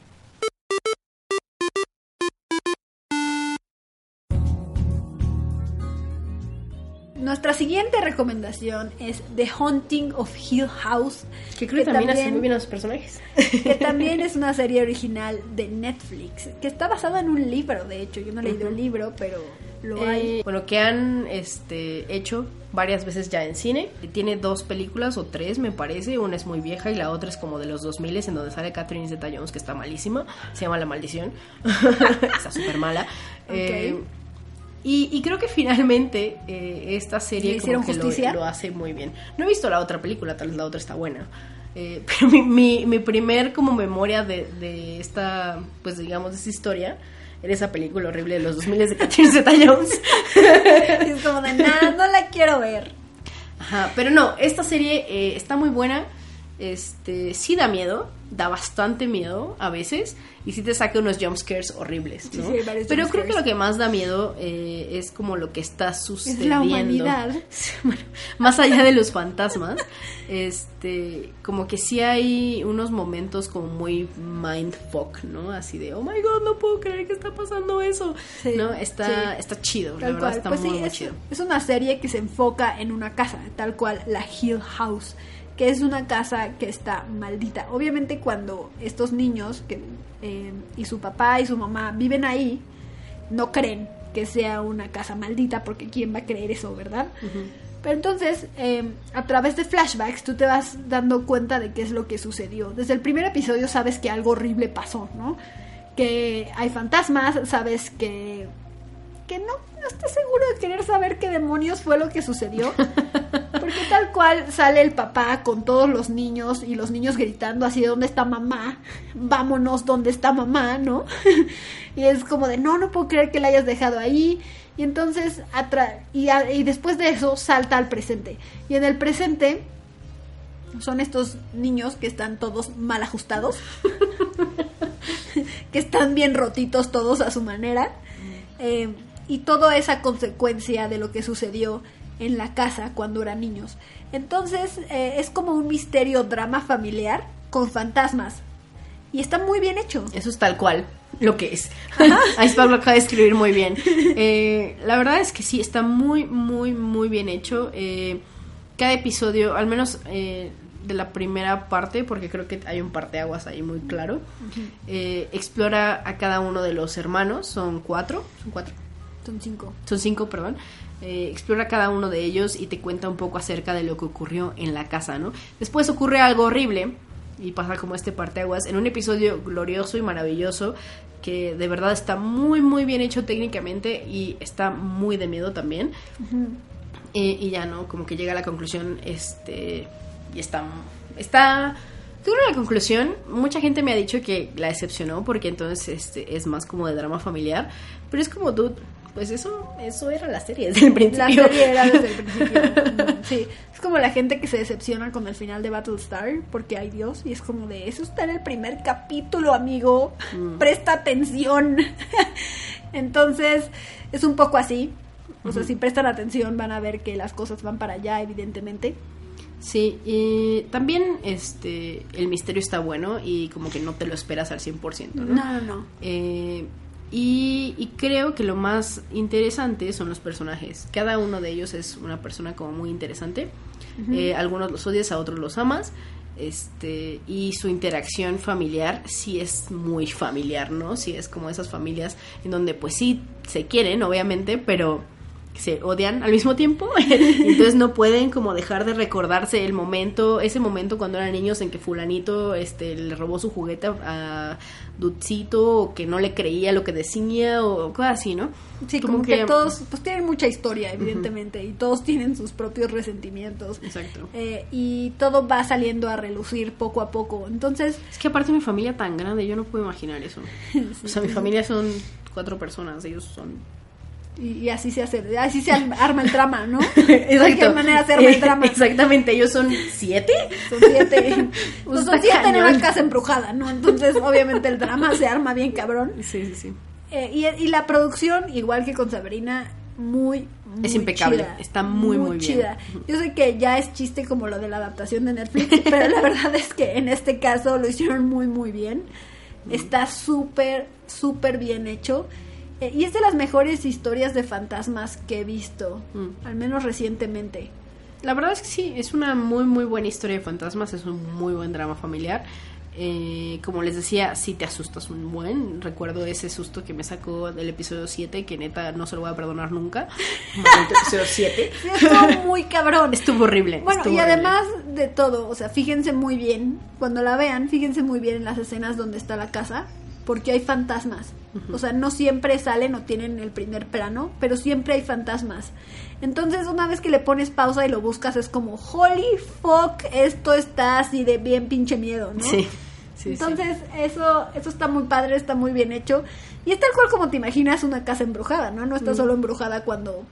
Nuestra siguiente recomendación es The Haunting of Hill House, Que creo que también, hace muy bien a los personajes. que también [LAUGHS] es una serie original de Netflix, que está basada en un libro, de hecho. Yo no he leído el libro, pero lo hay. Eh, bueno, que han este, hecho varias veces ya en cine. Tiene dos películas o tres, me parece. Una es muy vieja y la otra es como de los 2000 en donde sale Catherine Zeta-Jones, que está malísima. Se llama La Maldición. [LAUGHS] está súper mala. Eh, y, y creo que finalmente eh, esta serie ¿Le hicieron como que lo- justicia? Lo, hace muy bien. No he visto la otra película, tal vez la otra está buena. Eh, [LAUGHS] pero mi, mi, mi primer como memoria de, de esta, pues digamos, de esta historia era esa película horrible de los 2000 de Catherine Zeta-Jones. [LAUGHS] es como de nada, no la quiero ver. Ajá, pero no, esta serie eh, está muy buena. Este, sí da miedo, da bastante miedo a veces y sí te saca unos jumpscares horribles, ¿no? Sí, Pero creo que lo que más da miedo eh, es como lo que está sucediendo. Es la humanidad. [LAUGHS] Bueno, más allá de los fantasmas, este, como que sí hay unos momentos como muy mindfuck, ¿no? Así de, oh my god, no puedo creer que está pasando eso, Sí, ¿no? Está, está chido, la verdad cual. está Pues muy, sí, muy es, chido. es una serie que se enfoca en una casa, tal cual, la Hill House, que es una casa que está maldita. Obviamente cuando estos niños que, eh, y su papá y su mamá viven ahí, no creen que sea una casa maldita, porque ¿quién va a creer eso, verdad? Pero entonces, eh, a través de flashbacks, tú te vas dando cuenta de qué es lo que sucedió. Desde el primer episodio sabes que algo horrible pasó, ¿no? Que hay fantasmas, sabes que que no estás seguro de querer saber qué demonios fue lo que sucedió. Porque tal cual sale el papá con todos los niños y los niños gritando así, ¿dónde está mamá? Vámonos, ¿dónde está mamá? ¿No? [LAUGHS] y es como de, no, no puedo creer que la hayas dejado ahí. Y entonces, atra y, y después de eso, salta al presente. Y en el presente son estos niños que están todos mal ajustados. [LAUGHS] que están bien rotitos todos a su manera. Eh, y toda esa consecuencia de lo que sucedió en la casa cuando eran niños. Entonces eh, es como un misterio drama familiar con fantasmas. Y está muy bien hecho. Eso es tal cual lo que es. [LAUGHS] Ahí Pablo acaba de escribir muy bien. Eh, la verdad es que sí, está muy, muy, muy bien hecho. Eh, cada episodio, al menos de la primera parte, porque creo que hay un parteaguas ahí muy claro, explora a cada uno de los hermanos. Son cuatro, son cuatro, Son cinco. son cinco, perdón. Eh, explora cada uno de ellos y te cuenta un poco acerca de lo que ocurrió en la casa, ¿no? Después ocurre algo horrible y pasa como este parteaguas en un episodio glorioso y maravilloso que de verdad está muy muy bien hecho técnicamente y está muy de miedo también Eh, y ya no como que llega a la conclusión este y está está que la conclusión mucha gente me ha dicho que la decepcionó porque entonces este es más como de drama familiar pero es como dude pues eso eso era la serie desde el La principio serie era desde el principio. Mm, [LAUGHS] sí, es como la gente que se decepciona con el final de Battlestar porque hay Dios y es como de eso está en el primer capítulo, amigo. Presta atención. [LAUGHS] Entonces, es un poco así. O sea, si prestan atención van a ver que las cosas van para allá, evidentemente. Sí, y también este el misterio está bueno y como que no te lo esperas al 100%, ¿no? No, no, no. Eh, y, y creo que lo más interesante son los personajes. Cada uno de ellos es una persona como muy interesante. Eh, algunos los odias, a otros los amas. Este, y su interacción familiar sí es muy familiar, ¿no? Sí es como esas familias en donde pues sí se quieren, obviamente, pero se odian al mismo tiempo. [LAUGHS] Entonces no pueden como dejar de recordarse el momento, ese momento cuando eran niños en que fulanito este le robó su juguete a Dudcito o que no le creía lo que decía o cosas así, ¿no? Sí, como, que, todos pues tienen mucha historia, evidentemente, y todos tienen sus propios resentimientos. Exacto. Eh, y todo va saliendo a relucir poco a poco. Entonces, Es que aparte mi familia tan grande, yo no puedo imaginar eso. [LAUGHS] O sea, mi familia son cuatro personas, ellos son y, y así se hace, así se arma el drama, ¿no? De cualquier manera se arma el drama. [LAUGHS] Exactamente, ellos son siete. Son siete. [LAUGHS] Pues son está siete en cañón. una casa embrujada, ¿no? Entonces, obviamente, el drama se arma bien cabrón. Sí, sí, sí. Eh, y, y la producción, igual que con Sabrina, muy, muy Es impecable, chida. está muy, muy bien. chida. Yo sé que ya es chiste como lo de la adaptación de Netflix, [LAUGHS] pero la verdad es que en este caso lo hicieron muy, muy bien. Está súper, súper bien hecho. Eh, y es de las mejores historias de fantasmas que he visto, Mm. al menos recientemente. La verdad es que sí, es una muy muy buena historia de fantasmas, es un muy buen drama familiar. Eh, como les decía, sí te asustas un buen. Recuerdo ese susto que me sacó del episodio 7, que neta no se lo voy a perdonar nunca. [LAUGHS] Maldito episodio 7. Sí, estuvo [LAUGHS] muy cabrón. Estuvo horrible. Bueno, estuvo y horrible. además de todo, o sea, fíjense muy bien, cuando la vean, fíjense muy bien en las escenas donde está la casa, porque hay fantasmas. O sea, no siempre salen o tienen el primer plano, pero siempre hay fantasmas. Entonces, una vez que le pones pausa y lo buscas, es como, holy fuck, esto está así de bien pinche miedo, ¿no? Sí. Sí, Entonces, eso eso está muy padre, está muy bien hecho. Y es tal cual como te imaginas una casa embrujada, ¿no? No está solo embrujada cuando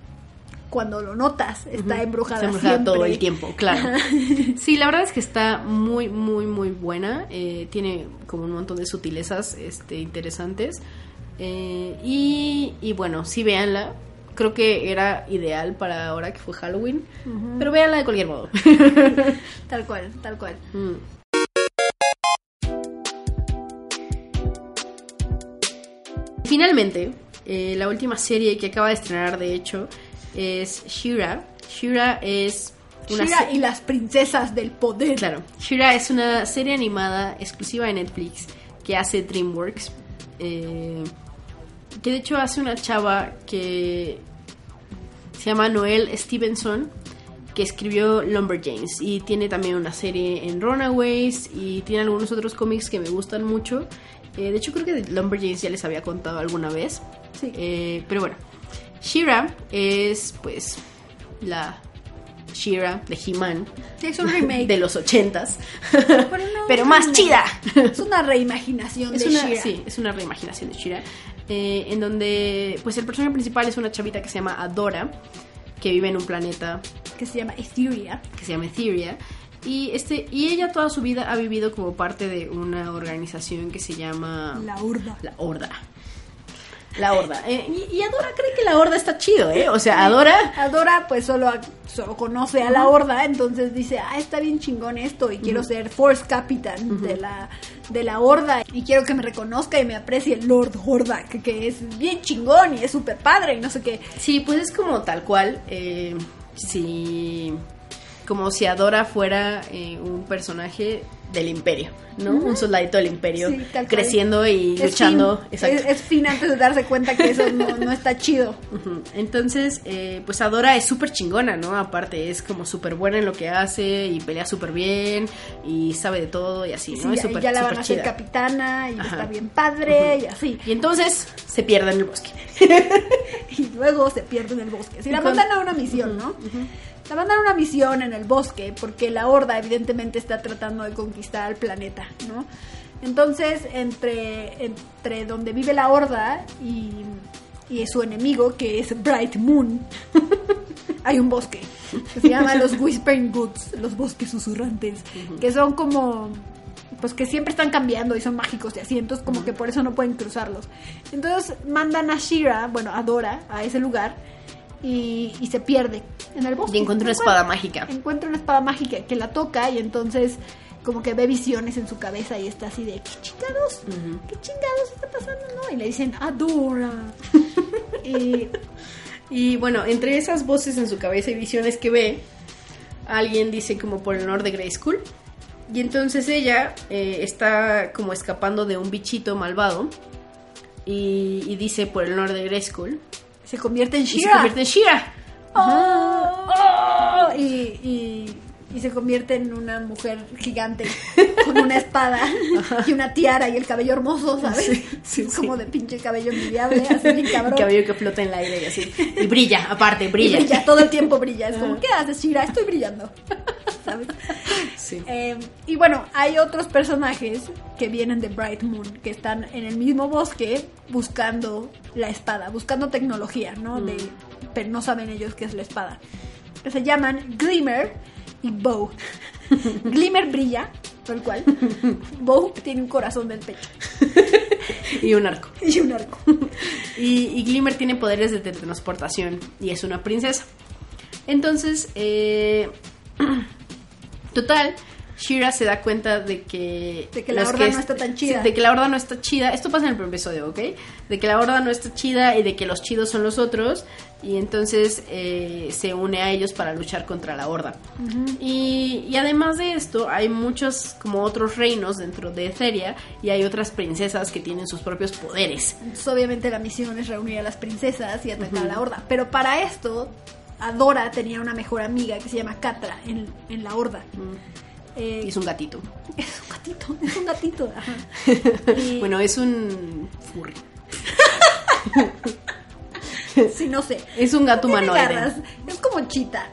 cuando lo notas, está embrujada, Está embrujada siempre. todo el tiempo, claro. [LAUGHS] Sí, la verdad es que está muy, muy, muy buena. Eh, tiene como un montón de sutilezas este, interesantes. Eh, y, y bueno, sí, véanla. Creo que era ideal para ahora que fue Halloween. Pero véanla de cualquier modo. [LAUGHS] Tal cual, tal cual. Mm. Finalmente, eh, la última serie que acaba de estrenar, de hecho, es Shira. Shira es una Shira y las princesas del poder. Claro, Shira es una serie animada exclusiva de Netflix que hace DreamWorks. eh, que de hecho hace una chava que se llama Noel Stevenson, que escribió Lumberjanes y tiene también una serie en Runaways y tiene algunos otros cómics que me gustan mucho. Eh, de hecho creo que de Lumberjanes ya les había contado alguna vez. Sí. Eh, pero bueno, Shira es pues la Shira de He-Man Sí, es un remake. [LAUGHS] de los ochentas, Pero, no, [LAUGHS] pero es más chida. [LAUGHS] Es una reimaginación Es de una, Shira. sí, es una reimaginación de Shira, eh, en donde pues el personaje principal es una chavita que se llama Adora, que vive en un planeta Que se llama Etheria. que se llama Etheria. Y, este, y ella toda su vida ha vivido como parte de una organización que se llama La Horda. La Horda. La Horda. Eh, y, y Adora cree que la Horda está chido, ¿eh? O sea, Adora... Adora pues solo, solo conoce a la horda, entonces dice, ah, está bien chingón esto y quiero ser Force Captain de, la, de la horda y quiero que me reconozca y me aprecie el Lord Horda, que, que es bien chingón y es súper padre y no sé qué. Sí, pues es como tal cual. eh, si. Como si Adora fuera eh, un personaje del imperio, ¿no? Un soldadito del imperio Sí, creciendo y Es luchando. fin, Exacto. Es, es fin antes de darse cuenta que eso no, no está chido. [LAUGHS] Entonces, eh, pues Adora es súper chingona, ¿no? Aparte, es como súper buena en lo que hace y pelea súper bien y sabe de todo y así, ¿no? Sí, es ya la van a hacer capitana y Ajá. está bien padre y así. Y entonces se pierde en el bosque. [LAUGHS] y luego se pierde en el bosque. Si Y la mandan a una misión, ¿no? La mandan a una misión en el bosque porque la horda evidentemente está tratando de conquistar el planeta, ¿no? Entonces, entre, entre donde vive la horda y, y su enemigo, que es Bright Moon, [LAUGHS] hay un bosque que se llama los Whispering Woods, los bosques susurrantes, que son como pues que siempre están cambiando y son mágicos y así, entonces como que por eso no pueden cruzarlos. Entonces mandan a Shira, bueno, a Dora, a ese lugar y, y se pierde en el bosque. Y encuentra una espada mágica. Encuentra una espada mágica que la toca y entonces como que ve visiones en su cabeza y está así de, ¿qué chingados? ¿Qué chingados está pasando? No? Y le dicen, Adora. [LAUGHS] y Y bueno, entre esas voces en su cabeza y visiones que ve, alguien dice como por el honor de Grayskull. Y entonces ella eh, está como escapando de un bichito malvado. Y, y dice por el honor de Grayskull. Se convierte en Y se Shira. convierte en Shira. ¡Oh! ¡Oh! Y, y- y se convierte en una mujer gigante con una espada y una tiara y el cabello hermoso, ¿sabes? Sí, sí, Es sí. como de pinche cabello envidiable, así bien cabrón. El cabello que flota en el aire y así. Y brilla, aparte, Y brilla. brilla, todo el tiempo brilla. Es como. ¿qué haces, Shira? Estoy brillando. ¿Sabes? Sí. Eh, y bueno, hay otros personajes que vienen de Bright Moon, que están en el mismo bosque buscando la espada, buscando tecnología, ¿no? De, pero no saben ellos qué es la espada. Que se llaman Glimmer y Bow. [LAUGHS] Glimmer brilla, tal cual. Bow tiene un corazón del pecho Y un arco. [LAUGHS] y un arco. Y, y Glimmer tiene poderes de teletransportación y es una princesa. Entonces, eh, [CLEARS THROAT] total, Shira se da cuenta de que... De que la horda no está tan chida. de que la horda no está chida. Esto pasa en el primer episodio, ¿ok? De que la horda no está chida y de que los chidos son los otros. Y entonces eh, se une a ellos para luchar contra la horda. y, y además de esto, hay muchos como otros reinos dentro de Etheria y hay otras princesas que tienen sus propios poderes. Entonces, obviamente la misión es reunir a las princesas y atacar a la horda. Pero para esto, Adora tenía una mejor amiga que se llama Catra en, en la horda. Eh, Y es un gatito. [LAUGHS] es un gatito, es un gatito. ajá. [LAUGHS] Y- Bueno, es un furry. [LAUGHS] sí, no sé. Es un gato humanoide. Es como chita.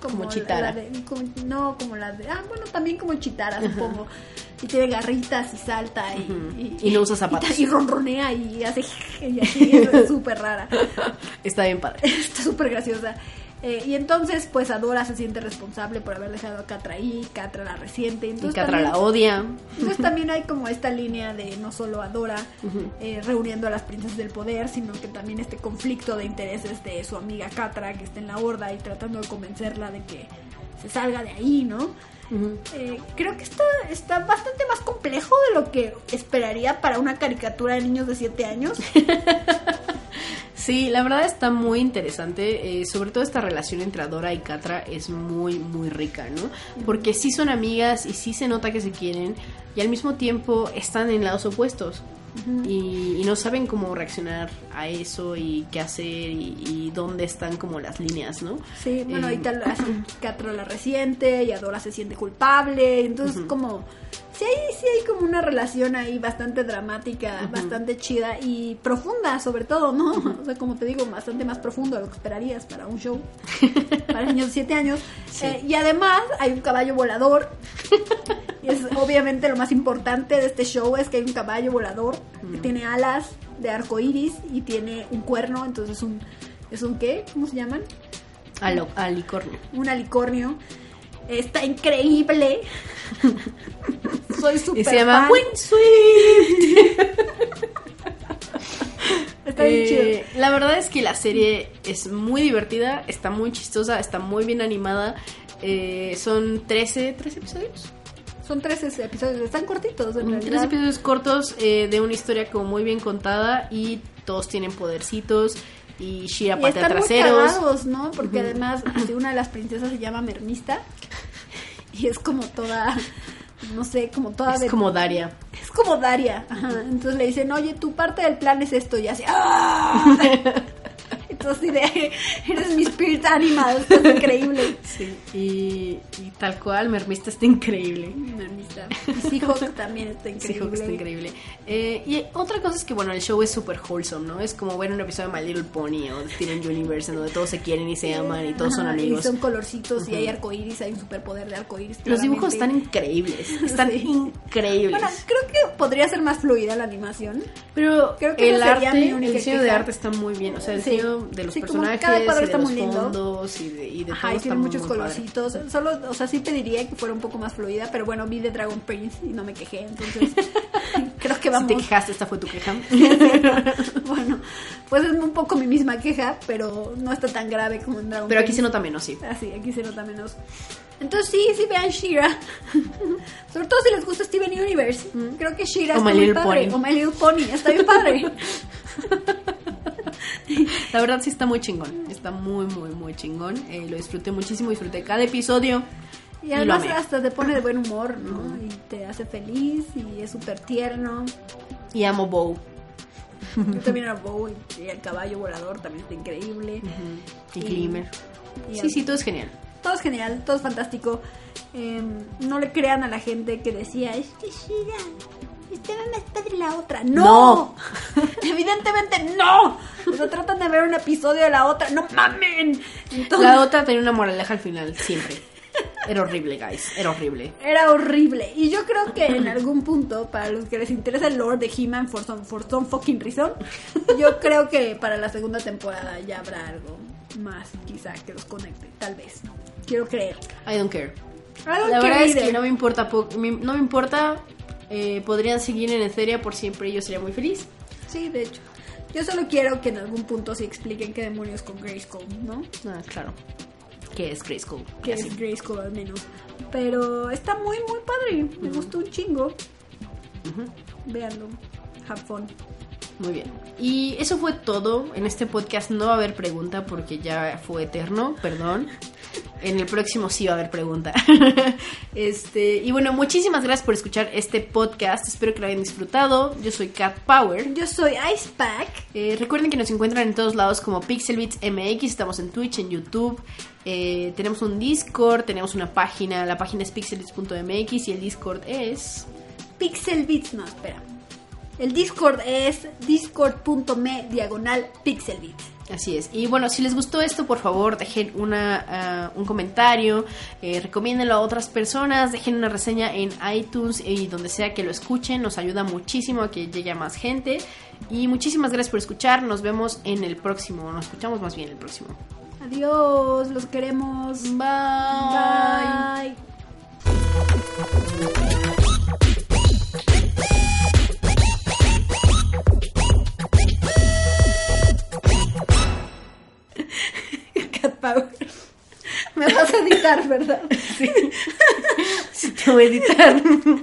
como chitara. la de- como- no, como la de. Ah, bueno, también como chitara, supongo. Y tiene garritas y salta y. Y no usa zapatos. Y, y ronronea y hace. Y así es súper rara. Está bien padre. Está súper graciosa. Eh, y entonces, pues Adora se siente responsable por haber dejado a Catra ahí. Catra la resiente. Y Entonces, Catra también- la odia. entonces también hay como esta línea de no solo Adora eh, reuniendo a las princesas del poder, sino que también este conflicto de intereses de su amiga Catra que está en la horda y tratando de convencerla de que se salga de ahí, ¿no? Eh, creo que está, está bastante más complejo de lo que esperaría para una caricatura de niños de 7 años. [LAUGHS] Sí, la verdad está muy interesante. eh, sobre todo esta relación entre Adora y Catra es muy, muy rica, ¿no? Porque sí son amigas y sí se nota que se quieren y al mismo tiempo están en lados opuestos. Y, y no saben cómo reaccionar a eso y qué hacer y, y dónde están como las líneas, ¿no? Sí, bueno, Eh, tal así Catra la resiente y Adora se siente culpable, entonces como sí hay, sí hay como una relación ahí bastante dramática, bastante chida y profunda sobre todo, ¿no? O sea, como te digo, bastante más profundo de lo que esperarías para un show [LAUGHS] para niños de 7 años. Sí. Eh, y además hay un caballo volador. [LAUGHS] y es obviamente lo más importante de este show es que hay un caballo volador que tiene alas de arco iris y tiene un cuerno, entonces un es un qué? ¿Cómo se llaman? Al, alicornio. un alicornio. Está increíble. [LAUGHS] Soy súper Y se llama fan. Windsweet. [LAUGHS] [LAUGHS] Está bien Eh, la verdad es que la serie es muy divertida, está muy chistosa, está muy bien animada. Eh, son 13, 13 episodios. Son 13 episodios, están cortitos en Tres realidad. episodios cortos eh, de una historia como muy bien contada y todos tienen podercitos y Shira Y patea están muy traseros. cagados, ¿no? Porque además este, una de las princesas se llama Mermista y es como toda, no sé, como toda Es de- como Daria. es como Daria. Ajá. Entonces le dicen, oye, tu parte del plan es esto y así. [LAUGHS] ¡ah! Entonces eres mi spirit animal, esto es increíble. Sí. Y, y tal cual, Mermista está increíble. Mermista. [LAUGHS] Y Seahawk también está Sí, increíble. Hulk está increíble. Eh, y otra cosa es que, bueno, el show es súper wholesome, ¿no? Es como ver un episodio de My Little Pony o de Steven Universe en donde todos se quieren y se aman y todos son amigos. Y son colorcitos y hay arcoíris, hay un superpoder de arcoíris. Los dibujos están increíbles, [LAUGHS] están Sí. increíbles. Bueno, creo que podría ser más fluida la animación. Pero creo que el arte, el diseño de arte está muy bien. O sea, el Sí. diseño de los Sí, personajes y de está los muy lindo. fondos y de, y de Ajá, todo y tiene muchos. Colorcitos. Solo, o sea, sí pediría que fuera un poco más fluida, pero bueno, vi de Dragon Prince y no me quejé, entonces [LAUGHS] creo que Si vamos. te quejaste, esta fue tu queja. [LAUGHS] bueno, pues es un poco mi misma queja, pero no está tan grave como en Dragon Pero aquí se nota menos, sí. Ah, sí, aquí se nota menos. Entonces sí, sí vean Shira. [LAUGHS] Sobre todo si les gusta Steven Universe. Creo que Shira O está muy padre. Pony. O My Little Pony, está bien padre. [LAUGHS] La verdad sí está muy chingón. Está muy, muy, muy chingón. Eh, lo disfruté muchísimo, disfruté cada episodio. Y además hasta te pone de buen humor, ¿no? Y te hace feliz y es súper tierno. Y amo Bow. Yo también a Bow y, y el caballo volador también está increíble. Y Y- Glimmer. Sí, sí, todo es genial. Todo es genial, todo es fantástico. Eh, no le crean a la gente que decía, es que Shira, este va más padre la otra. ¡No! [LAUGHS] Evidentemente no. O sea, tratan de ver un episodio de la otra. ¡No mamen! Entonces, La otra tenía una moraleja al final, siempre. Era horrible, guys. Era horrible. Era horrible. Y yo creo que en algún punto, para los que les interesa el lore de He-Man for some, for some fucking reason, yo creo que para la segunda temporada ya habrá algo más, quizá, que los conecte. Tal vez. Quiero creer. I don't care. I don't La care verdad es either. que no me importa. No me importa. Eh, podrían seguir en Etheria por siempre y yo sería muy feliz. Sí, de hecho. Yo solo quiero que en algún punto sí expliquen qué demonios con Grayskull, ¿no? Ah, claro. Que es Grayskull. Que y así. es Grayskull al menos. Pero está muy, muy padre. Me gustó un chingo. Ujú. Véanlo. Have fun. Muy bien. Y eso fue todo. En este podcast no va a haber pregunta porque ya fue eterno, perdón. En el próximo sí va a haber pregunta. [LAUGHS] este, y bueno, muchísimas gracias por escuchar este podcast. Espero que lo hayan disfrutado. Yo soy Cat Power. Yo soy Ice Pack. Eh, recuerden que nos encuentran en todos lados como Pixelbits MX, estamos en Twitch, en YouTube, eh, tenemos un Discord, tenemos una página, la página es pixelbits.mx y el Discord es... Pixel Beats, no, espera. El Discord es discord.me diagonal pixelbit. Así es. Y bueno, si les gustó esto, por favor, dejen una, ah, un comentario, eh, recomiéndenlo a otras personas, dejen una reseña en iTunes y donde sea que lo escuchen. Nos ayuda muchísimo a que llegue a más gente. Y muchísimas gracias por escuchar. Nos vemos en el próximo. Nos escuchamos más bien el próximo. Adiós, los queremos. Bye. Bye. [LAUGHS] Cat Power. Me vas a editar, ¿verdad? Sí, [LAUGHS] te voy a editar. [LAUGHS]